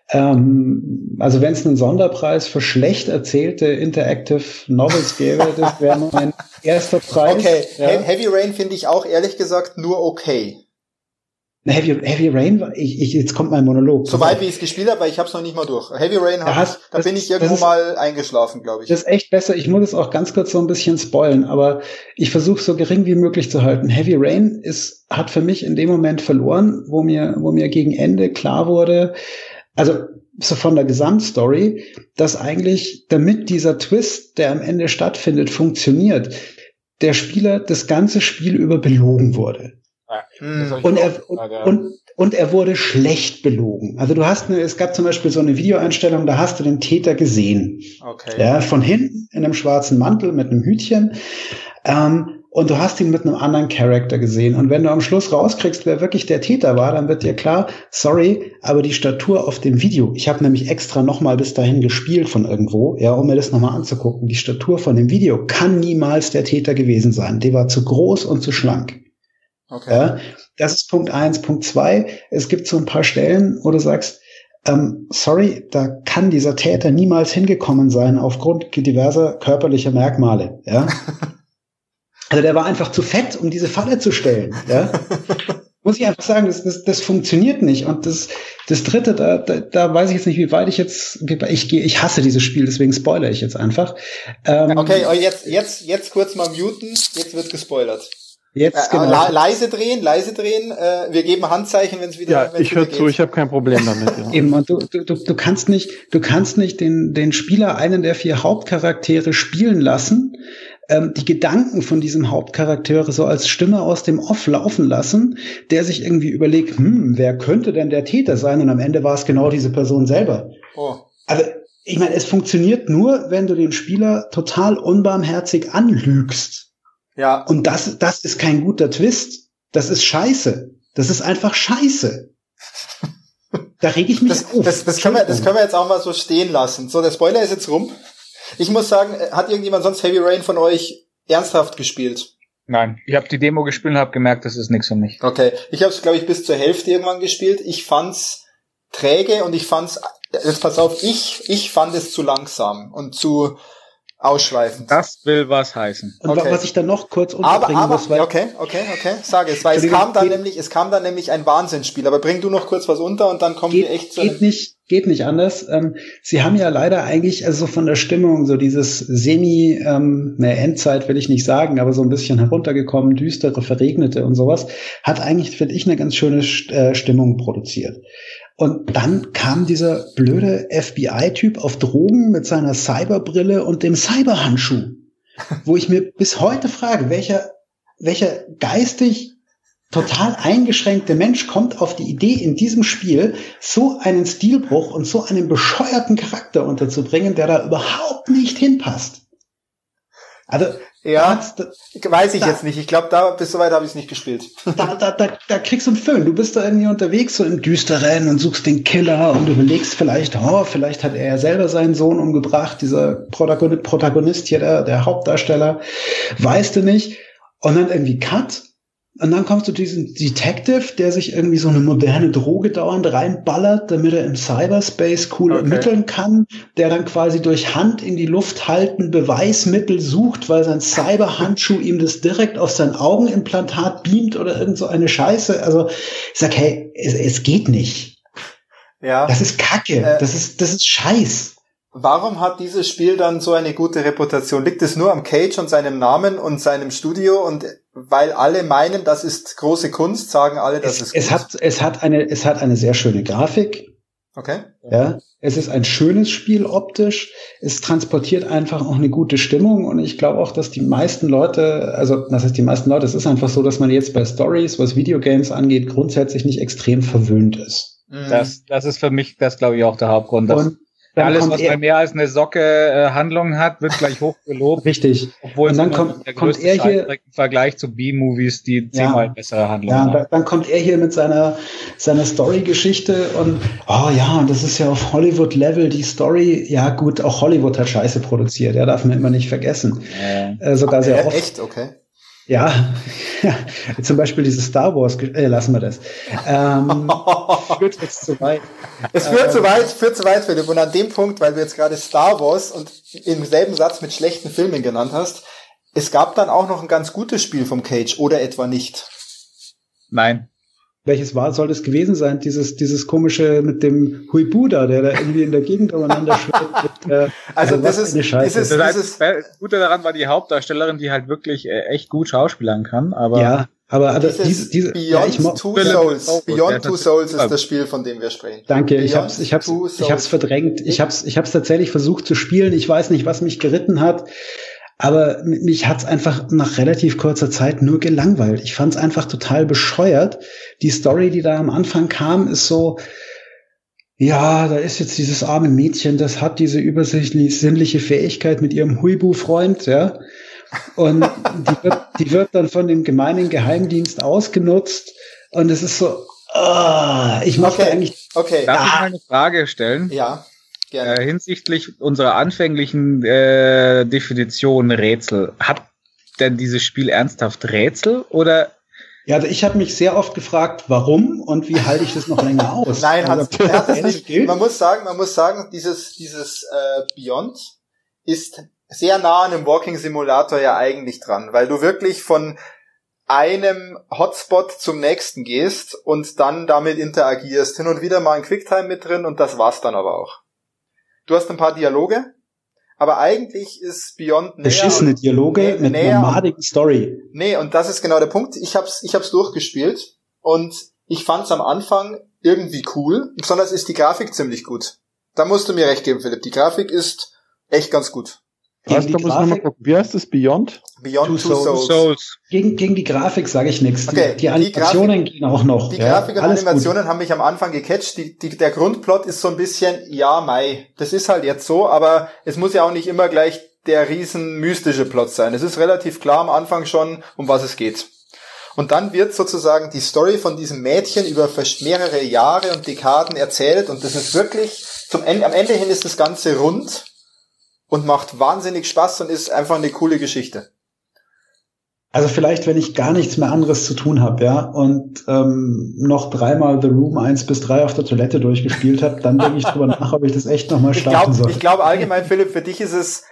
Ähm, also wenn es einen Sonderpreis für schlecht erzählte Interactive Novels gäbe, das wäre mein erster Preis. Okay, ja. Heavy Rain finde ich auch ehrlich gesagt nur okay. Heavy, Heavy Rain, ich, ich, jetzt kommt mein Monolog. Soweit wie ich es gespielt habe, weil ich habe es noch nicht mal durch. Heavy Rain, hab, hast, da das, bin ich irgendwo ist, mal eingeschlafen, glaube ich. Das ist echt besser. Ich muss es auch ganz kurz so ein bisschen spoilen, aber ich versuche so gering wie möglich zu halten. Heavy Rain ist, hat für mich in dem Moment verloren, wo mir, wo mir gegen Ende klar wurde, also so von der Gesamtstory, dass eigentlich, damit dieser Twist, der am Ende stattfindet, funktioniert, der Spieler das ganze Spiel über belogen wurde. Hm. Und, er, und, und, und, er wurde schlecht belogen. Also du hast eine, es gab zum Beispiel so eine Videoeinstellung, da hast du den Täter gesehen. Okay. Ja, von hinten in einem schwarzen Mantel mit einem Hütchen. Ähm, und du hast ihn mit einem anderen Charakter gesehen. Und wenn du am Schluss rauskriegst, wer wirklich der Täter war, dann wird dir klar, sorry, aber die Statur auf dem Video, ich habe nämlich extra nochmal bis dahin gespielt von irgendwo, ja, um mir das nochmal anzugucken. Die Statur von dem Video kann niemals der Täter gewesen sein. Die war zu groß und zu schlank. Okay. Ja, das ist Punkt eins. Punkt zwei, es gibt so ein paar Stellen, wo du sagst, ähm, sorry, da kann dieser Täter niemals hingekommen sein aufgrund diverser körperlicher Merkmale. Ja? also der war einfach zu fett, um diese Falle zu stellen. Ja? Muss ich einfach sagen, das, das, das funktioniert nicht. Und das, das dritte, da, da, da weiß ich jetzt nicht, wie weit ich jetzt, ich gehe, ich hasse dieses Spiel, deswegen spoilere ich jetzt einfach. Ähm, okay, oh, jetzt, jetzt, jetzt kurz mal muten, jetzt wird gespoilert. Jetzt äh, genau. leise drehen, leise drehen. Äh, wir geben Handzeichen, wenn es wieder. Ja, ich höre zu. Ich habe kein Problem damit. Ja. Eben und du, du, du kannst nicht, du kannst nicht den den Spieler einen der vier Hauptcharaktere spielen lassen, ähm, die Gedanken von diesem Hauptcharaktere so als Stimme aus dem Off laufen lassen, der sich irgendwie überlegt, hm, wer könnte denn der Täter sein? Und am Ende war es genau diese Person selber. Oh. Also ich meine, es funktioniert nur, wenn du den Spieler total unbarmherzig anlügst. Ja. Und das, das ist kein guter Twist. Das ist scheiße. Das ist einfach scheiße. Da reg ich mich das, auf. Das, das, können wir, das können wir jetzt auch mal so stehen lassen. So, der Spoiler ist jetzt rum. Ich muss sagen, hat irgendjemand sonst Heavy Rain von euch ernsthaft gespielt? Nein, ich habe die Demo gespielt und habe gemerkt, das ist nichts für mich. Okay, ich habe es glaube ich bis zur Hälfte irgendwann gespielt. Ich fand's träge und ich fand's jetzt pass auf, ich ich fand es zu langsam und zu ausschweifend. Das will was heißen. Und okay. was ich dann noch kurz unterbringen aber, aber, muss, weil okay, okay, okay, sage es, weil es kam dann nämlich, es kam dann nämlich ein Wahnsinnsspiel. Aber bring du noch kurz was unter und dann kommen geht, wir echt zu. Geht nicht, geht nicht anders. Ähm, sie haben ja leider eigentlich, also von der Stimmung so dieses semi, ähm, ne Endzeit will ich nicht sagen, aber so ein bisschen heruntergekommen, düstere, verregnete und sowas, hat eigentlich finde ich eine ganz schöne äh, Stimmung produziert. Und dann kam dieser blöde FBI-Typ auf Drogen mit seiner Cyberbrille und dem Cyberhandschuh, wo ich mir bis heute frage, welcher, welcher geistig total eingeschränkte Mensch kommt auf die Idee, in diesem Spiel so einen Stilbruch und so einen bescheuerten Charakter unterzubringen, der da überhaupt nicht hinpasst. Also ja, weiß ich da, jetzt nicht. Ich glaube, da bis soweit habe ich es nicht gespielt. Da, da, da, da kriegst du einen Föhn. Du bist da irgendwie unterwegs, so im Düsteren und suchst den Killer und überlegst vielleicht, oh, vielleicht hat er ja selber seinen Sohn umgebracht, dieser Protagonist hier, der, der Hauptdarsteller. Weißt du nicht. Und dann irgendwie Cut und dann kommst du diesen Detective, der sich irgendwie so eine moderne Droge dauernd reinballert, damit er im Cyberspace cool okay. ermitteln kann, der dann quasi durch Hand in die Luft halten Beweismittel sucht, weil sein Cyberhandschuh ihm das direkt auf sein Augenimplantat beamt oder irgend so eine Scheiße. Also ich sag, hey, es, es geht nicht. Ja. Das ist Kacke. Äh, das ist, das ist Scheiß. Warum hat dieses Spiel dann so eine gute Reputation? Liegt es nur am Cage und seinem Namen und seinem Studio und weil alle meinen, das ist große Kunst, sagen alle, das es, ist es Hat, es hat eine, es hat eine sehr schöne Grafik. Okay. Ja, es ist ein schönes Spiel optisch. Es transportiert einfach auch eine gute Stimmung und ich glaube auch, dass die meisten Leute, also das heißt die meisten Leute, es ist einfach so, dass man jetzt bei Stories, was Videogames angeht, grundsätzlich nicht extrem verwöhnt ist. Das, das ist für mich, das glaube ich auch der Hauptgrund. Und Alles, was er, mehr als eine Socke äh, Handlung hat, wird gleich hochgelobt. Richtig. Obwohl und dann kommt, kommt er hier im Vergleich zu B-Movies die zehnmal ja, bessere Handlung ja, haben. Dann kommt er hier mit seiner seiner Story-Geschichte und oh ja, und das ist ja auf Hollywood-Level die Story. Ja gut, auch Hollywood hat Scheiße produziert. Ja, darf man immer nicht vergessen. Ja. Äh, sogar sehr oft. Echt, okay. Ja, zum Beispiel dieses Star Wars, äh, lassen wir das. Ähm, führt jetzt zu weit. Es führt äh, zu weit, führt zu weit, Philipp. Und an dem Punkt, weil du jetzt gerade Star Wars und im selben Satz mit schlechten Filmen genannt hast, es gab dann auch noch ein ganz gutes Spiel vom Cage, oder etwa nicht? Nein welches war, soll das gewesen sein? Dieses, dieses komische mit dem Huibuda, der da irgendwie in der Gegend umeinander schwebt. Äh, also, also das ist, dieses, das dieses, das Gute daran war die Hauptdarstellerin, die halt wirklich äh, echt gut schauspielern kann, aber. Ja. Aber, aber diese, diese, Beyond ja, Two Souls, Beyond Two Souls ist das Spiel, von dem wir sprechen. Danke, Beyond ich hab's, ich hab's, ich hab's verdrängt. Ich hab's, ich hab's tatsächlich versucht zu spielen. Ich weiß nicht, was mich geritten hat. Aber mich hat's einfach nach relativ kurzer Zeit nur gelangweilt. Ich fand's einfach total bescheuert. Die Story, die da am Anfang kam, ist so, ja, da ist jetzt dieses arme Mädchen, das hat diese übersichtlich sinnliche Fähigkeit mit ihrem Huibu-Freund, ja. Und die wird, die wird dann von dem gemeinen Geheimdienst ausgenutzt. Und es ist so, oh, ich mochte okay. eigentlich. Okay. Darf ich mal eine Frage stellen? Ja. Äh, hinsichtlich unserer anfänglichen äh, Definition Rätsel, hat denn dieses Spiel ernsthaft Rätsel oder ja, also ich habe mich sehr oft gefragt, warum und wie halte ich das noch länger aus? Nein, also, hat, hat nicht. Gilt? Man muss sagen, man muss sagen, dieses dieses äh, Beyond ist sehr nah an dem Walking Simulator ja eigentlich dran, weil du wirklich von einem Hotspot zum nächsten gehst und dann damit interagierst. Hin und wieder mal ein Quicktime mit drin und das war's dann aber auch. Du hast ein paar Dialoge, aber eigentlich ist Beyond näher. Beschissene Dialoge nä mit näher, einer madigen Story. Nee, und das ist genau der Punkt. Ich hab's, ich hab's durchgespielt und ich fand's am Anfang irgendwie cool. Besonders ist die Grafik ziemlich gut. Da musst du mir recht geben, Philipp. Die Grafik ist echt ganz gut. Gegen die Grafik, Wie heißt das? Beyond? Beyond Two, Two Souls. Souls. Gegen, gegen die Grafik sage ich nichts. Okay, die, die Animationen die gehen auch noch. Die ja, Grafik und Animationen gut. haben mich am Anfang gecatcht. Die, die, der Grundplot ist so ein bisschen, ja, Mai. Das ist halt jetzt so, aber es muss ja auch nicht immer gleich der riesen mystische Plot sein. Es ist relativ klar am Anfang schon, um was es geht. Und dann wird sozusagen die Story von diesem Mädchen über mehrere Jahre und Dekaden erzählt und das ist wirklich zum Ende, am Ende hin ist das Ganze rund und macht wahnsinnig Spaß und ist einfach eine coole Geschichte. Also vielleicht, wenn ich gar nichts mehr anderes zu tun habe, ja, und ähm, noch dreimal The Room 1 bis 3 auf der Toilette durchgespielt habe, dann denke ich drüber nach, ob ich das echt nochmal starten soll. Ich glaube allgemein, Philipp, für dich ist es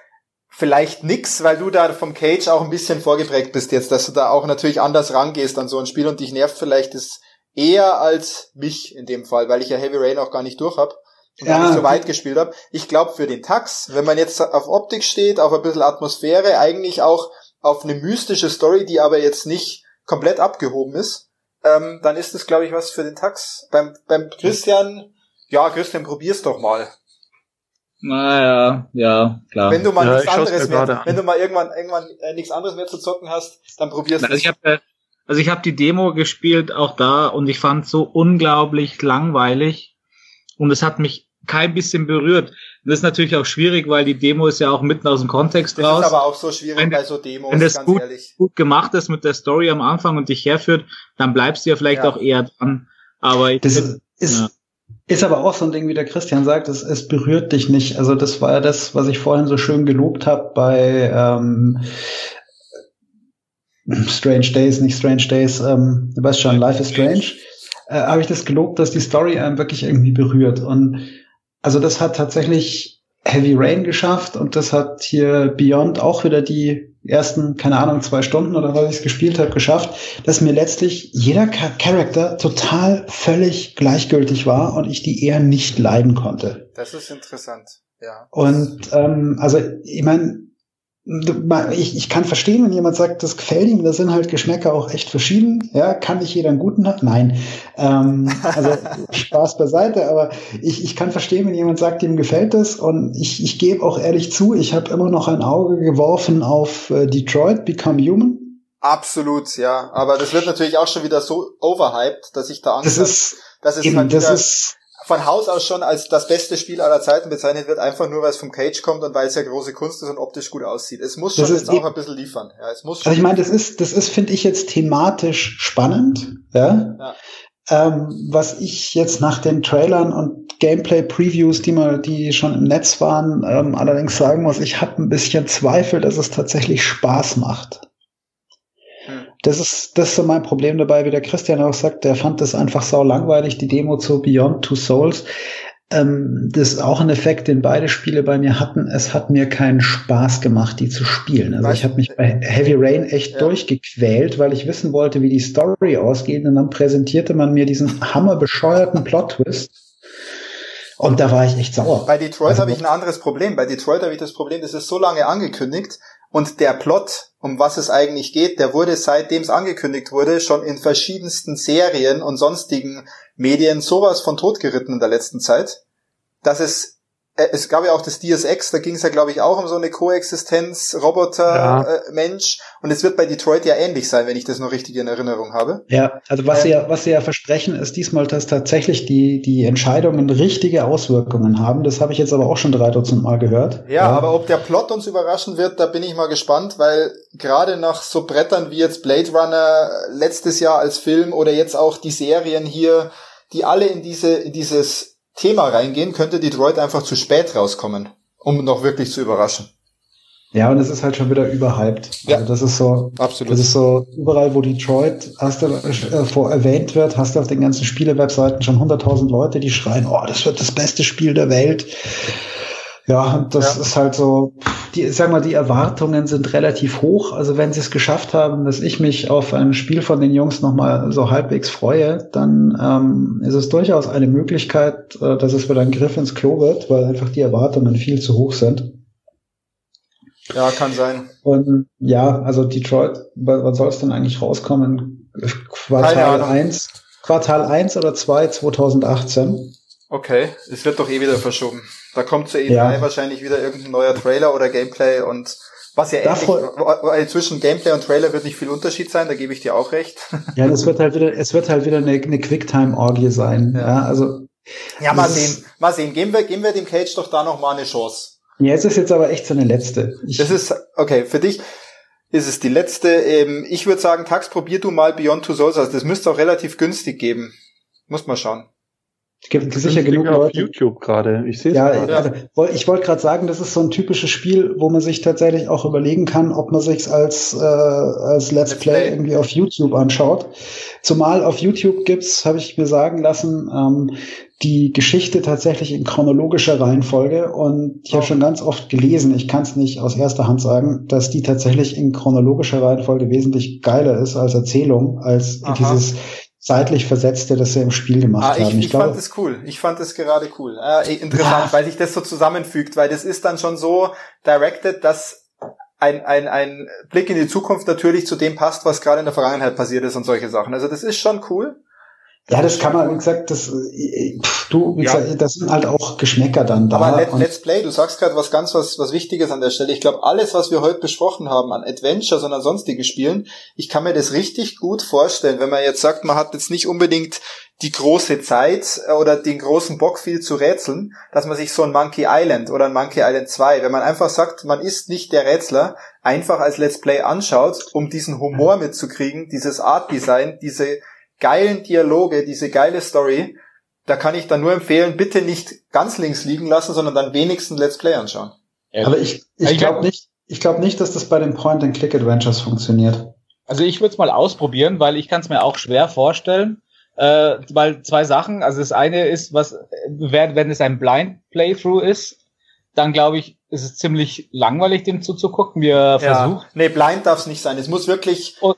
vielleicht nix, weil du da vom Cage auch ein bisschen vorgeprägt bist jetzt, dass du da auch natürlich anders rangehst an so ein Spiel und dich nervt vielleicht es eher als mich in dem Fall, weil ich ja Heavy Rain auch gar nicht durch habe und ja, nicht so weit gespielt habe. Ich glaube für den Tax, wenn man jetzt auf Optik steht, auf ein bisschen Atmosphäre, eigentlich auch auf eine mystische Story, die aber jetzt nicht komplett abgehoben ist, ähm, dann ist es, glaube ich, was für den Tax. Beim, beim Christian, ja, Christian, probier's doch mal. Naja, ja, klar. Wenn du mal ja, nichts anderes mehr, wenn du mal irgendwann irgendwann äh, nichts anderes mehr zu zocken hast, dann probier's Na, also ich habe also ich habe die Demo gespielt auch da und ich fand so unglaublich langweilig und es hat mich kein bisschen berührt. Das ist natürlich auch schwierig, weil die Demo ist ja auch mitten aus dem Kontext das raus. Das ist aber auch so schwierig wenn, bei so Demos, wenn das gut, gut, gemacht ist mit der Story am Anfang und dich herführt, dann bleibst du ja vielleicht ja. auch eher dran. Aber ich das find, ist, ja. ist aber auch so ein Ding, wie der Christian sagt, es, es berührt dich nicht. Also das war ja das, was ich vorhin so schön gelobt habe bei ähm, Strange Days, nicht Strange Days, ähm, du weißt schon, Life is Strange. Äh, habe ich das gelobt, dass die Story einem wirklich irgendwie berührt. Und also das hat tatsächlich Heavy Rain geschafft und das hat hier Beyond auch wieder die ersten, keine Ahnung, zwei Stunden oder was ich gespielt habe, geschafft, dass mir letztlich jeder Charakter total völlig gleichgültig war und ich die eher nicht leiden konnte. Das ist interessant, ja. Und ähm, also ich meine, ich, ich kann verstehen, wenn jemand sagt, das gefällt ihm, da sind halt Geschmäcker auch echt verschieden. Ja, kann nicht jeder einen guten haben? Nein. Ähm, also Spaß beiseite, aber ich, ich kann verstehen, wenn jemand sagt, ihm gefällt das. Und ich, ich gebe auch ehrlich zu, ich habe immer noch ein Auge geworfen auf äh, Detroit Become Human. Absolut, ja. Aber das wird natürlich auch schon wieder so overhyped, dass ich da Angst habe. Das ist, das ist eben, halt das ist von Haus aus schon als das beste Spiel aller Zeiten bezeichnet wird, einfach nur, weil es vom Cage kommt und weil es ja große Kunst ist und optisch gut aussieht. Es muss schon jetzt auch ein bisschen liefern. Ja, es muss also ich meine, das ist, das ist, finde ich jetzt thematisch spannend. Ja. ja. Ähm, was ich jetzt nach den Trailern und Gameplay-Previews, die mal, die schon im Netz waren, ähm, allerdings sagen muss, ich habe ein bisschen Zweifel, dass es tatsächlich Spaß macht. Das ist, das ist so mein Problem dabei, wie der Christian auch sagt, der fand das einfach sau langweilig, die Demo zu Beyond Two Souls. Ähm, das ist auch ein Effekt, den beide Spiele bei mir hatten. Es hat mir keinen Spaß gemacht, die zu spielen. Also ich habe mich bei Heavy Rain echt ja. durchgequält, weil ich wissen wollte, wie die Story ausgeht. Und dann präsentierte man mir diesen hammerbescheuerten Plot-Twist. Und da war ich echt sauer. Bei Detroit also, habe ich ein anderes Problem. Bei Detroit habe ich das Problem, das ist so lange angekündigt und der Plot, um was es eigentlich geht, der wurde seitdem es angekündigt wurde, schon in verschiedensten Serien und sonstigen Medien sowas von totgeritten in der letzten Zeit, dass es es gab ja auch das DSX, da ging es ja, glaube ich, auch um so eine Koexistenz, Roboter, ja. äh, Mensch. Und es wird bei Detroit ja ähnlich sein, wenn ich das noch richtig in Erinnerung habe. Ja, also was ähm, sie ja, was sie ja versprechen, ist diesmal, dass tatsächlich die, die Entscheidungen richtige Auswirkungen haben. Das habe ich jetzt aber auch schon drei Dutzend Mal gehört. Ja, ja, aber ob der Plot uns überraschen wird, da bin ich mal gespannt, weil gerade nach so Brettern wie jetzt Blade Runner letztes Jahr als Film oder jetzt auch die Serien hier, die alle in diese, in dieses Thema reingehen, könnte Detroit einfach zu spät rauskommen, um noch wirklich zu überraschen. Ja, und es ist halt schon wieder überhyped. Ja. Also das ist so, absolut. Das ist so überall, wo Detroit hast du, äh, vor erwähnt wird, hast du auf den ganzen Spielewebseiten schon 100.000 Leute, die schreien, oh, das wird das beste Spiel der Welt. Ja, das ja. ist halt so, die, sag mal, die Erwartungen sind relativ hoch. Also wenn sie es geschafft haben, dass ich mich auf ein Spiel von den Jungs nochmal so halbwegs freue, dann ähm, ist es durchaus eine Möglichkeit, äh, dass es wieder ein Griff ins Klo wird, weil einfach die Erwartungen viel zu hoch sind. Ja, kann sein. Und ja, also Detroit, wann soll es denn eigentlich rauskommen? Quartal 1, Quartal 1 oder 2 2018. Okay, es wird doch eh wieder verschoben. Da kommt zur E3 ja. wahrscheinlich wieder irgendein neuer Trailer oder Gameplay und was ja ähnlich, weil zwischen Gameplay und Trailer wird nicht viel Unterschied sein, da gebe ich dir auch recht. Ja, das wird halt wieder, es wird halt wieder eine, eine Quicktime-Orgie sein. Ja. ja, also. Ja, mal sehen, mal sehen. Geben wir, geben wir dem Cage doch da noch mal eine Chance. Ja, es ist jetzt aber echt so eine letzte. Ich das ist, okay, für dich ist es die letzte. Ähm, ich würde sagen, Tax, probier du mal Beyond Two Souls. Also das müsste auch relativ günstig geben. Muss mal schauen. Es gibt sicher genug Leute. auf YouTube gerade. Ich sehe es ja, Also, ich wollte gerade sagen, das ist so ein typisches Spiel, wo man sich tatsächlich auch überlegen kann, ob man sich als äh, als Let's, Let's Play, Play, irgendwie auf YouTube anschaut. Zumal auf YouTube gibt's, habe ich mir sagen lassen, ähm, die Geschichte tatsächlich in chronologischer Reihenfolge. Und ich habe oh. schon ganz oft gelesen, ich kann es nicht aus erster Hand sagen, dass die tatsächlich in chronologischer Reihenfolge wesentlich geiler ist als Erzählung, als Aha. dieses seitlich versetzte, das sie im Spiel gemacht ah, ich, haben. Ich, ich glaube, fand es cool. Ich fand es gerade cool. Äh, interessant, ja. weil sich das so zusammenfügt, weil das ist dann schon so directed, dass ein, ein, ein Blick in die Zukunft natürlich zu dem passt, was gerade in der Vergangenheit passiert ist und solche Sachen. Also das ist schon cool. Ja, das kann man, wie gesagt, das, pff, du, wie ja. gesagt, das sind halt auch Geschmäcker dann da. Aber Let, Let's Play, du sagst gerade was ganz was, was Wichtiges an der Stelle. Ich glaube, alles, was wir heute besprochen haben an Adventures und an sonstigen Spielen, ich kann mir das richtig gut vorstellen, wenn man jetzt sagt, man hat jetzt nicht unbedingt die große Zeit äh, oder den großen Bock viel zu rätseln, dass man sich so ein Monkey Island oder ein Monkey Island 2, wenn man einfach sagt, man ist nicht der Rätsler, einfach als Let's Play anschaut, um diesen Humor mitzukriegen, dieses Art Design, diese geilen Dialoge, diese geile Story, da kann ich dann nur empfehlen, bitte nicht ganz links liegen lassen, sondern dann wenigstens Let's Play anschauen. Aber ich, ich glaube nicht, ich glaube nicht, dass das bei den Point-and-Click-Adventures funktioniert. Also ich würde es mal ausprobieren, weil ich kann es mir auch schwer vorstellen. Äh, weil zwei Sachen, also das eine ist, was, wenn es ein Blind Playthrough ist, dann glaube ich, ist es ziemlich langweilig, dem zuzugucken, wie er ja. versucht. Nee, blind darf es nicht sein. Es muss wirklich. Und,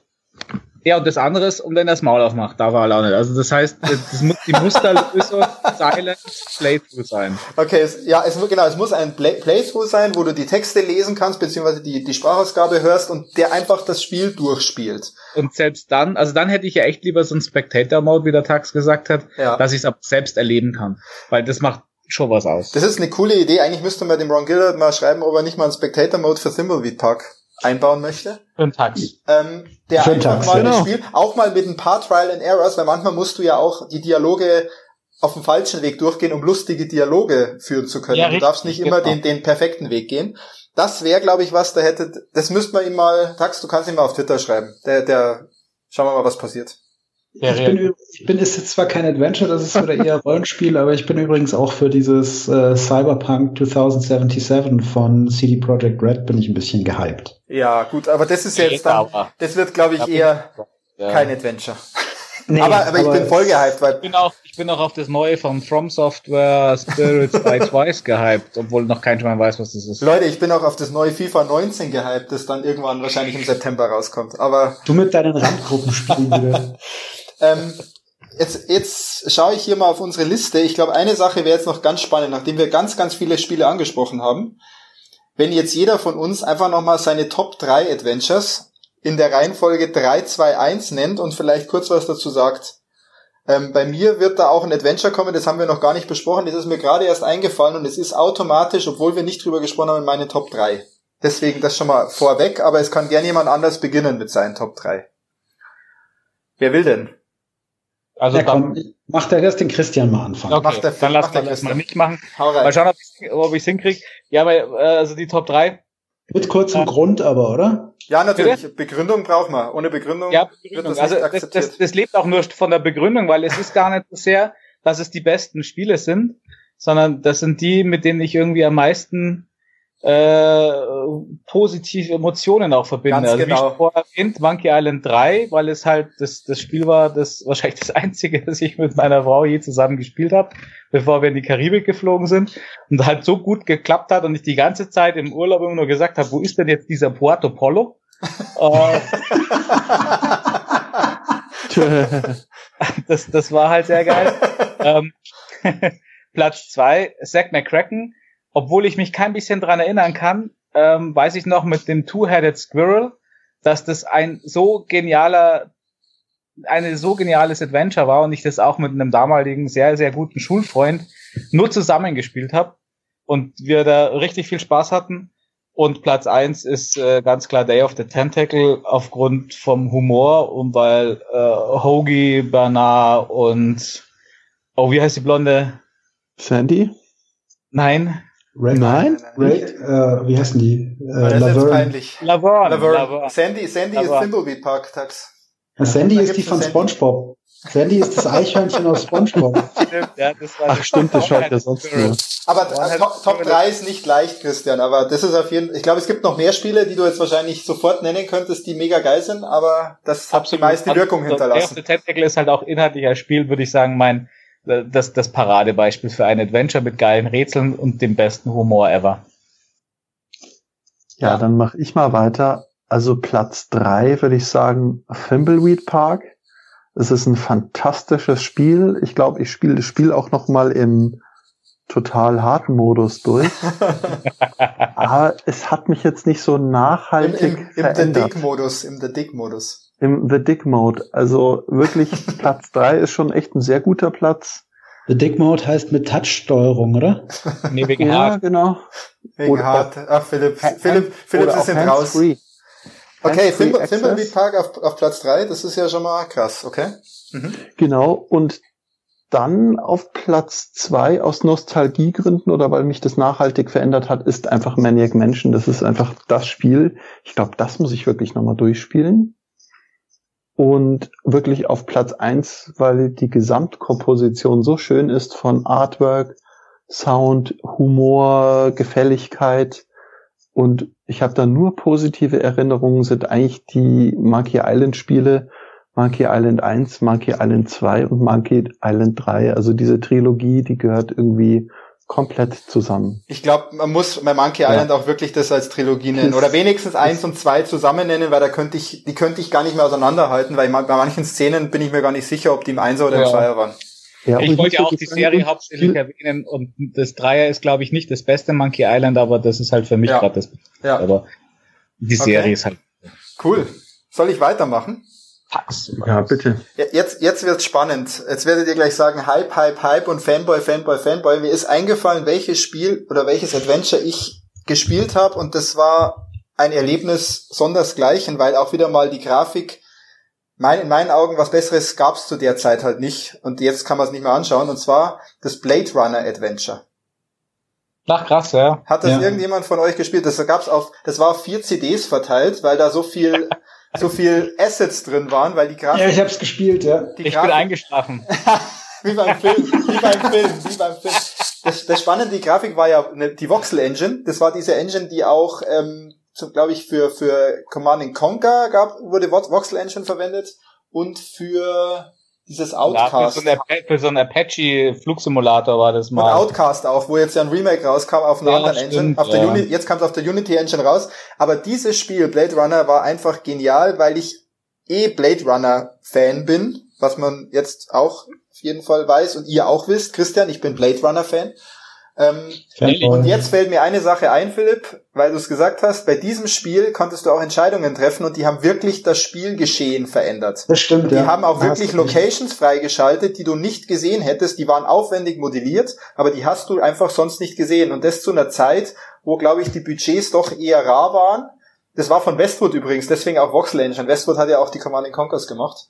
ja, und das andere ist, um dann das Maul aufmacht, darf er auch nicht. Also das heißt, das muss die Musterlösung Silent Playthrough sein. Okay, es, ja, es, genau, es muss ein Play Playthrough sein, wo du die Texte lesen kannst, beziehungsweise die, die Sprachausgabe hörst und der einfach das Spiel durchspielt. Und selbst dann, also dann hätte ich ja echt lieber so ein Spectator-Mode, wie der Tax gesagt hat, ja. dass ich es selbst erleben kann. Weil das macht schon was aus. Das ist eine coole Idee. Eigentlich müsste man dem Ron Gillard mal schreiben, ob er nicht mal einen Spectator-Mode für Thimbleweed Park einbauen möchte. Für Tax. Ähm, der Für einfach Tax, mal genau. das Spiel, auch mal mit ein paar Trial and Errors, weil manchmal musst du ja auch die Dialoge auf dem falschen Weg durchgehen, um lustige Dialoge führen zu können. Ja, du darfst nicht immer genau. den, den perfekten Weg gehen. Das wäre, glaube ich, was, da hätte, das müsste man ihm mal, Tax, du kannst ihm mal auf Twitter schreiben. Der, der, schauen wir mal, was passiert. Ja, ich, bin, ich bin, ist jetzt zwar kein Adventure, das ist wieder eher Rollenspiel, aber ich bin übrigens auch für dieses äh, Cyberpunk 2077 von CD Projekt Red bin ich ein bisschen gehypt. Ja, gut, aber das ist jetzt dann, das wird, glaube ich, eher kein Adventure. Nee, aber, aber, ich bin voll gehypt, weil. Ich bin, auch, ich bin auch auf das neue von From Software Spirits by Twice gehypt, obwohl noch kein Schwein weiß, was das ist. Leute, ich bin auch auf das neue FIFA 19 gehypt, das dann irgendwann wahrscheinlich im September rauskommt. Aber. Du mit deinen Randgruppenspielen wieder. ähm, jetzt, jetzt schaue ich hier mal auf unsere Liste. Ich glaube, eine Sache wäre jetzt noch ganz spannend, nachdem wir ganz, ganz viele Spiele angesprochen haben. Wenn jetzt jeder von uns einfach nochmal seine Top 3 Adventures in der Reihenfolge 3, 2, 1 nennt und vielleicht kurz was dazu sagt. Ähm, bei mir wird da auch ein Adventure kommen, das haben wir noch gar nicht besprochen, das ist mir gerade erst eingefallen und es ist automatisch, obwohl wir nicht drüber gesprochen haben, in meine Top 3. Deswegen das schon mal vorweg, aber es kann gerne jemand anders beginnen mit seinen Top 3. Wer will denn? Also ja, komm, macht er erst den Christian mal anfangen. Okay, macht der, dann lass mich das mal nicht machen. Mal schauen, ob ich es hinkriege. Ja, aber äh, also die Top 3. Mit kurzem ja. Grund aber, oder? Ja, natürlich. Bitte? Begründung braucht man. Ohne Begründung, ja, Begründung. wird das also das, das, das lebt auch nur von der Begründung, weil es ist gar nicht so sehr, dass es die besten Spiele sind, sondern das sind die, mit denen ich irgendwie am meisten äh, positive Emotionen auch verbinde. Ganz also genau. wie ich vorher erwähnt, Monkey Island 3, weil es halt das, das Spiel war, das wahrscheinlich das einzige, das ich mit meiner Frau je zusammen gespielt habe, bevor wir in die Karibik geflogen sind und halt so gut geklappt hat und ich die ganze Zeit im Urlaub immer nur gesagt habe, wo ist denn jetzt dieser Puerto Polo? Äh, das, das war halt sehr geil. ähm, Platz zwei, Zack McCracken obwohl ich mich kein bisschen dran erinnern kann, ähm, weiß ich noch mit dem Two-Headed Squirrel, dass das ein so genialer, eine so geniales Adventure war und ich das auch mit einem damaligen sehr, sehr guten Schulfreund nur zusammengespielt habe und wir da richtig viel Spaß hatten. Und Platz eins ist äh, ganz klar Day of the Tentacle aufgrund vom Humor und weil äh, Hoagie, Bernard und oh, wie heißt die Blonde? Sandy? Nein. Red, nein, Red, äh, wie heißen die? Äh, das ist peinlich. Laverne. Laverne. Sandy, Sandy Laverne. ist Thimbleweed Park Tax. Ja, Sandy ja, ist die von Sandy. SpongeBob. Sandy ist das Eichhörnchen aus SpongeBob. Stimmt, ja, das war Ach stimmt, das schaut ja sonst nur. Aber äh, Top, Top 3 ist nicht leicht, Christian, aber das ist auf jeden Fall, ich glaube, es gibt noch mehr Spiele, die du jetzt wahrscheinlich sofort nennen könntest, die mega geil sind, aber das hat Absolut. die meiste Wirkung also, hinterlassen. Der Tentacle ist halt auch inhaltlich als Spiel, würde ich sagen, mein das, das Paradebeispiel für ein Adventure mit geilen Rätseln und dem besten Humor ever. Ja, dann mache ich mal weiter. Also Platz drei würde ich sagen Thimbleweed Park. Es ist ein fantastisches Spiel. Ich glaube, ich spiele das Spiel auch noch mal im total harten Modus durch. Aber es hat mich jetzt nicht so nachhaltig Im, im, im verändert. The Dick-Modus, im The Dick-Modus. Im The Dick Mode. Also wirklich Platz drei ist schon echt ein sehr guter Platz. The Dick Mode heißt mit Touch-Steuerung, oder? nee, wegen ja, Hard. genau. Wegen oder Hard. Ach, Philipp, Philipp, Philipp ist sind raus. Free. Okay, Thimbleweed Park auf, auf Platz drei, das ist ja schon mal krass, okay? Mhm. Genau, und dann auf Platz zwei aus Nostalgiegründen oder weil mich das nachhaltig verändert hat, ist einfach Maniac Mansion. Das ist einfach das Spiel. Ich glaube, das muss ich wirklich nochmal durchspielen und wirklich auf Platz eins, weil die Gesamtkomposition so schön ist von Artwork, Sound, Humor, Gefälligkeit. Und ich habe da nur positive Erinnerungen, sind eigentlich die Monkey Island Spiele, Monkey Island 1, Monkey Island 2 und Monkey Island 3, also diese Trilogie, die gehört irgendwie komplett zusammen. Ich glaube, man muss bei Monkey ja. Island auch wirklich das als Trilogie nennen oder wenigstens eins und zwei zusammen nennen, weil da könnte ich, die könnte ich gar nicht mehr auseinanderhalten, weil bei manchen Szenen bin ich mir gar nicht sicher, ob die im Einser oder im ja. Zweier waren. Ja, ich wollte ja auch die Serie hauptsächlich erwähnen und das Dreier ist, glaube ich, nicht das beste Monkey Island, aber das ist halt für mich ja. gerade das Beste. Ja. Aber die Serie okay. ist halt. Cool. Soll ich weitermachen? Fax. Ja, bitte. Jetzt, jetzt wird's spannend. Jetzt werdet ihr gleich sagen, Hype, Hype, Hype und Fanboy, Fanboy, Fanboy. Mir ist eingefallen, welches Spiel oder welches Adventure ich gespielt habe und das war ein Erlebnis sondersgleichen, weil auch wieder mal die Grafik mein, in meinen Augen was Besseres gab's zu der Zeit halt nicht. Und jetzt kann man es nicht mehr anschauen. Und zwar das Blade Runner Adventure. Ach krass, ja. Hat das ja. irgendjemand von euch gespielt? Das gab's auf, das war auf vier CDs verteilt, weil da so viel, so viel Assets drin waren, weil die Grafik. Ja, ich hab's gespielt, ja. Die ich Grafik, bin eingeschlafen. wie beim Film, wie beim Film, wie beim Film. Das, das Spannende, die Grafik war ja eine, die Voxel Engine. Das war diese Engine, die auch, ähm, glaube ich, für für Command Conquer gab, wurde Voxel Engine verwendet und für dieses Outcast. Ja, für, so einen, so Apache-Flugsimulator war das mal. Und Outcast auch, wo jetzt ja ein Remake rauskam auf einer ja, anderen stimmt, Engine. Auf der ja. Uni jetzt kam es auf der Unity Engine raus. Aber dieses Spiel, Blade Runner, war einfach genial, weil ich eh Blade Runner Fan bin, was man jetzt auch auf jeden Fall weiß und ihr auch wisst. Christian, ich bin Blade Runner Fan. Ähm, und jetzt fällt mir eine Sache ein, Philipp, weil du es gesagt hast, bei diesem Spiel konntest du auch Entscheidungen treffen und die haben wirklich das Spielgeschehen verändert. Das stimmt, die ja. Die haben auch wirklich Locations freigeschaltet, die du nicht gesehen hättest, die waren aufwendig modelliert, aber die hast du einfach sonst nicht gesehen. Und das zu einer Zeit, wo, glaube ich, die Budgets doch eher rar waren. Das war von Westwood übrigens, deswegen auch Voxel Engine. Westwood hat ja auch die Command Conquers gemacht.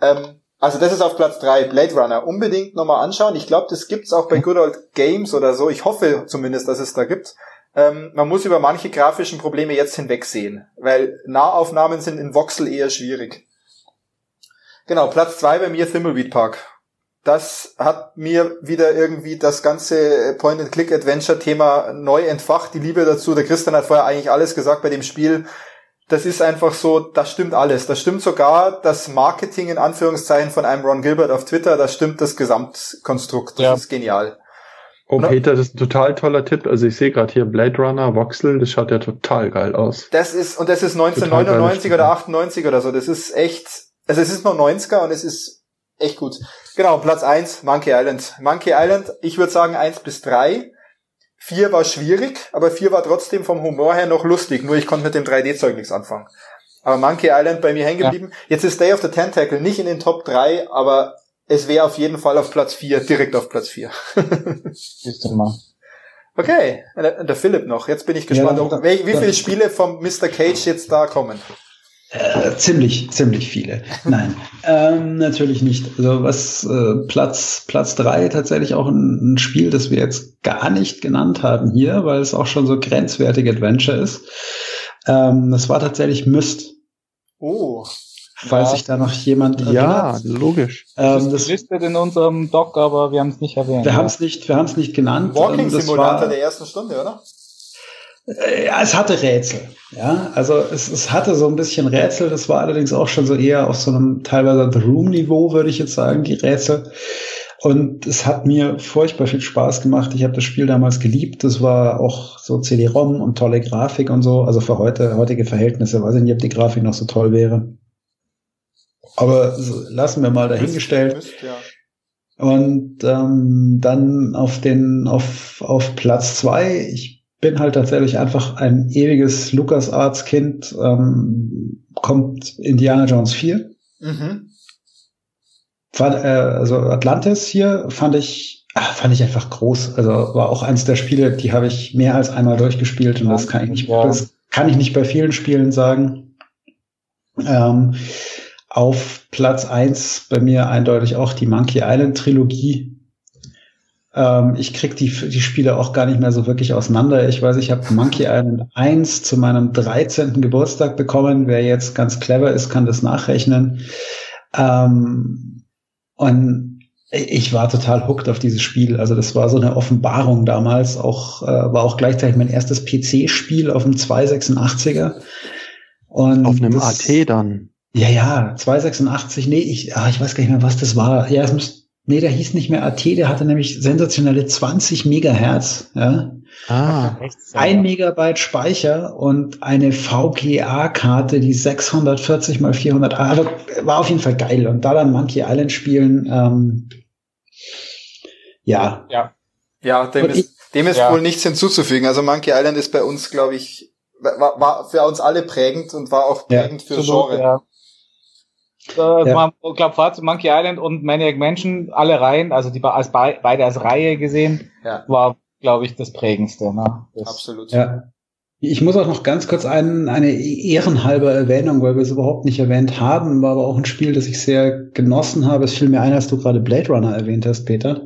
Ähm, also das ist auf Platz drei Blade Runner. Unbedingt nochmal anschauen. Ich glaube, das gibt's auch bei Good Old Games oder so. Ich hoffe zumindest, dass es da gibt. Ähm, man muss über manche grafischen Probleme jetzt hinwegsehen, weil Nahaufnahmen sind in Voxel eher schwierig. Genau, Platz zwei bei mir Thimbleweed Park. Das hat mir wieder irgendwie das ganze Point-and-Click-Adventure-Thema neu entfacht, die Liebe dazu. Der Christian hat vorher eigentlich alles gesagt bei dem Spiel das ist einfach so, das stimmt alles. Das stimmt sogar das Marketing in Anführungszeichen von einem Ron Gilbert auf Twitter, das stimmt das Gesamtkonstrukt. Das ja. ist genial. Oh, Peter, das ist ein total toller Tipp. Also ich sehe gerade hier Blade Runner, Voxel, das schaut ja total geil aus. Das ist, und das ist 1999 oder 98 oder so. Das ist echt, also es ist noch 90er und es ist echt gut. Genau, Platz eins Monkey Island. Monkey Island, ich würde sagen eins bis drei Vier war schwierig, aber vier war trotzdem vom Humor her noch lustig. Nur ich konnte mit dem 3D-Zeug nichts anfangen. Aber Monkey Island bei mir hängen geblieben. Ja. Jetzt ist Day of the Tentacle nicht in den Top 3, aber es wäre auf jeden Fall auf Platz 4, direkt auf Platz 4. okay, der, der Philipp noch. Jetzt bin ich gespannt, ja, wie, wie viele Spiele vom Mr. Cage jetzt da kommen. Äh, ziemlich, ziemlich viele. Nein, ähm, natürlich nicht. Also was äh, Platz Platz drei tatsächlich auch ein, ein, Spiel, das wir jetzt gar nicht genannt haben hier, weil es auch schon so grenzwertig Adventure ist. Ähm, das war tatsächlich Myst. Oh. Falls ja. sich da noch jemand Ja, logisch. Ähm, das ist das listet in unserem Doc, aber wir haben es nicht erwähnt. Wir ja. haben es nicht, wir haben es nicht genannt. Walking ähm, Simulator der ersten Stunde, oder? Ja, es hatte Rätsel. Ja, also es, es hatte so ein bisschen Rätsel. Das war allerdings auch schon so eher auf so einem teilweise The Room-Niveau, würde ich jetzt sagen, die Rätsel. Und es hat mir furchtbar viel Spaß gemacht. Ich habe das Spiel damals geliebt. Das war auch so CD-ROM und tolle Grafik und so. Also für heute, heutige Verhältnisse weiß ich nicht, ob die Grafik noch so toll wäre. Aber lassen wir mal dahingestellt. Müsst, ja. Und ähm, dann auf den auf auf Platz zwei. Ich bin halt tatsächlich einfach ein ewiges LucasArts-Kind. Ähm, kommt Indiana Jones 4. Mhm. Fand, äh, also Atlantis hier fand ich, ach, fand ich einfach groß. Also war auch eins der Spiele, die habe ich mehr als einmal durchgespielt und das kann ich nicht, ja. das kann ich nicht bei vielen Spielen sagen. Ähm, auf Platz eins bei mir eindeutig auch die Monkey Island Trilogie. Ähm, ich krieg die, die Spiele auch gar nicht mehr so wirklich auseinander. Ich weiß, ich habe Monkey Island 1 zu meinem 13. Geburtstag bekommen. Wer jetzt ganz clever ist, kann das nachrechnen. Ähm, und ich war total hooked auf dieses Spiel. Also das war so eine Offenbarung damals. Auch äh, war auch gleichzeitig mein erstes PC-Spiel auf dem 286er. Und auf einem das, AT dann. Ja, ja, 286. Nee, ich, ah, ich weiß gar nicht mehr, was das war. Ja, es muss Nee, der hieß nicht mehr AT, der hatte nämlich sensationelle 20 Megahertz. Ja. Ah, ein Megabyte Speicher und eine VGA-Karte, die 640 mal 400. Also war auf jeden Fall geil. Und da dann Monkey Island spielen, ähm, ja. Ja. Ja, dem und ist, dem ist ja. wohl nichts hinzuzufügen. Also Monkey Island ist bei uns, glaube ich, war, war für uns alle prägend und war auch prägend ja, für Genre. Ja. Äh, ja. Ich glaube, Fazit Monkey Island und Maniac Mansion, alle Reihen, also die als beide als Reihe gesehen, ja. war, glaube ich, das prägendste. Ne? Das Absolut. Ja. Ich muss auch noch ganz kurz einen, eine ehrenhalbe Erwähnung, weil wir es überhaupt nicht erwähnt haben, war aber auch ein Spiel, das ich sehr genossen habe. Es fiel mir ein, als du gerade Blade Runner erwähnt hast, Peter.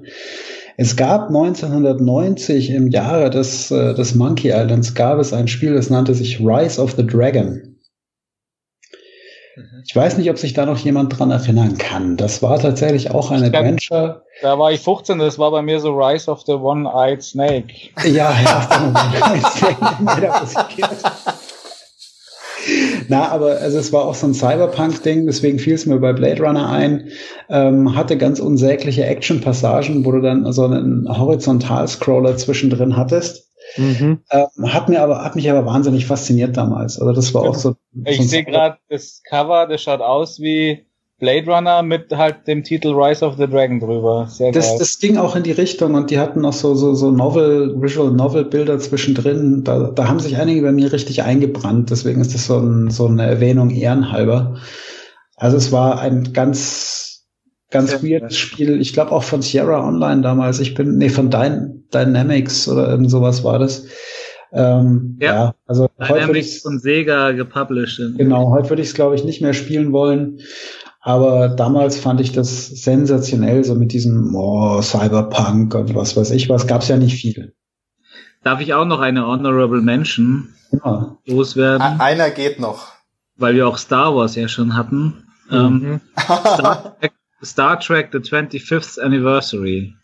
Es gab 1990 im Jahre des, äh, des Monkey Islands gab es ein Spiel, das nannte sich Rise of the Dragon. Mhm. Ich weiß nicht, ob sich da noch jemand dran erinnern kann. Das war tatsächlich auch ein glaub, Adventure. Da war ich 15, das war bei mir so Rise of the One-Eyed Snake. Ja, ja, Na, aber also es war auch so ein Cyberpunk-Ding, deswegen fiel es mir bei Blade Runner ein. Ähm, hatte ganz unsägliche Action-Passagen, wo du dann so einen Horizontal-Scroller zwischendrin hattest. Mhm. Ähm, hat mir aber, hat mich aber wahnsinnig fasziniert damals. Also das war auch so. Ich so sehe gerade das Cover, das schaut aus wie Blade Runner mit halt dem Titel Rise of the Dragon drüber. Sehr das, geil. das ging auch in die Richtung und die hatten noch so, so, so Novel, Visual Novel Bilder zwischendrin. Da, da haben sich einige bei mir richtig eingebrannt. Deswegen ist das so, ein, so eine Erwähnung ehrenhalber. Also es war ein ganz, ganz weirdes Spiel. Ich glaube auch von Sierra Online damals. Ich bin, nee, von Dyn Dynamics oder irgend sowas war das. Ähm, ja, ja, also heute würde ich von Sega gepublished. Genau, heute würde ich es glaube ich nicht mehr spielen wollen. Aber damals fand ich das sensationell, so mit diesem oh, Cyberpunk und was weiß ich was, gab es ja nicht viel. Darf ich auch noch eine Honorable Mention ja. loswerden? Einer geht noch. Weil wir auch Star Wars ja schon hatten. Ähm, mhm. Ähm, Star, Trek, Star, Trek, The 25th Anniversary.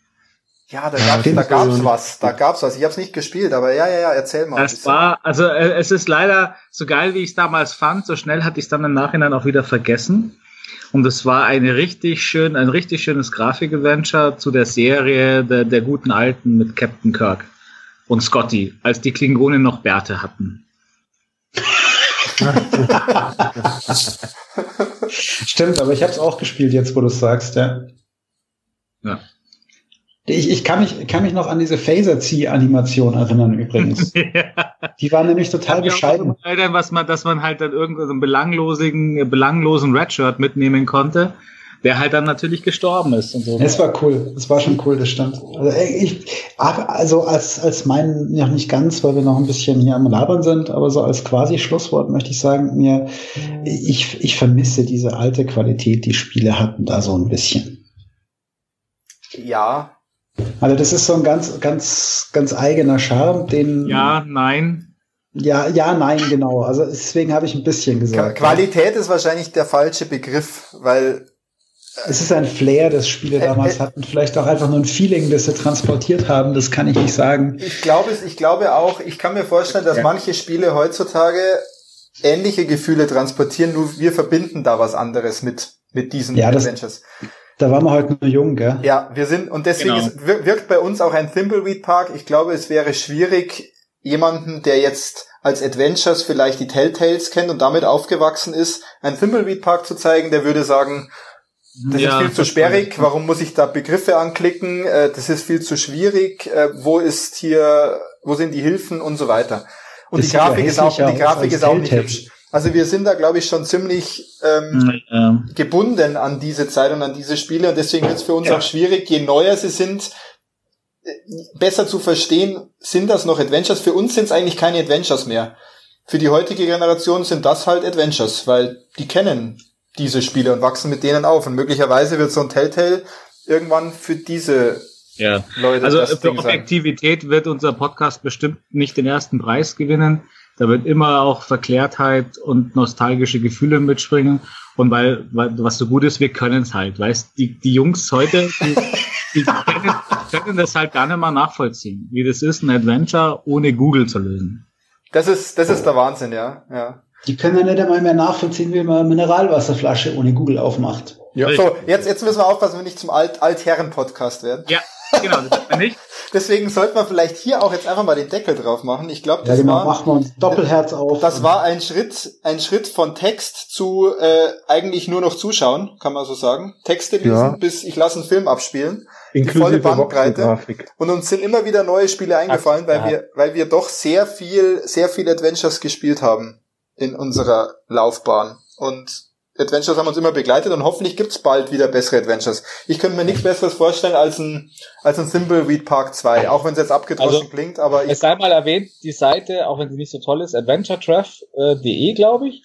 Ja, da gab's, ja, da gab's was, da gab's was. Ich habe es nicht gespielt, aber ja, ja, ja, erzähl mal. Es war, also äh, es ist leider so geil, wie ich es damals fand. So schnell hatte ich es dann im Nachhinein auch wieder vergessen. Und es war eine richtig schön, ein richtig schönes Grafik-Adventure zu der Serie der, der guten Alten mit Captain Kirk und Scotty, als die Klingonen noch Bärte hatten. Stimmt, aber ich habe es auch gespielt, jetzt wo du es sagst, ja. Ja. Ich, ich kann, mich, kann mich noch an diese Phaser-Zieh-Animation erinnern übrigens. ja. Die war nämlich total bescheiden. Erinnern, was man, dass man halt dann irgendeinen belanglosen, belanglosen Redshirt mitnehmen konnte, der halt dann natürlich gestorben ist und so. Es war cool. Es war schon cool, das stimmt. Also, ich, also als, als mein, ja nicht ganz, weil wir noch ein bisschen hier am Labern sind, aber so als quasi Schlusswort möchte ich sagen, mir, ich, ich vermisse diese alte Qualität, die Spiele hatten da so ein bisschen. Ja, also das ist so ein ganz, ganz, ganz eigener Charme, den. Ja, nein. Ja, ja, nein, genau. Also deswegen habe ich ein bisschen gesagt. Qualität ist wahrscheinlich der falsche Begriff, weil es ist ein Flair, das Spiele äh, damals äh, hatten. Vielleicht auch einfach nur ein Feeling, das sie transportiert haben. Das kann ich nicht sagen. Ich glaube es, ich glaube auch, ich kann mir vorstellen, dass ja. manche Spiele heutzutage ähnliche Gefühle transportieren, nur wir verbinden da was anderes mit, mit diesen ja, Adventures. Das, da waren wir heute nur jung, gell? Ja, wir sind, und deswegen genau. ist, wirkt bei uns auch ein Thimbleweed Park. Ich glaube, es wäre schwierig, jemanden, der jetzt als Adventures vielleicht die Telltales kennt und damit aufgewachsen ist, ein Thimbleweed Park zu zeigen, der würde sagen, das ja, ist viel zu sperrig, warum muss ich da Begriffe anklicken, äh, das ist viel zu schwierig, äh, wo ist hier, wo sind die Hilfen und so weiter. Und das die Grafik ist auch, die Grafik ist auch nicht hübsch. Also wir sind da, glaube ich, schon ziemlich ähm, ja. gebunden an diese Zeit und an diese Spiele und deswegen wird es für uns ja. auch schwierig, je neuer sie sind, äh, besser zu verstehen, sind das noch Adventures? Für uns sind es eigentlich keine Adventures mehr. Für die heutige Generation sind das halt Adventures, weil die kennen diese Spiele und wachsen mit denen auf. Und möglicherweise wird so ein Telltale irgendwann für diese ja. Leute. Also für Objektivität sein. wird unser Podcast bestimmt nicht den ersten Preis gewinnen. Da wird immer auch Verklärtheit und nostalgische Gefühle mitspringen. Und weil, weil was so gut ist, wir können es halt. Weißt die, die Jungs heute, die, die können, können das halt gar nicht mal nachvollziehen, wie das ist, ein Adventure ohne Google zu lösen. Das ist, das ist der Wahnsinn, ja. ja. Die können ja nicht einmal mehr nachvollziehen, wie man eine Mineralwasserflasche ohne Google aufmacht. Ja, so, jetzt, jetzt müssen wir aufpassen, wenn wir nicht zum Alt Altherren-Podcast werden. Ja, genau, das nicht. Deswegen sollte man vielleicht hier auch jetzt einfach mal den Deckel drauf machen. Ich glaube, das ja, genau, war wir uns Doppelherz auf. Das war ein Schritt, ein Schritt von Text zu äh, eigentlich nur noch zuschauen, kann man so sagen. Texte lesen, ja. bis ich lasse einen Film abspielen. Inklusive die volle Bandbreite. Und uns sind immer wieder neue Spiele eingefallen, weil ja. wir, weil wir doch sehr viel, sehr viel Adventures gespielt haben in unserer Laufbahn. Und Adventures haben uns immer begleitet und hoffentlich gibt's bald wieder bessere Adventures. Ich könnte mir nichts Besseres vorstellen als ein, als ein Thimbleweed Park 2, auch wenn es jetzt abgedroschen also, klingt, aber ich... Es sei mal erwähnt, die Seite, auch wenn sie nicht so toll ist, adventuretreff.de, glaube ich.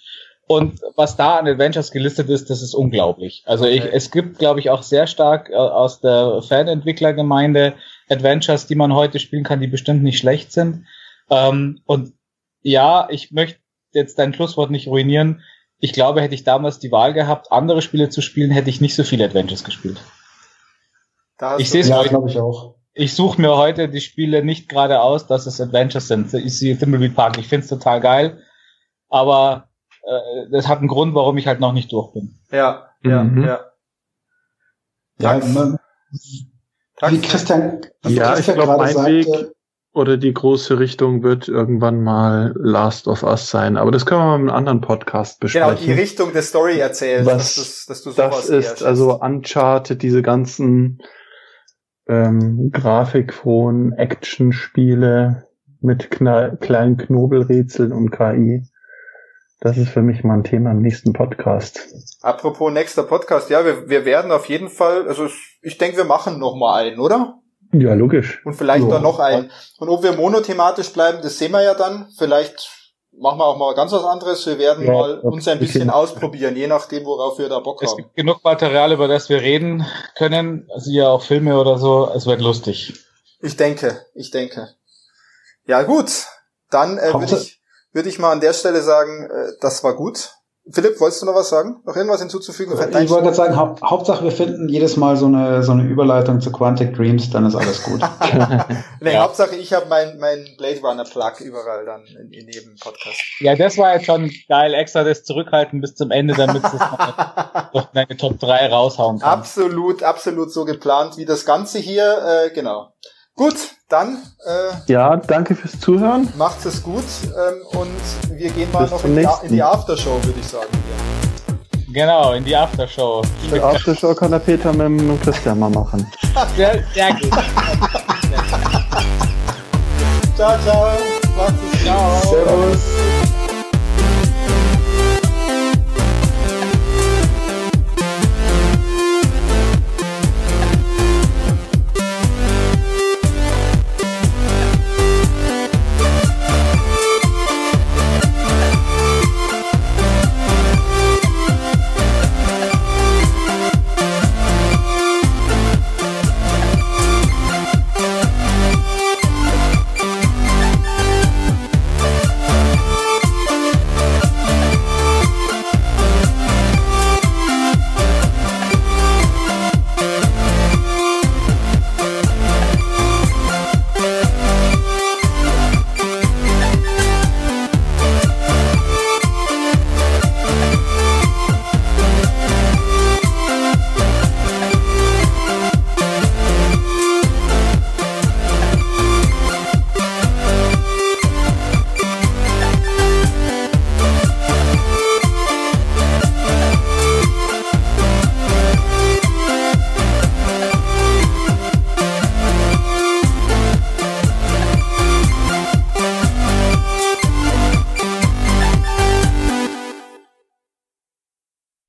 Und was da an Adventures gelistet ist, das ist unglaublich. Also ich, es gibt, glaube ich, auch sehr stark äh, aus der Fanentwicklergemeinde Adventures, die man heute spielen kann, die bestimmt nicht schlecht sind. Ähm, und ja, ich möchte jetzt dein Schlusswort nicht ruinieren. Ich glaube, hätte ich damals die Wahl gehabt, andere Spiele zu spielen, hätte ich nicht so viele Adventures gespielt. ich sehe es ja, glaube ich auch. Ich suche mir heute die Spiele nicht gerade aus, dass es Adventures sind. Ich sehe Thimbleweed Park, ich finde es total geil, aber äh, das hat einen Grund, warum ich halt noch nicht durch bin. Ja, ja, mhm. ja. Ja, man, wie Christian, ja, Christian ich glaube, mein sagte, Weg oder die große Richtung wird irgendwann mal Last of Us sein. Aber das können wir mal in einem anderen Podcast besprechen. Genau, die Richtung der Story erzählen, dass, dass du sowas Das ist also Uncharted, diese ganzen ähm, grafikfrohen Action-Spiele mit kleinen Knobelrätseln und KI. Das ist für mich mal ein Thema im nächsten Podcast. Apropos nächster Podcast, ja, wir, wir werden auf jeden Fall, also ich denke, wir machen noch mal einen, oder? Ja, logisch. Und vielleicht ja. dann noch einen. Und ob wir monothematisch bleiben, das sehen wir ja dann. Vielleicht machen wir auch mal ganz was anderes. Wir werden ja, mal uns ein bisschen ausprobieren, je nachdem, worauf wir da Bock es haben. Es gibt genug Material, über das wir reden können. Also ja auch Filme oder so. Es wird lustig. Ich denke, ich denke. Ja, gut. Dann äh, würde ich würde ich mal an der Stelle sagen, äh, das war gut. Philipp, wolltest du noch was sagen? Noch irgendwas hinzuzufügen? Ich wollte gerade sagen, hau Hauptsache wir finden jedes Mal so eine, so eine Überleitung zu Quantic Dreams, dann ist alles gut. nee, ja. Hauptsache ich habe mein, mein Blade Runner Plug überall dann in, in jedem Podcast. Ja, das war jetzt schon geil, extra das zurückhalten bis zum Ende, damit es noch deine Top 3 raushauen kann. Absolut, absolut so geplant wie das Ganze hier, äh, genau. Gut, dann. Äh, ja, danke fürs Zuhören. Macht es gut ähm, und wir gehen mal Bis noch in die, in die, Aftershow, würde ich sagen. Genau, in die Aftershow. Die Aftershow kann der Peter mit dem Christian mal machen. sehr, sehr gut. ciao, ciao. Macht's gut. Ciao. Servus.